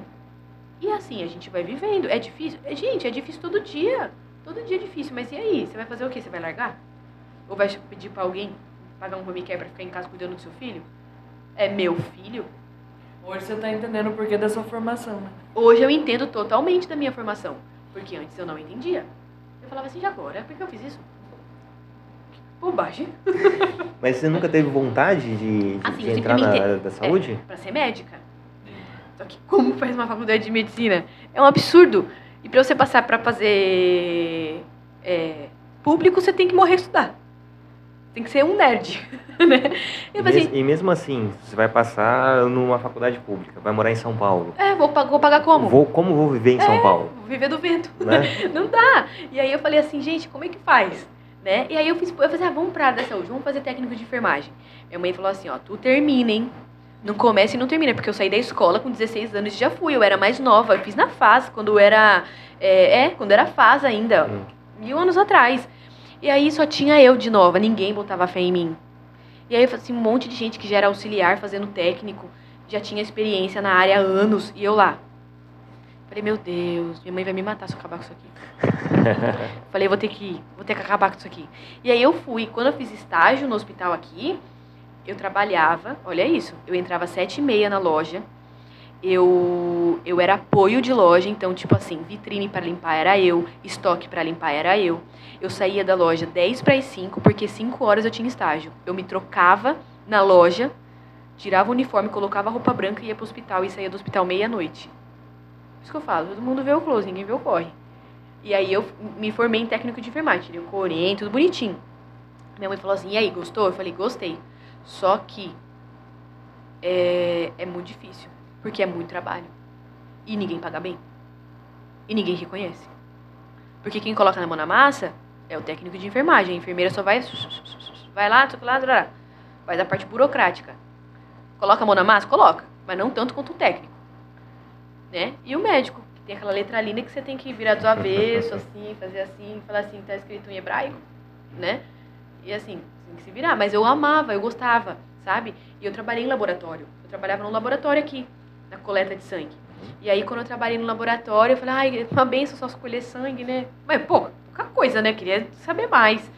E assim, a gente vai vivendo. É difícil? É, gente, é difícil todo dia. Todo dia é difícil. Mas e aí? Você vai fazer o quê? Você vai largar? Ou vai pedir pra alguém pagar um home care pra ficar em casa cuidando do seu filho? É meu filho? Hoje você tá entendendo o porquê da sua formação, né? Hoje eu entendo totalmente da minha formação. Porque antes eu não entendia. Eu falava assim, e agora? Por que eu fiz isso? Bobagem. Mas você nunca teve vontade de, de- Assim, de entrar na área da saúde? É, pra ser médica. Só que como faz uma faculdade de medicina? É um absurdo. E pra você passar pra fazer é, público, você tem que morrer estudar. Tem que ser um nerd, né? E, mes- assim, e mesmo assim, você vai passar numa faculdade pública, vai morar em São Paulo. é, vou, vou pagar como? Vou, como vou viver em São Paulo? Vou viver do vento. Né? Não dá. E aí eu falei assim, gente, como é que faz? Né? E aí eu fiz, eu falei assim, ah, vamos pra área da saúde, vamos fazer técnico de enfermagem. Minha mãe falou assim, ó, tu termina, hein? Não começa e não termina, porque eu saí da escola com 16 anos e já fui, eu era mais nova, eu fiz na FAS, quando eu era, é, é, quando era FAS ainda, Hum. mil anos atrás. E aí só tinha eu de nova, ninguém botava fé em mim. E aí, assim, um monte de gente que já era auxiliar fazendo técnico, já tinha experiência na área há anos, e eu lá. Falei, meu Deus, minha mãe vai me matar se eu acabar com isso aqui. Falei, vou ter que ir, vou ter que acabar com isso aqui. E aí eu fui. Quando eu fiz estágio no hospital aqui, eu trabalhava, olha isso, eu entrava às sete e meia na loja, eu, eu era apoio de loja, então, tipo assim, vitrine para limpar era eu, estoque para limpar era eu. Eu saía da loja 10 para as 5, porque 5 horas eu tinha estágio. Eu me trocava na loja, tirava o uniforme, colocava a roupa branca e ia pro hospital e saía do hospital meia-noite. Por isso que eu falo, todo mundo vê o close, ninguém vê o corre. E aí eu me formei em técnico de enfermagem, o corém, tudo bonitinho. Minha mãe falou assim, e aí, gostou? Eu falei, gostei. Só que é, é muito difícil, porque é muito trabalho. E ninguém paga bem. E ninguém reconhece. Porque quem coloca na mão na massa é o técnico de enfermagem. A enfermeira só vai. Vai lá, lá, lá. Faz a parte burocrática. Coloca a mão na massa? Coloca. Mas não tanto quanto o técnico. Né? E o médico? tem aquela letra linda que você tem que virar do avesso, assim, fazer assim, falar assim, tá escrito em hebraico, né? E assim, tem que se virar. Mas eu amava, eu gostava, sabe? E eu trabalhei em laboratório. Eu trabalhava no laboratório aqui, na coleta de sangue. E aí, quando eu trabalhei no laboratório, eu falei, ai, uma benção só escolher sangue, né? Mas, pô, pouca coisa, né? Queria saber mais.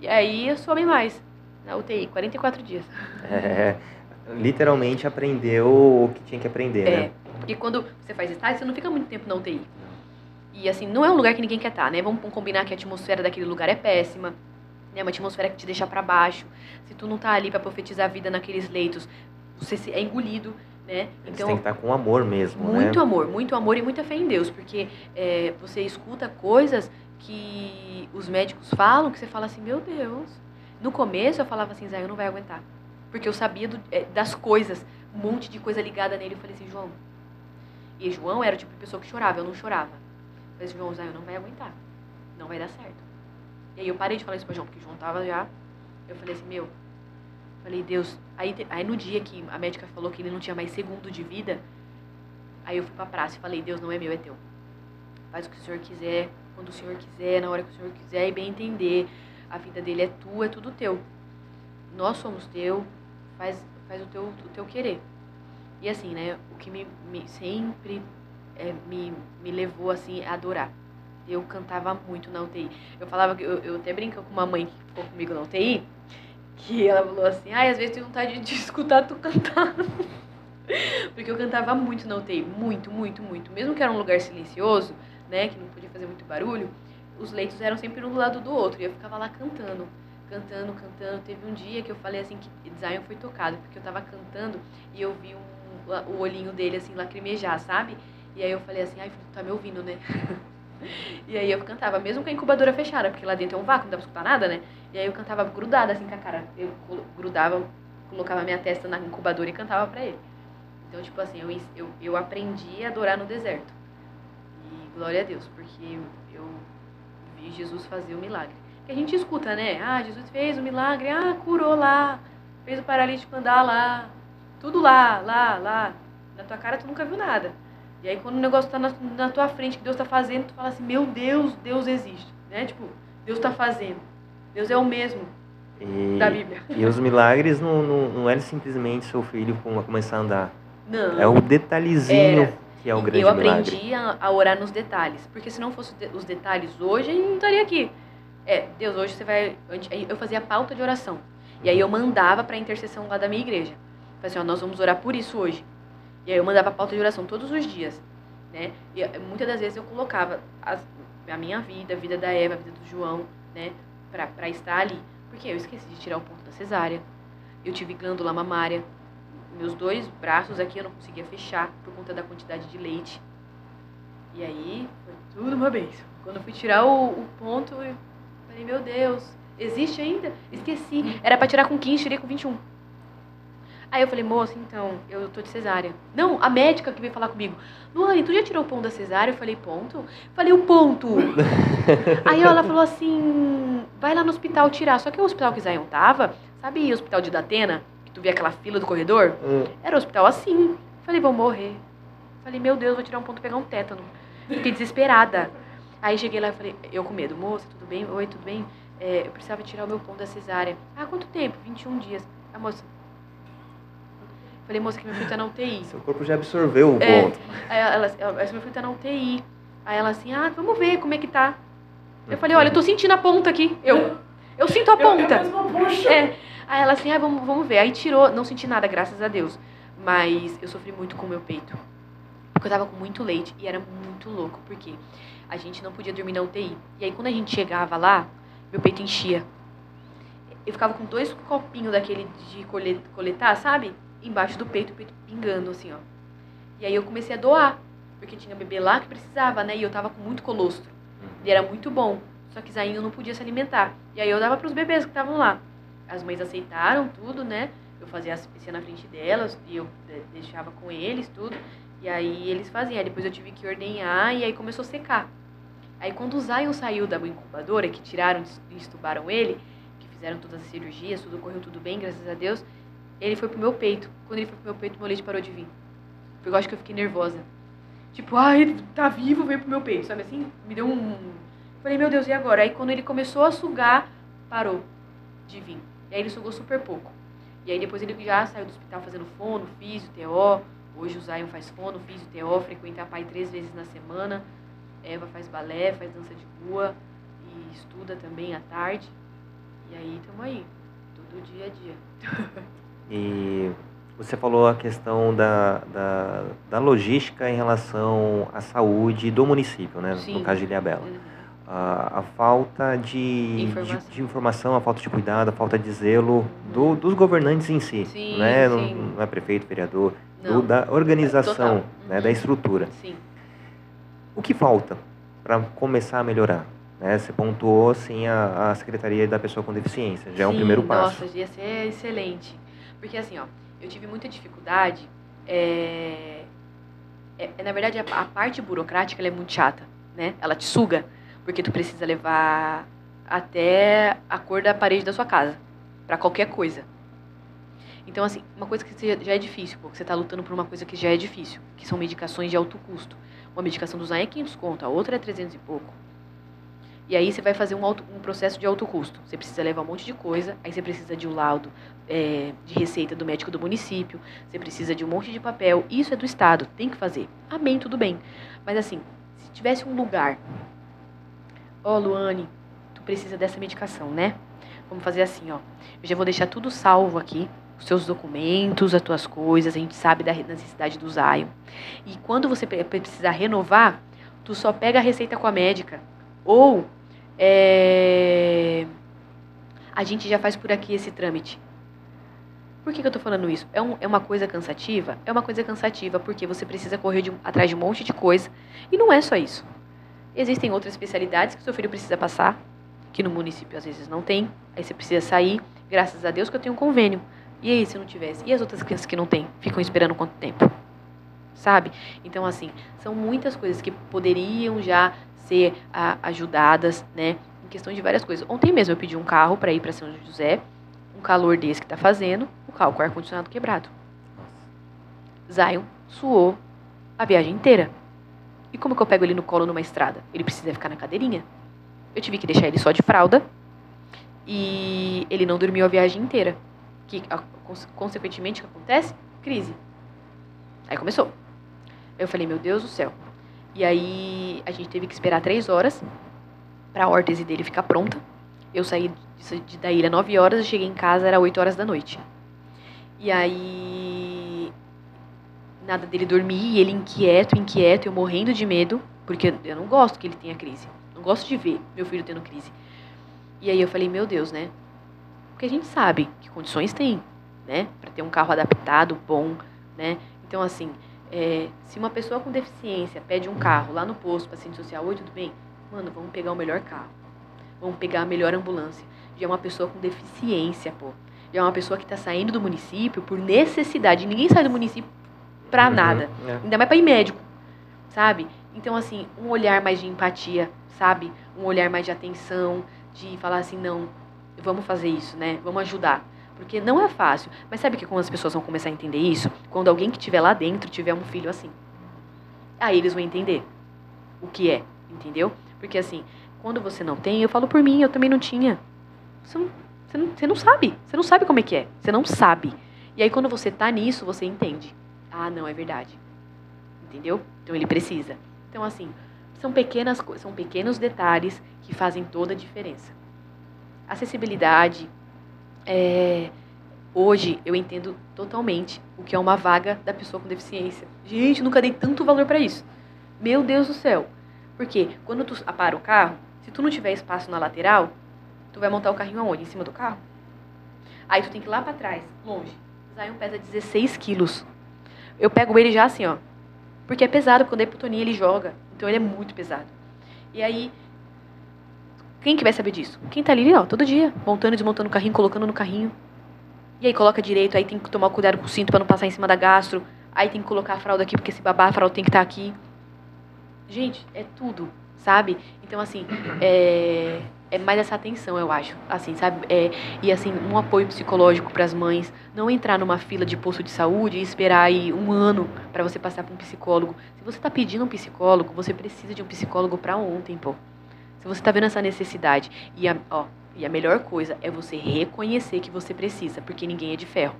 E aí, eu soube mais. Na UTI, 44 dias. É, literalmente aprendeu o que tinha que aprender, É, né? porque quando você faz estágio, você não fica muito tempo na UTI. E assim, não é um lugar que ninguém quer estar, né? Vamos combinar que a atmosfera daquele lugar é péssima. É uma atmosfera que te deixa pra baixo. Se tu não tá ali pra profetizar a vida naqueles leitos, você é engolido, né? Então, têm que estar com amor mesmo, muito né? amor, muito amor e muita fé em Deus, porque é, você escuta coisas que os médicos falam que você fala assim, meu Deus. No começo eu falava assim, Zé, eu não vai aguentar. Porque eu sabia do- é, das coisas, um monte de coisa ligada nele. Eu falei assim, João. E João era o tipo de pessoa que chorava, eu não chorava. Eu falei assim, João, Zé, eu não vai aguentar. Não vai dar certo. E aí eu parei de falar isso pra João, porque João tava já. Eu falei assim, meu. Falei, Deus. Aí, aí no dia que a médica falou que ele não tinha mais segundo de vida, Aí eu fui pra praça e falei, Deus não é meu, é teu. Faz o que o Senhor quiser, quando o Senhor quiser, na hora que o Senhor quiser e bem entender. A vida dele é tua, é tudo teu. Nós somos teu, faz, faz o, teu, o teu querer. E assim, né, o que me, me- sempre é, me, me levou assim a adorar. Eu cantava muito na UTI. Eu falava que eu, eu até brinco com uma mãe que ficou comigo na UTI, que ela falou assim, ai, às vezes tenho vontade de escutar tu cantar. Porque eu cantava muito na UTI, muito, muito, muito. Mesmo que era um lugar silencioso, né, que não podia fazer muito barulho, os leitos eram sempre um do lado do outro. E eu ficava lá cantando, cantando, cantando. Teve um dia que eu falei assim que Zion foi tocado, porque eu tava cantando e eu vi um, o olhinho dele assim lacrimejar, sabe? E aí eu falei assim, ai, tu tá me ouvindo, né? e aí eu cantava, mesmo com a incubadora fechada, porque lá dentro é um vácuo, não dá pra escutar nada, né? E aí eu cantava grudada assim com a cara. Eu grudava, colocava minha testa na incubadora e cantava pra ele. Então, tipo assim, eu, eu, eu aprendi a adorar no deserto. E glória a Deus, porque eu vi Jesus fazer o milagre. Que a gente escuta, né? Ah, Jesus fez o milagre, ah, curou lá, fez o paralítico andar lá, tudo lá, lá, lá. Na tua cara tu nunca viu nada. E aí quando o negócio tá na, na tua frente, que Deus tá fazendo, tu fala assim, meu Deus, Deus existe. Né? Tipo, Deus tá fazendo. Deus é o mesmo E, da Bíblia. e os milagres não, não, não é simplesmente seu filho com- começar a andar. Não. É o detalhezinho Era. que é o grande eu milagre. aprendi a, a orar nos detalhes. Porque se não fosse os detalhes hoje, eu não estaria aqui. É, Deus, hoje você vai. Eu fazia pauta de oração. E aí eu mandava para a intercessão lá da minha igreja. Falei assim, ó, nós vamos orar por isso hoje. E aí eu mandava pauta de oração todos os dias. Né? E eh, muitas das vezes eu colocava as- a minha vida, a vida da Eva, a vida do João, né? Pra estar ali. Porque eu esqueci de tirar o ponto da cesárea. Eu tive glândula mamária. Meus dois braços aqui eu não conseguia fechar por conta da quantidade de leite. E aí, foi tudo uma bênção. Quando eu fui tirar o, o ponto, eu falei, meu Deus, existe ainda? Esqueci. Era pra tirar com 15, tirei com 21. Aí eu falei, moça, então, eu tô de cesárea. Não, a médica que veio falar comigo. Luane, tu já tirou o ponto da cesárea? Eu falei, ponto? Falei, o ponto. Aí ela falou assim, vai lá no hospital tirar. Só que o hospital que Zion tava, sabe o hospital de Datena? Que tu vê aquela fila do corredor? Hum, Era um hospital assim. Falei, vou morrer. Falei, meu Deus, vou tirar um ponto e pegar um tétano. Fiquei desesperada. Aí cheguei lá e falei, eu com medo, moça, tudo bem? Oi, tudo bem? É, eu precisava tirar o meu ponto da cesárea. Ah, quanto tempo? 21 dias. A moça. Falei, moça, que meu filho tá na UTI. Seu corpo já absorveu o É. ponto. Aí ela, ela, esse meu filho tá na UTI. Aí ela assim, ah, vamos ver como é que tá. Eu falei, olha, eu tô sentindo a ponta aqui. Eu, eu sinto a ponta. É. Aí ela assim, ah, vamos, vamos ver. Aí tirou, não senti nada, graças a Deus. Mas eu sofri muito com o meu peito. Porque eu tava com muito leite e era muito louco, porque a gente não podia dormir na UTI. E aí quando a gente chegava lá, meu peito enchia. Eu ficava com dois copinhos daquele de colet- coletar, sabe? Embaixo do peito, o peito pingando, assim, ó. E aí eu comecei a doar, porque tinha bebê lá que precisava, né? E eu tava com muito colostro. E era muito bom. Só que Zainho não podia se alimentar. E aí eu dava pros bebês que estavam lá. As mães aceitaram tudo, né? Eu fazia as piscinas na frente delas e eu de- deixava com eles tudo. E aí eles faziam. Aí depois eu tive que ordenhar e aí começou a secar. Aí quando o Zion saiu da incubadora, que tiraram e estubaram ele, que fizeram todas as cirurgias, tudo correu tudo bem, graças a Deus, ele foi pro meu peito. Quando ele foi pro meu peito, meu leite parou de vir. Eu acho que eu fiquei nervosa. Tipo, ai, tá vivo, veio pro meu peito, sabe assim? Me deu um. Falei, meu Deus, e agora? Aí quando ele começou a sugar, parou de vir. E aí ele sugou super pouco. E aí depois ele já saiu do hospital fazendo fono, físio, TO. Hoje o Zion faz fono, físio, TO, frequenta a pai três vezes na semana. Eva faz balé, faz dança de rua e estuda também à tarde. E aí estamos aí, todo dia a dia. E você falou a questão da, da, da logística em relação à saúde do município, né? Sim. No caso de Ilhabela. Uhum. A, a falta de Informação. De, de informação, a falta de cuidado, a falta de zelo do, dos governantes em si, Sim, né? Não, sim. não é prefeito, vereador, Não. do, da organização, Total. né? Uhum. da estrutura. Sim. O que falta para começar a melhorar? Né? Você pontuou assim a, a Secretaria da Pessoa com Deficiência, já é um Sim, primeiro passo. Nossa, ia ser excelente. Porque assim, ó, eu tive muita dificuldade. É, é- é, na verdade, a, a parte burocrática é muito chata, né? Ela te suga, porque tu precisa levar até a cor da parede da sua casa, para qualquer coisa. Então, assim, uma coisa que já- é difícil, pô, que você tá lutando por uma coisa que já é difícil, que são medicações de alto custo. Uma medicação do Zan é 500 conto, a outra é 300 e pouco. E aí você vai fazer um, auto- um processo de alto custo. Você precisa levar um monte de coisa, aí você precisa de um laudo é, de receita do médico do município, você precisa de um monte de papel. Isso é do Estado, tem que fazer. Amém, tudo bem. Mas assim, se tivesse um lugar, ó, Luane, tu precisa dessa medicação, né? Vamos fazer assim, ó. Eu já vou deixar tudo salvo aqui, os seus documentos, as tuas coisas, a gente sabe da necessidade do Zion. E quando você pre- precisar renovar, tu só pega a receita com a médica. Ou é, a gente já faz por aqui esse trâmite. Por que, que eu tô falando isso? É, um- é uma coisa cansativa? É uma coisa cansativa porque você precisa correr de atrás de um monte de coisa. E não é só isso. Existem outras especialidades que seu filho precisa passar, que no município às vezes não tem. Aí você precisa sair. Graças a Deus que eu tenho um convênio. E aí, se não tivesse? E as outras crianças que não têm? Ficam esperando quanto tempo? Sabe? Então, assim, são muitas coisas que poderiam já ser ah, ajudadas, né? Em questão de várias coisas. Ontem mesmo eu pedi um carro para ir para São José, um calor desse que tá fazendo, o carro com o ar-condicionado quebrado. Zion suou a viagem inteira. E como que eu pego ele no colo numa estrada? Ele precisa ficar na cadeirinha. Eu tive que deixar ele só de fralda e ele não dormiu a viagem inteira. Que, consequentemente, o que acontece? Crise. Aí começou. Eu falei, meu Deus do céu. E aí a gente teve que esperar três horas para a órtese dele ficar pronta. Eu saí da ilha 9 horas e cheguei em casa, era 8 horas da noite. E aí. Nada dele dormir, ele inquieto, inquieto, eu morrendo de medo, porque eu não gosto que ele tenha crise. Não gosto de ver meu filho tendo crise. E aí eu falei, meu Deus, né? Porque a gente sabe que condições tem, né? Para ter um carro adaptado, bom, né? Então, assim, é, se uma pessoa com deficiência pede um carro lá no posto, paciente social, oi, tudo bem? Mano, vamos pegar o melhor carro. Vamos pegar a melhor ambulância. Já é uma pessoa com deficiência, pô. Já é uma pessoa que está saindo do município por necessidade. Ninguém sai do município pra Uhum, nada. é. Ainda mais pra ir médico, sabe? Então, assim, um olhar mais de empatia, sabe? Um olhar mais de atenção, de falar assim, não, vamos fazer isso, né? Vamos ajudar. Porque não é fácil. Mas sabe que quando as pessoas vão começar a entender isso? Quando alguém que estiver lá dentro tiver um filho assim. Aí eles vão entender o que é, entendeu? Porque assim, quando você não tem, eu falo por mim, eu também não tinha. Não, você não, você não sabe. Você não sabe como é que é. Você não sabe. E aí quando você tá nisso, você entende. Ah, não, é verdade. Entendeu? Então ele precisa. Então, assim, são pequenas coisas, são pequenos detalhes que fazem toda a diferença. Acessibilidade. É, hoje eu entendo totalmente o que é uma vaga da pessoa com deficiência. Gente, nunca dei tanto valor para isso. Meu Deus do céu. Porque quando tu para o carro, se tu não tiver espaço na lateral, tu vai montar o carrinho aonde? Em cima do carro? Aí tu tem que ir lá para trás, longe. Zion pesa 16 quilos. Eu pego ele já assim, ó. Porque é pesado, quando é hipotonia ele joga. Então ele é muito pesado. E aí, quem que vai saber disso? Quem tá ali, ó, todo dia, montando e desmontando o carrinho, colocando no carrinho. E aí coloca direito, aí tem que tomar cuidado com o cinto para não passar em cima da gastro. Aí tem que colocar a fralda aqui, porque se babar a fralda tem que estar aqui. Gente, é tudo, sabe? Então, assim, é, é mais essa atenção, eu acho. Assim, sabe? É, e assim, um apoio psicológico para as mães. Não entrar numa fila de posto de saúde e esperar aí um ano para você passar por um psicólogo. Se você está pedindo um psicólogo, você precisa de um psicólogo para ontem, pô. Se você está vendo essa necessidade. E a, ó, e a melhor coisa é você reconhecer que você precisa, porque ninguém é de ferro.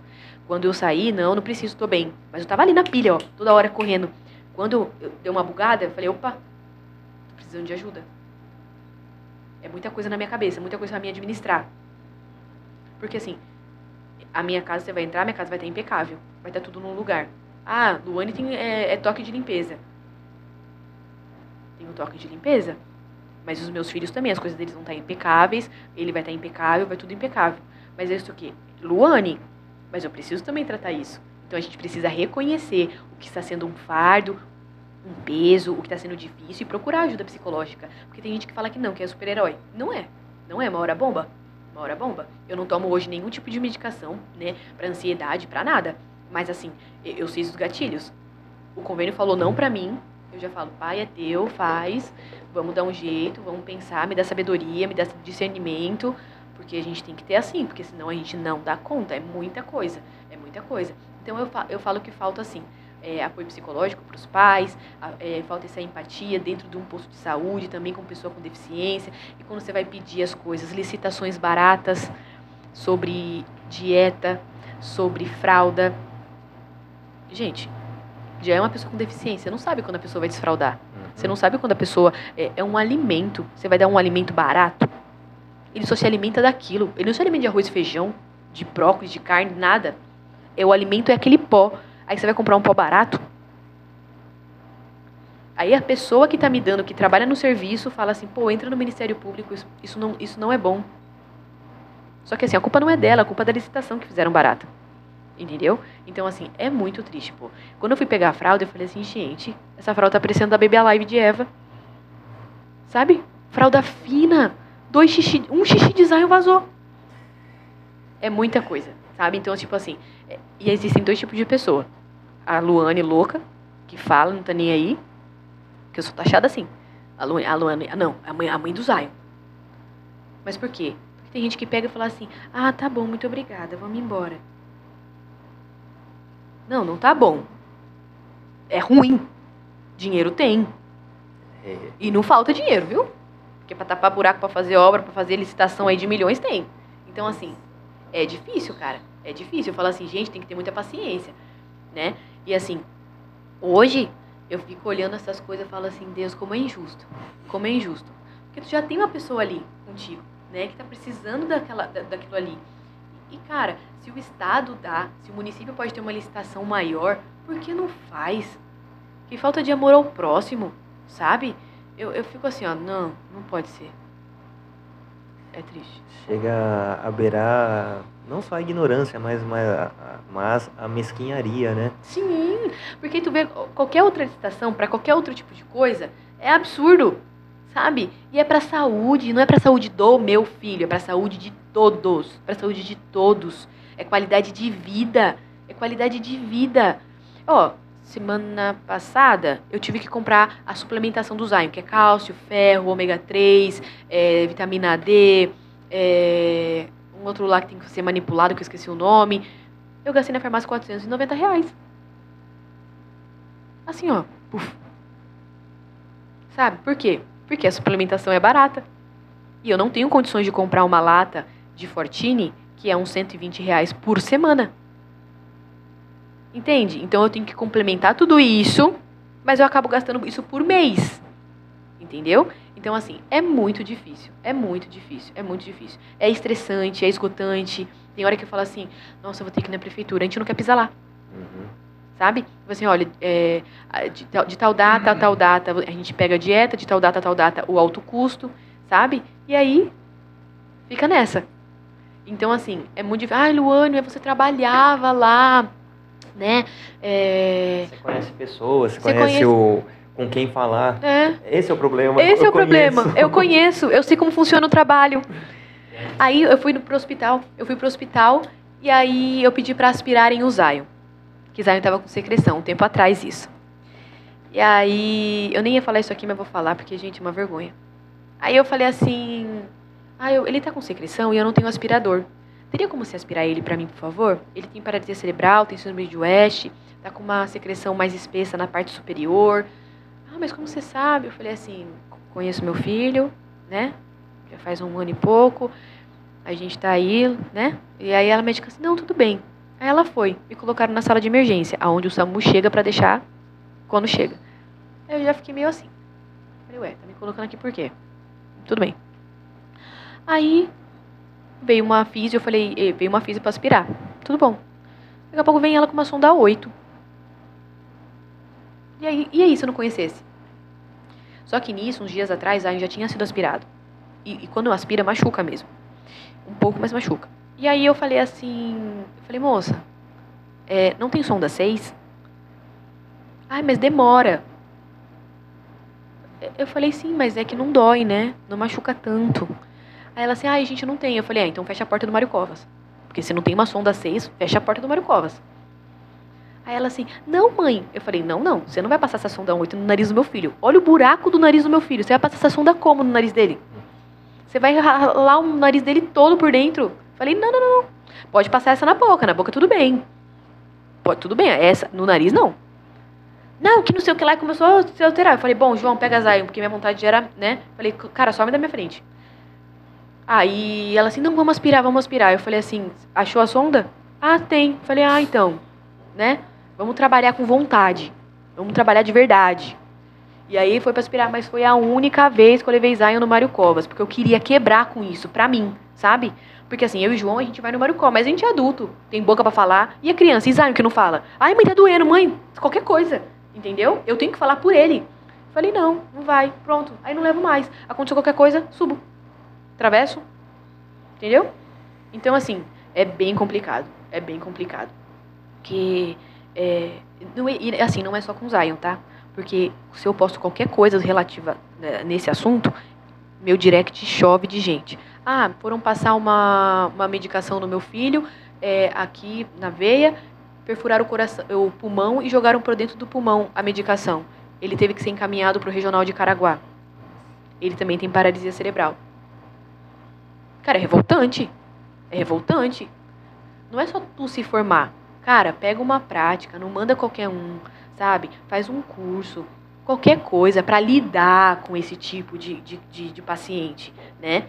Quando eu saí, não, não preciso, tô bem. Mas eu tava ali na pilha, ó, toda hora correndo. Quando eu dei uma bugada, eu falei, opa, tô precisando de ajuda. É muita coisa na minha cabeça, muita coisa pra me administrar. Porque assim, a minha casa você vai entrar, minha casa vai estar impecável. Vai estar tudo no lugar. Ah, Luane tem é, é toque de limpeza. Tem um toque de limpeza. Mas os meus filhos também, as coisas deles vão estar impecáveis, ele vai estar impecável, vai tudo impecável. Mas é isso aqui, Luane, mas eu preciso também tratar isso. Então a gente precisa reconhecer o que está sendo um fardo, um peso, o que está sendo difícil e procurar ajuda psicológica. Porque tem gente que fala que não, que é super-herói. Não é. Não é uma hora bomba. Uma hora bomba. Eu não tomo hoje nenhum tipo de medicação, né, para ansiedade, para nada. Mas assim, eu sei os gatilhos. O convênio falou não para mim, eu já falo, pai, é teu, faz, vamos dar um jeito, vamos pensar, me dá sabedoria, me dá discernimento, porque a gente tem que ter assim, porque senão a gente não dá conta, é muita coisa, é muita coisa. Então eu, eu falo que falta assim, é, apoio psicológico para os pais, é, falta essa empatia dentro de um posto de saúde, também com pessoa com deficiência, e quando você vai pedir as coisas, licitações baratas sobre dieta, sobre fralda. Gente, já é uma pessoa com deficiência. Você não sabe quando a pessoa vai desfraudar. Uhum. Você não sabe quando a pessoa é, é, um alimento. Você vai dar um alimento barato. Ele só se alimenta daquilo. Ele não se alimenta de arroz e feijão, de brócolis, de carne, nada. É o alimento é aquele pó. Aí você vai comprar um pó barato. Aí a pessoa que está me dando, que trabalha no serviço, fala assim: pô, entra no Ministério Público, isso, isso, não, isso não é bom. Só que assim, a culpa não é dela, a culpa é da licitação que fizeram barata. Entendeu? Então, assim, é muito triste, pô. Quando eu fui pegar a fralda, eu falei assim, gente, essa fralda tá parecendo da Baby Alive de Eva. Sabe? Fralda fina. Dois xixi, um xixi de vazou. É muita coisa, sabe? Então, tipo assim, é, e existem dois tipos de pessoa. A Luane louca, que fala, não tá nem aí. Que eu sou taxada assim. A Luane, a Luane não, a mãe, a mãe do Zion. Mas por quê? Porque tem gente que pega e fala assim, ah, tá bom, muito obrigada, vamos embora. Não, não tá bom. É ruim. Dinheiro tem. É. E não falta dinheiro, viu? Porque pra tapar buraco, pra fazer obra, pra fazer licitação aí de milhões, tem. Então, assim, é difícil, cara. É difícil. Eu falo assim, gente, tem que ter muita paciência, né? E assim, hoje eu fico olhando essas coisas e falo assim, Deus, como é injusto. Como é injusto. Porque tu já tem uma pessoa ali contigo, né? Que tá precisando daquela, da, daquilo ali. E, cara, se o Estado dá, se o município pode ter uma licitação maior, por que não faz? Que falta de amor ao próximo, sabe? Eu, eu fico assim, ó, não, não pode ser. É triste. Chega a beirar não só a ignorância, mas, mas, mas a mesquinharia, né? Sim, porque tu vê qualquer outra licitação para qualquer outro tipo de coisa é absurdo sabe? E é para saúde, não é para saúde do meu filho, é para saúde de todos, para saúde de todos. É qualidade de vida, é qualidade de vida. Ó, oh, semana passada eu tive que comprar a suplementação do Zion, que é cálcio, ferro, ômega 3, é, vitamina D, é, um outro lá que tem que ser manipulado, que eu esqueci o nome. Eu gastei na farmácia 490 reais. Assim, ó. Puf. Sabe? Por quê? Porque a suplementação é barata. E eu não tenho condições de comprar uma lata de Fortini que é uns 120 reais por semana. Entende? Então eu tenho que complementar tudo isso, mas eu acabo gastando isso por mês. Entendeu? Então, assim, é muito difícil. É muito difícil. É muito difícil. É estressante, é esgotante. Tem hora que eu falo assim, nossa, eu vou ter que ir na prefeitura. A gente não quer pisar lá. Uhum sabe? Tipo assim, olha, é, de, tal, de tal data a tal data, a gente pega a dieta, de tal data a tal data, o alto custo, sabe? E aí, fica nessa. Então, assim, é muito difícil. Ai, Luane, você trabalhava lá, né? É... Você conhece pessoas, você, você conhece, conhece, o com quem falar. É. Esse é o problema. Esse eu é o conheço. problema. Eu conheço, eu sei como funciona o trabalho. Aí eu fui pro hospital, eu fui pro hospital e aí eu pedi para aspirarem o Zion que Zion estava com secreção, um tempo atrás isso. E aí, eu nem ia falar isso aqui, mas vou falar, porque, gente, é uma vergonha. Aí eu falei assim, Ah, eu, ele tá com secreção e eu não tenho aspirador. Teria como você aspirar ele para mim, por favor? Ele tem paralisia cerebral, tem síndrome de West, tá com uma secreção mais espessa na parte superior. Ah, mas como você sabe? Eu falei assim, conheço meu filho, né? Já faz um ano e pouco. A gente tá aí, né? E aí ela disse assim, não, tudo bem. Aí ela foi, me colocaram na sala de emergência, aonde o SAMU chega para deixar quando chega. Aí eu já fiquei meio assim. Falei, ué, tá me colocando aqui por quê? Tudo bem. Aí veio uma física, eu falei, "Eh, veio uma física para aspirar. Tudo bom. Daqui a pouco vem ela com uma sonda 8. E aí, e aí se eu não conhecesse? Só que nisso, uns dias atrás, a já tinha sido aspirado. E, e quando aspira, machuca mesmo. Um pouco, mas machuca. E aí eu falei assim, eu falei, moça, é, não tem sonda 6? Ai, mas demora. Eu falei, sim, mas é que não dói, né? Não machuca tanto. Aí ela assim, ai, gente, não tem. Eu falei, ah, então fecha a porta do Mário Covas. Porque se não tem uma sonda 6, fecha a porta do Mário Covas. Aí ela assim, não, mãe. Eu falei, não, não, você não vai passar essa sonda 8 no nariz do meu filho. Olha o buraco do nariz do meu filho. Você vai passar essa sonda como no nariz dele? Você vai ralar o nariz dele todo por dentro? Falei, não, não, não. Pode passar essa na boca. Na boca tudo bem. Pode, tudo bem. Essa, no nariz não. Não, que não sei o que lá, começou a se alterar. Eu falei, bom, João, pega Zion, porque minha vontade era, né? Falei, cara, some da minha frente. Aí ela assim, não, vamos aspirar, vamos aspirar. Eu falei assim, achou a sonda? Ah, tem. Falei, ah, então, né? Vamos trabalhar com vontade. Vamos trabalhar de verdade. E aí foi pra aspirar, mas foi a única vez que eu levei Zion no Mário Covas, porque eu queria quebrar com isso, pra mim, sabe? Porque assim, eu e João, a gente vai no Mário Covas, mas a gente é adulto, tem boca pra falar. E a criança, e Zion que não fala? Ai, mãe, tá doendo, mãe, qualquer coisa. Entendeu? Eu tenho que falar por ele. Falei, não, não vai, pronto. Aí não levo mais. Aconteceu qualquer coisa, subo. Travesso. Entendeu? Então, assim, é bem complicado. É bem complicado. Porque, é, não é, e, assim, não é só com Zion, tá? Porque se eu posto qualquer coisa relativa né, nesse assunto, meu direct chove de gente. Ah, foram passar uma, uma medicação no meu filho, é, aqui na veia, perfuraram o, coração, o pulmão e jogaram por dentro do pulmão a medicação. Ele teve que ser encaminhado para o regional de Caraguá. Ele também tem paralisia cerebral. Cara, é revoltante. É revoltante. Não é só tu se formar. Cara, pega uma prática, não manda qualquer um, sabe? Faz um curso, qualquer coisa para lidar com esse tipo de, de, de, de paciente, né?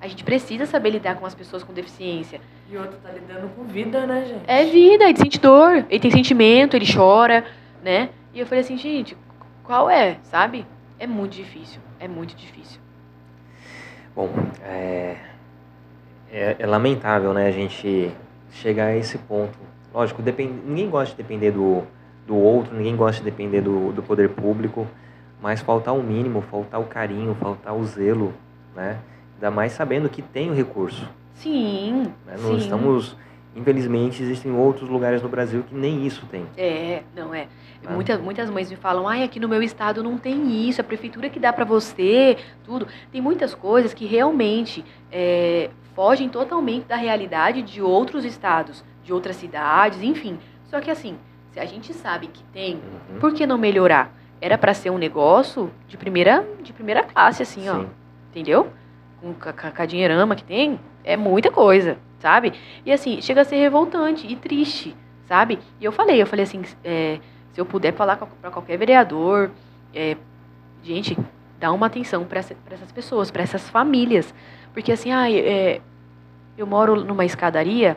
A gente precisa saber lidar com as pessoas com deficiência. E outro tá lidando com vida, né, gente? É vida, ele sente dor, ele tem sentimento, ele chora, né? E eu falei assim, gente, qual é, sabe? É muito difícil, é muito difícil. Bom, é, é, é lamentável, né, a gente chegar a esse ponto. Lógico, depend, ninguém gosta de depender do, do outro, ninguém gosta de depender do, do poder público, mas faltar o mínimo, faltar o carinho, faltar o zelo, né? Ainda mais sabendo que tem o recurso. Sim, Né? sim. Nós estamos, infelizmente, existem outros lugares no Brasil que nem isso tem. É, não é. Ah. Muitas, muitas mães me falam, ai, aqui no meu estado não tem isso, a prefeitura que dá pra você, tudo. Tem muitas coisas que realmente é, fogem totalmente da realidade de outros estados, de outras cidades, enfim. Só que assim, se a gente sabe que tem, Uhum. por que não melhorar? Era pra ser um negócio de primeira, de primeira classe, assim, ó. Sim. Entendeu? Com, com, a- com a dinheirama que tem, é muita coisa, sabe? E assim, chega a ser revoltante e triste, sabe? E eu falei, eu falei assim, é, se eu puder falar para qualquer vereador, é, gente, dá uma atenção para essas pessoas, para essas famílias. Porque assim, ah, é, eu moro numa escadaria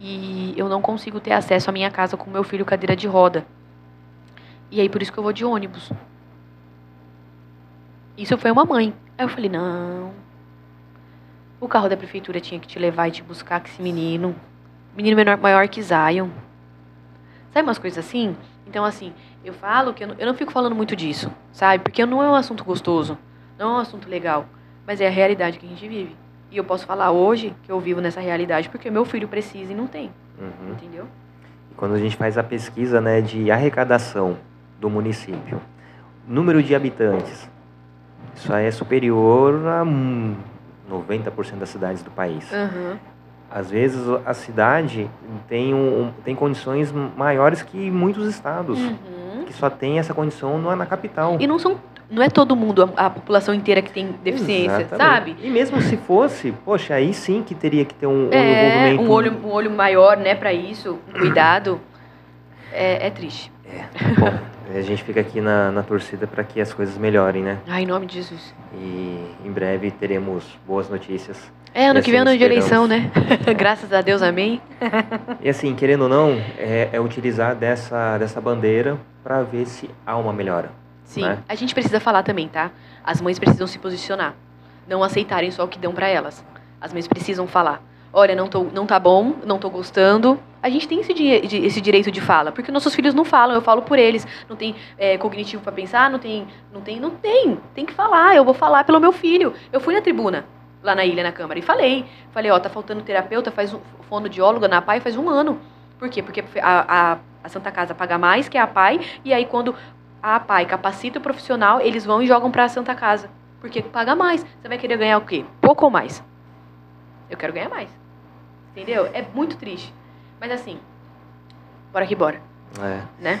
e eu não consigo ter acesso à minha casa com meu filho cadeira de roda. E aí por isso que eu vou de ônibus. Isso foi uma mãe. Aí eu falei, não. O carro da prefeitura tinha que te levar e te buscar com esse menino. Menino menor, maior que Zion. Sabe umas coisas assim? Então, assim, eu falo que eu não, eu não fico falando muito disso, sabe? Porque não é um assunto gostoso, não é um assunto legal, mas é a realidade que a gente vive. E eu posso falar hoje que eu vivo nessa realidade porque meu filho precisa e não tem, Uhum. entendeu? E quando a gente faz a pesquisa né, de arrecadação do município, número de habitantes, isso aí é superior a hum, 90% das cidades do país. Aham. Às vezes a cidade tem, um, um- tem condições maiores que muitos estados, Uhum. que só tem essa condição na, na capital. E não são. Não é todo mundo, a, a população inteira que tem deficiência, Exatamente. sabe? E mesmo se fosse, poxa, aí sim que teria que ter um, um É, um olho, um olho maior, né, pra isso, um cuidado. É, é triste. Bom, a gente fica aqui na, na torcida para que as coisas melhorem, né? Ai, em nome de Jesus. E em breve teremos boas notícias. É, ano E que vem é assim ano de eleição, né? Graças a Deus, amém. E assim, querendo ou não, é, é utilizar dessa, dessa bandeira para ver se há uma melhora. Sim, Né? a gente precisa falar também, tá? As mães precisam se posicionar. Não aceitarem só o que dão pra elas. As mães precisam falar. Olha, não, tô, não tá bom, não tô gostando. A gente tem esse, di- esse direito de fala, porque nossos filhos não falam, eu falo por eles. Não tem é, cognitivo pra pensar, não tem, não tem, não tem. Tem que falar, eu vou falar pelo meu filho. Eu fui na tribuna, lá na ilha, na Câmara, e falei. Falei, ó, tá faltando terapeuta, faz um fonoaudióloga na PAI faz um ano. Por quê? Porque a, a, a Santa Casa paga mais que a PAI, e aí quando a PAI capacita o profissional, eles vão e jogam pra Santa Casa. Porque paga mais. Você vai querer ganhar o quê? Pouco ou mais? Eu quero ganhar mais. Entendeu? É muito triste. Mas assim, bora que bora, É. né?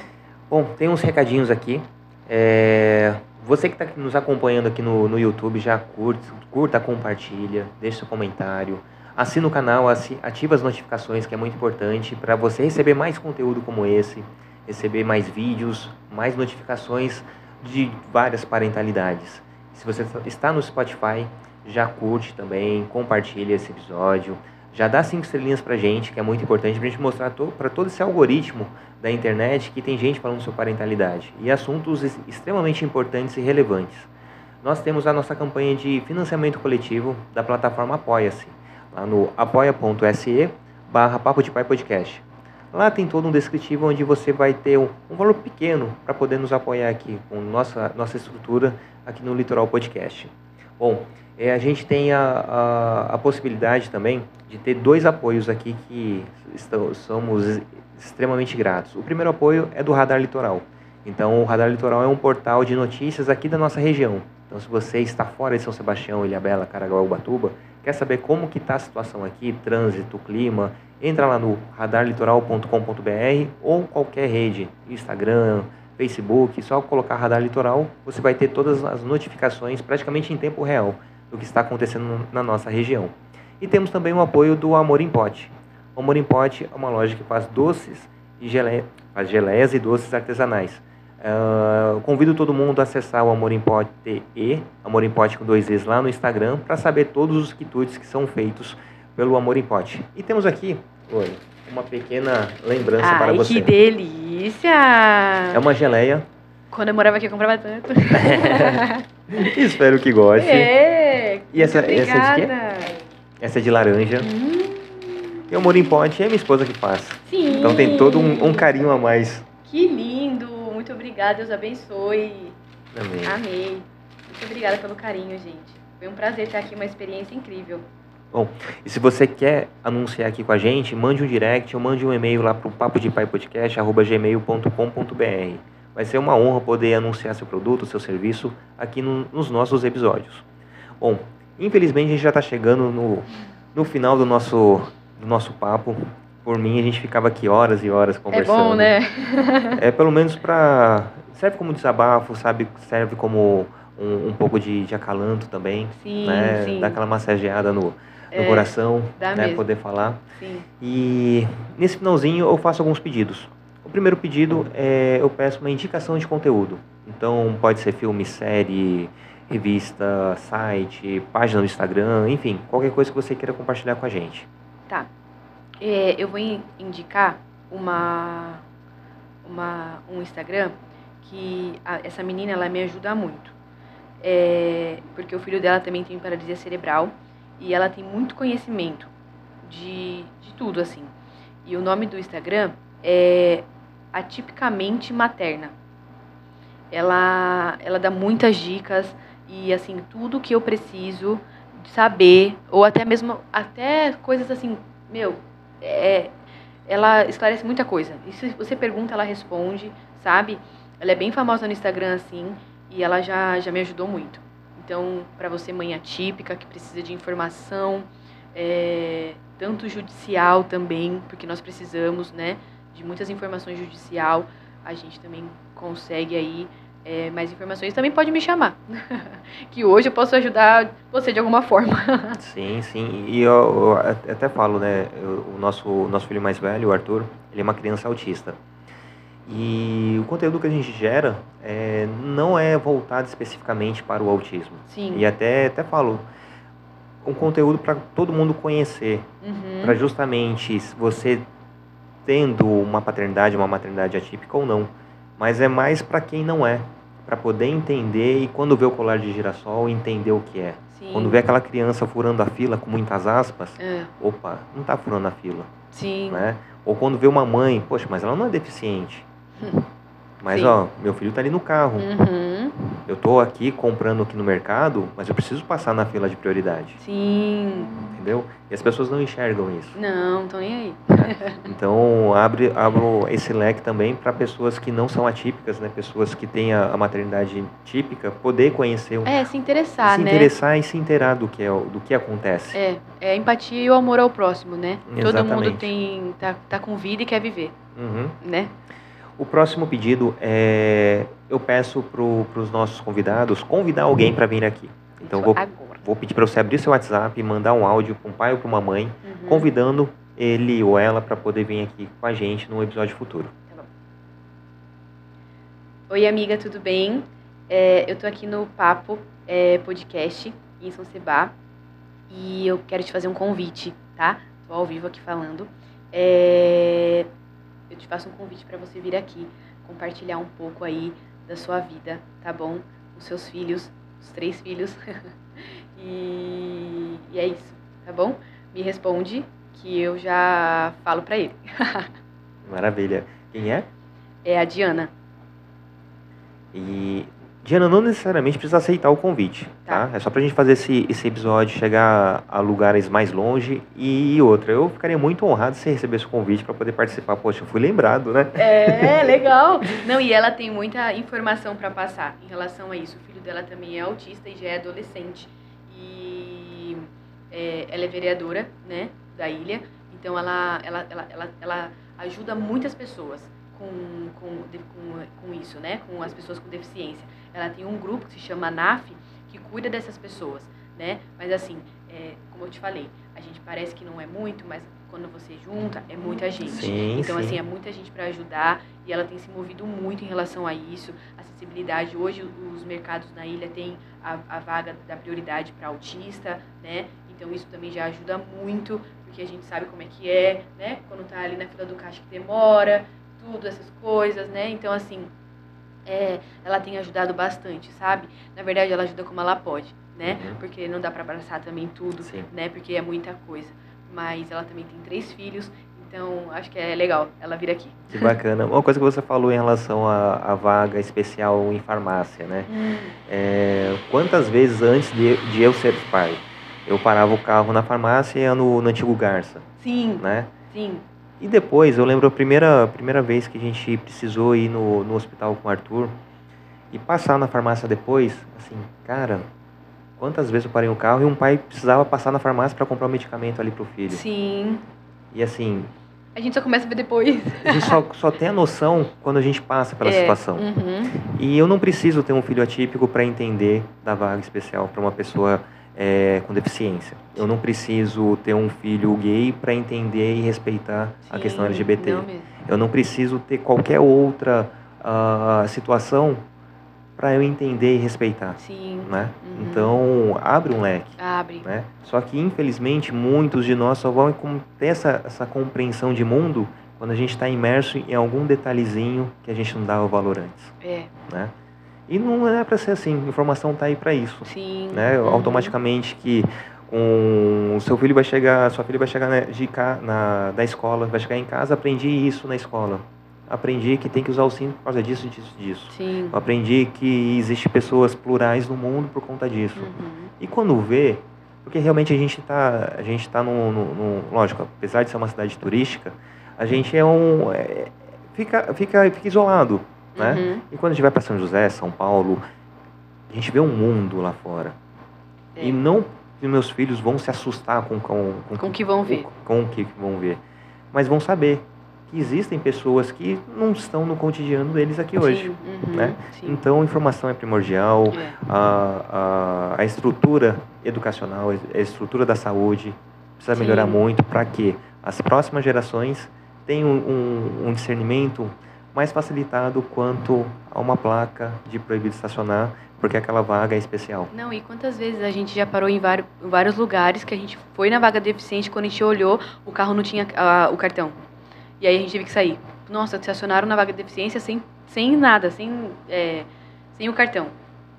Bom, tem uns recadinhos aqui. É, Você que está nos acompanhando aqui no, no YouTube, já curte, curta, compartilha, deixa seu comentário. Assina o canal, ativa as notificações, que é muito importante para você receber mais conteúdo como esse, receber mais vídeos, mais notificações de várias parentalidades. Se você está no Spotify, já curte também, compartilha esse episódio, já dá cinco estrelinhas pra gente, que é muito importante pra gente mostrar to para todo esse algoritmo da internet que tem gente falando sobre parentalidade e assuntos ex- extremamente importantes e relevantes. Nós temos a nossa campanha de financiamento coletivo da plataforma Apoia-se, lá no apoia.se barra Papo de Pai Podcast. Lá tem todo um descritivo onde você vai ter um, um valor pequeno para poder nos apoiar aqui com nossa, nossa estrutura aqui no Litoral Podcast. Bom, é, a gente tem a, a, a possibilidade também de ter dois apoios aqui que estão, somos extremamente gratos. O primeiro apoio é do Radar Litoral. Então, o Radar Litoral é um portal de notícias aqui da nossa região. Então, se você está fora de São Sebastião, Ilhabela, Caraguá, Ubatuba, quer saber como que está a situação aqui, trânsito, clima, entra lá no radarlitoral.com.br ou qualquer rede, Instagram, Facebook, só colocar Radar Litoral, você vai ter todas as notificações praticamente em tempo real do que está acontecendo na nossa região. E temos também o apoio do Amor em Pote. O Amor em Pote é uma loja que faz doces e geleia, faz geleias e doces artesanais. Ah, convido todo mundo a acessar o Amor em Pote e Amor em Pote com dois E's lá no Instagram para saber todos os quitutes que são feitos pelo Amor em Pote. E temos aqui, Oi, uma pequena lembrança para Ai, você. que delícia! É uma geleia. Quando eu morava aqui, eu comprava tanto. Espero que goste. É! E essa- essa é de quê? Essa é de laranja. Hum, E o Amor em Pote é minha esposa que faz. sim! Então tem todo um, um carinho a mais. Que lindo! Muito obrigada, Deus abençoe. Também. Amei. Muito obrigada pelo carinho, gente. Foi um prazer ter aqui uma experiência incrível. E se você quer anunciar aqui com a gente, mande um direct ou mande um e-mail lá para o papo de pai podcast gmail.com.br. Vai ser uma honra poder anunciar seu produto, seu serviço aqui no- nos nossos episódios. Bom, infelizmente a gente já está chegando no, no final do nosso, do nosso papo. Por mim, a gente ficava aqui horas e horas É conversando. bom, né? É pelo menos para serve como desabafo, sabe? Serve como um, um pouco de, de acalanto também, Sim, né? sim. Dar aquela massageada no, no É, coração, dá né? mesmo. Poder falar. Sim. E nesse finalzinho eu faço alguns pedidos. O primeiro pedido é eu peço uma indicação de conteúdo. Então pode ser filme, série, revista, site, página no Instagram, enfim, qualquer coisa que você queira compartilhar com a gente. Tá. É, eu vou in- indicar uma, uma, um Instagram que a- essa menina ela me ajuda muito. É, porque o filho dela também tem paralisia cerebral e ela tem muito conhecimento de, de tudo, assim. E o nome do Instagram é Atipicamente Materna. Ela, ela dá muitas dicas e, assim, tudo que eu preciso saber, ou até mesmo, até coisas assim, meu, é, ela esclarece muita coisa. E se você pergunta, ela responde, sabe? Ela é bem famosa no Instagram, assim, e ela já, já me ajudou muito. Então, para você, mãe atípica, que precisa de informação, é, tanto judicial também, porque nós precisamos, né, de muitas informações judicial, a gente também consegue aí é, mais informações, também pode me chamar. que hoje eu posso ajudar você de alguma forma. sim, sim. E eu, eu até falo, né? o nosso, nosso filho mais velho, o Arthur, ele é uma criança autista. E o conteúdo que a gente gera é, não é voltado especificamente para o autismo. Sim. E até, até falo, um conteúdo para todo mundo conhecer. Uhum. Para justamente você tendo uma paternidade, uma maternidade atípica ou não. Mas é mais para quem não é. Para poder entender e quando vê o colar de girassol, entender o que é. Sim. Quando vê aquela criança furando a fila com muitas aspas, É, opa, não está furando a fila. Sim. Né? Ou quando vê uma mãe, poxa, mas ela não é deficiente. Mas Sim. ó, meu filho está ali no carro. Uhum. Eu estou aqui comprando aqui no mercado, mas eu preciso passar na fila de prioridade. Sim. Entendeu? E as pessoas não enxergam isso. Não, tô nem aí. Então, abre, abro esse leque também para pessoas que não são atípicas, né? Pessoas que têm a, a maternidade típica, poder conhecer, o- É, se interessar, se né? interessar e se inteirar do que, é, do que acontece. É, é a empatia e o amor ao próximo, né? Todo mundo Exatamente. tem tá, tá com vida e quer viver, Uhum. né? O próximo pedido é... Eu peço para os nossos convidados convidar alguém para vir aqui. Então, vou, vou pedir para você abrir seu WhatsApp e mandar um áudio para um pai ou para uma mãe, Uhum. convidando ele ou ela para poder vir aqui com a gente num episódio futuro. Oi, amiga, tudo bem? É, eu tô aqui no Papo é, Podcast em São Sebá e eu quero te fazer um convite, tá? Tô ao vivo aqui falando. É, eu te faço um convite para você vir aqui compartilhar um pouco aí da sua vida, tá bom? Os seus filhos, os três filhos. e, e é isso, tá bom? Me responde que eu já falo para ele. Maravilha. Quem é? É a Diana. E Diana não necessariamente precisa aceitar o convite, tá? Tá. É só pra gente fazer esse, esse episódio chegar a lugares mais longe e outra. Eu ficaria muito honrado se recebesse o convite para poder participar. Poxa, eu fui lembrado, né? É, legal. Não, e ela tem muita informação para passar em relação a isso. O filho dela também é autista e já é adolescente. E é, ela é vereadora, né, da ilha. Então ela, ela, ela, ela, ela ajuda muitas pessoas com, com, com, com isso, né, com as pessoas com deficiência. Ela tem um grupo que se chama NAF, que cuida dessas pessoas, né? Mas assim, é, como eu te falei, a gente parece que não é muito, mas quando você junta, é muita gente. Sim, então, sim. assim, é muita gente para ajudar e ela tem se movido muito em relação a isso. Acessibilidade. Hoje, os mercados na ilha têm a, a vaga da prioridade para autista, né? Então, isso também já ajuda muito, porque a gente sabe como é que é, né? Quando tá ali na fila do caixa que demora, tudo, essas coisas, né? Então, assim, é, ela tem ajudado bastante, sabe? Na verdade, ela ajuda como ela pode, né? Uhum. Porque não dá para abraçar também tudo, Sim. né? Porque é muita coisa. Mas ela também tem três filhos, então acho que é legal ela vir aqui. Que bacana. Uma coisa que você falou em relação à, vaga especial em farmácia, né? É, quantas vezes antes de, de eu ser pai, eu parava o carro na farmácia e ia no, no antigo Garça, Sim, né? sim. E depois, eu lembro a primeira, primeira vez que a gente precisou ir no, no hospital com o Arthur e passar na farmácia depois, assim, cara, quantas vezes eu parei o carro e um pai precisava passar na farmácia para comprar um medicamento ali pro filho. Sim. E assim, A gente só começa a ver depois. a gente só, só tem a noção quando a gente passa pela É, situação. uhum. E eu não preciso ter um filho atípico para entender da vaga especial para uma pessoa é, com deficiência. Eu não preciso ter um filho gay para entender e respeitar a Sim, questão LGBT. Não. Eu não preciso ter qualquer outra ah, situação para eu entender e respeitar, Sim. né? Uhum. Então abre um leque, Abre. né? Só que infelizmente muitos de nós só vão ter essa, essa compreensão de mundo quando a gente está imerso em algum detalhezinho que a gente não dava valor antes, É. né? E não é para ser assim. Informação tá aí para isso, Sim. né? uhum. Automaticamente que um, o seu filho vai chegar, sua filha vai chegar na, de, ca- na, da escola, vai chegar em casa, aprendi isso na escola. Aprendi que tem que usar o cinto por causa disso, disso, disso. Sim. Aprendi que existe pessoas plurais no mundo por conta disso. Uhum. E quando vê, porque realmente a gente está, a gente tá no, no, no- lógico, apesar de ser uma cidade turística, a gente é um, é, fica, fica, fica isolado, né? Uhum. E quando a gente vai para São José, São Paulo, a gente vê um mundo lá fora. É. E não que meus filhos vão se assustar com, com, Com o que vão ver. com o que vão ver. Mas vão saber que existem pessoas que não estão no cotidiano deles aqui hoje. Sim, uhum, né? sim. Então, informação é primordial, É. a, a, a estrutura educacional, a estrutura da saúde precisa Sim. melhorar muito para que as próximas gerações tenham um, um discernimento mais facilitado quanto a uma placa de proibido estacionar, porque aquela vaga é especial. Não, e quantas vezes a gente já parou em vários, lugares que a gente foi na vaga deficiente, quando a gente olhou, o carro não tinha ah, o cartão. E aí a gente teve que sair. Nossa, estacionaram na vaga de deficiência sem, sem nada, sem, é, sem o cartão.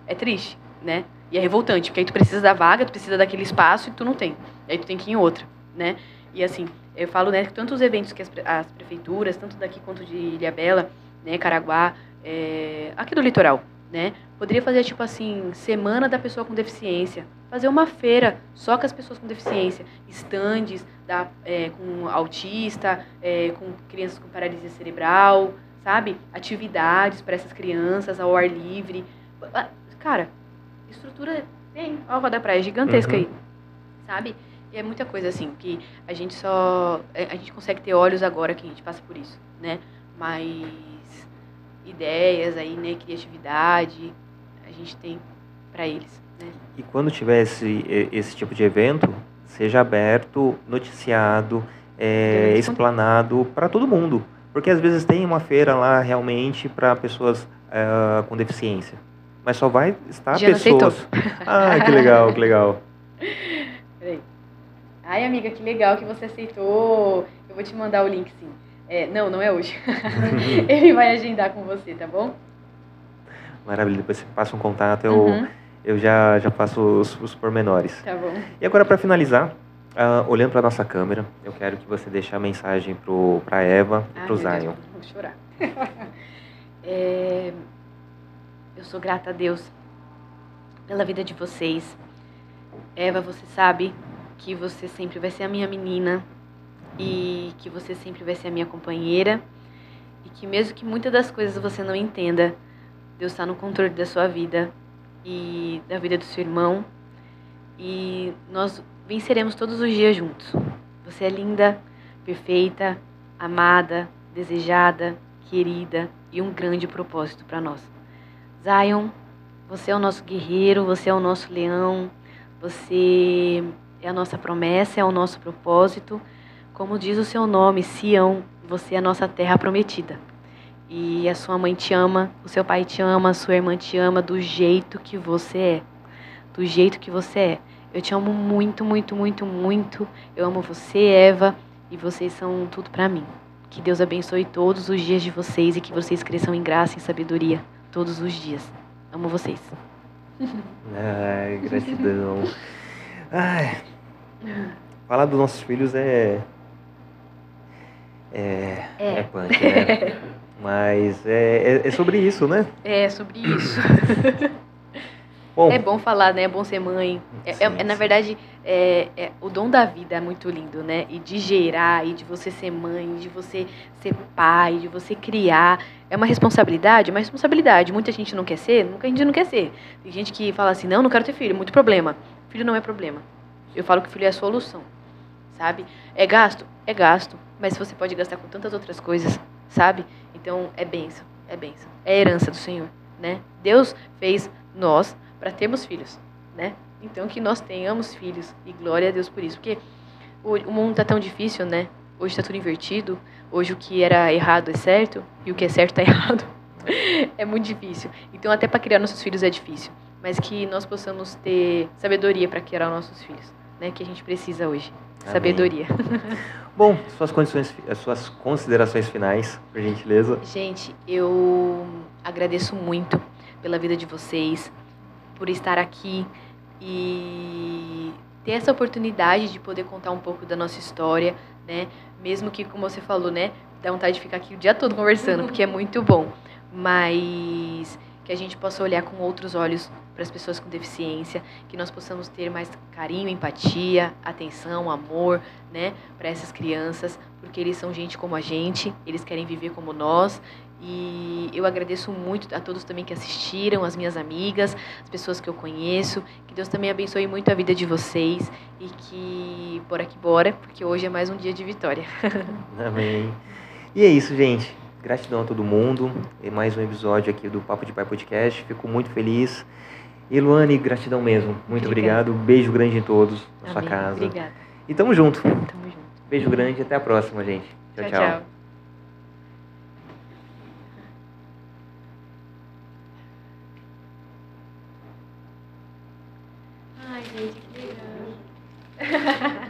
É triste, né? E é revoltante, porque aí tu precisa da vaga, tu precisa daquele espaço e tu não tem. Aí tu tem que ir em outra, né? E assim, eu falo, né, que tanto os eventos que as, as prefeituras, tanto daqui quanto de Ilhabela, né, Caraguá, é, aqui do litoral, né, poderia fazer tipo assim, semana da pessoa com deficiência, fazer uma feira só com as pessoas com deficiência, estandes da, é, com autista, é, com crianças com paralisia cerebral, sabe? Atividades para essas crianças ao ar livre. Cara, estrutura tem, ó, a Rua da Praia é gigantesca Uhum. aí, sabe? E é muita coisa assim que a gente só é, a gente consegue ter olhos agora que a gente passa por isso, né? Mas ideias aí, né, criatividade, a gente tem para eles, né? E quando tiver esse, esse tipo de evento, seja aberto, noticiado, é, Grande explanado para todo mundo. Porque às vezes tem uma feira lá realmente para pessoas é, com deficiência. Mas só vai estar Já pessoas. Ah, que legal, que legal. Peraí. Ai, amiga, que legal que você aceitou. Eu vou te mandar o link, sim. É, não, não é hoje. Ele vai agendar com você, tá bom? Maravilha, depois você passa um contato, eu, Uhum, eu já, já passo os, os pormenores. tá bom. E agora, para finalizar, ah, olhando para nossa câmera, eu quero que você deixe a mensagem para a Eva e para o Deus, Zion. Vou chorar. É, eu sou grata a Deus pela vida de vocês. Eva, você sabe que você sempre vai ser a minha menina e que você sempre vai ser a minha companheira e que mesmo que muitas das coisas você não entenda, Deus está no controle da sua vida e da vida do seu irmão e nós venceremos todos os dias juntos. Você é linda, perfeita, amada, desejada, querida e um grande propósito para nós. Zion, você é o nosso guerreiro, você é o nosso leão, você é a nossa promessa, é o nosso propósito. Como diz o seu nome, Sião, você é a nossa terra prometida. E a sua mãe te ama, o seu pai te ama, a sua irmã te ama do jeito que você é. Do jeito que você é. Eu te amo muito, muito, muito, muito. Eu amo você, Eva, e vocês são tudo para mim. Que Deus abençoe todos os dias de vocês e que vocês cresçam em graça e sabedoria todos os dias. Amo vocês. Ai, gratidão. Ai, falar dos nossos filhos é. É. É, É. punk, né? Mas é, é, é sobre isso, né? É sobre isso. Bom, É bom falar, né? É bom ser mãe. É, Sim, é- é, na verdade, é, é- o dom da vida é muito lindo, né? E de gerar, e de você ser mãe, de você ser pai, de você criar. É uma responsabilidade, uma responsabilidade. Muita gente não quer ser, nunca a gente não quer ser. Tem gente que fala assim, não, não quero ter filho, muito problema. Filho não é problema. Eu falo que filho é a solução, sabe? É gasto? É gasto. Mas você pode gastar com tantas outras coisas, sabe? Então, é bênção, é bênção. É herança do Senhor, né? Deus fez nós para termos filhos, né? Então, que nós tenhamos filhos. E glória a Deus por isso. Porque o mundo tá tão difícil, né? Hoje tá tudo invertido. Hoje o que era errado é certo e o que é certo tá errado. é muito difícil. Então, até para criar nossos filhos é difícil. Mas que nós possamos ter sabedoria para criar nossos filhos, né? Que a gente precisa hoje. Amém. Sabedoria. bom, suas condições, as suas considerações finais, por gentileza. Gente, eu agradeço muito pela vida de vocês, por estar aqui e ter essa oportunidade de poder contar um pouco da nossa história, né? Mesmo que, como você falou, né? Dá vontade de ficar aqui o dia todo conversando, porque é muito bom. Mas que a gente possa olhar com outros olhos para as pessoas com deficiência, que nós possamos ter mais carinho, empatia, atenção, amor, né, para essas crianças, porque eles são gente como a gente, eles querem viver como nós. E eu agradeço muito a todos também que assistiram, as minhas amigas, as pessoas que eu conheço. Que Deus também abençoe muito a vida de vocês e que bora que bora, porque hoje é mais um dia de vitória. Amém. E é isso, gente. Gratidão a todo mundo. E mais um episódio aqui do Papo de Pai Podcast. Fico muito feliz. E Luane, gratidão mesmo. Muito Obrigada. obrigado. Beijo grande em todos na sua casa. Obrigada. E tamo junto. Tamo junto. Beijo grande e até a próxima, gente. tchau. tchau. tchau. Ai, gente, que legal.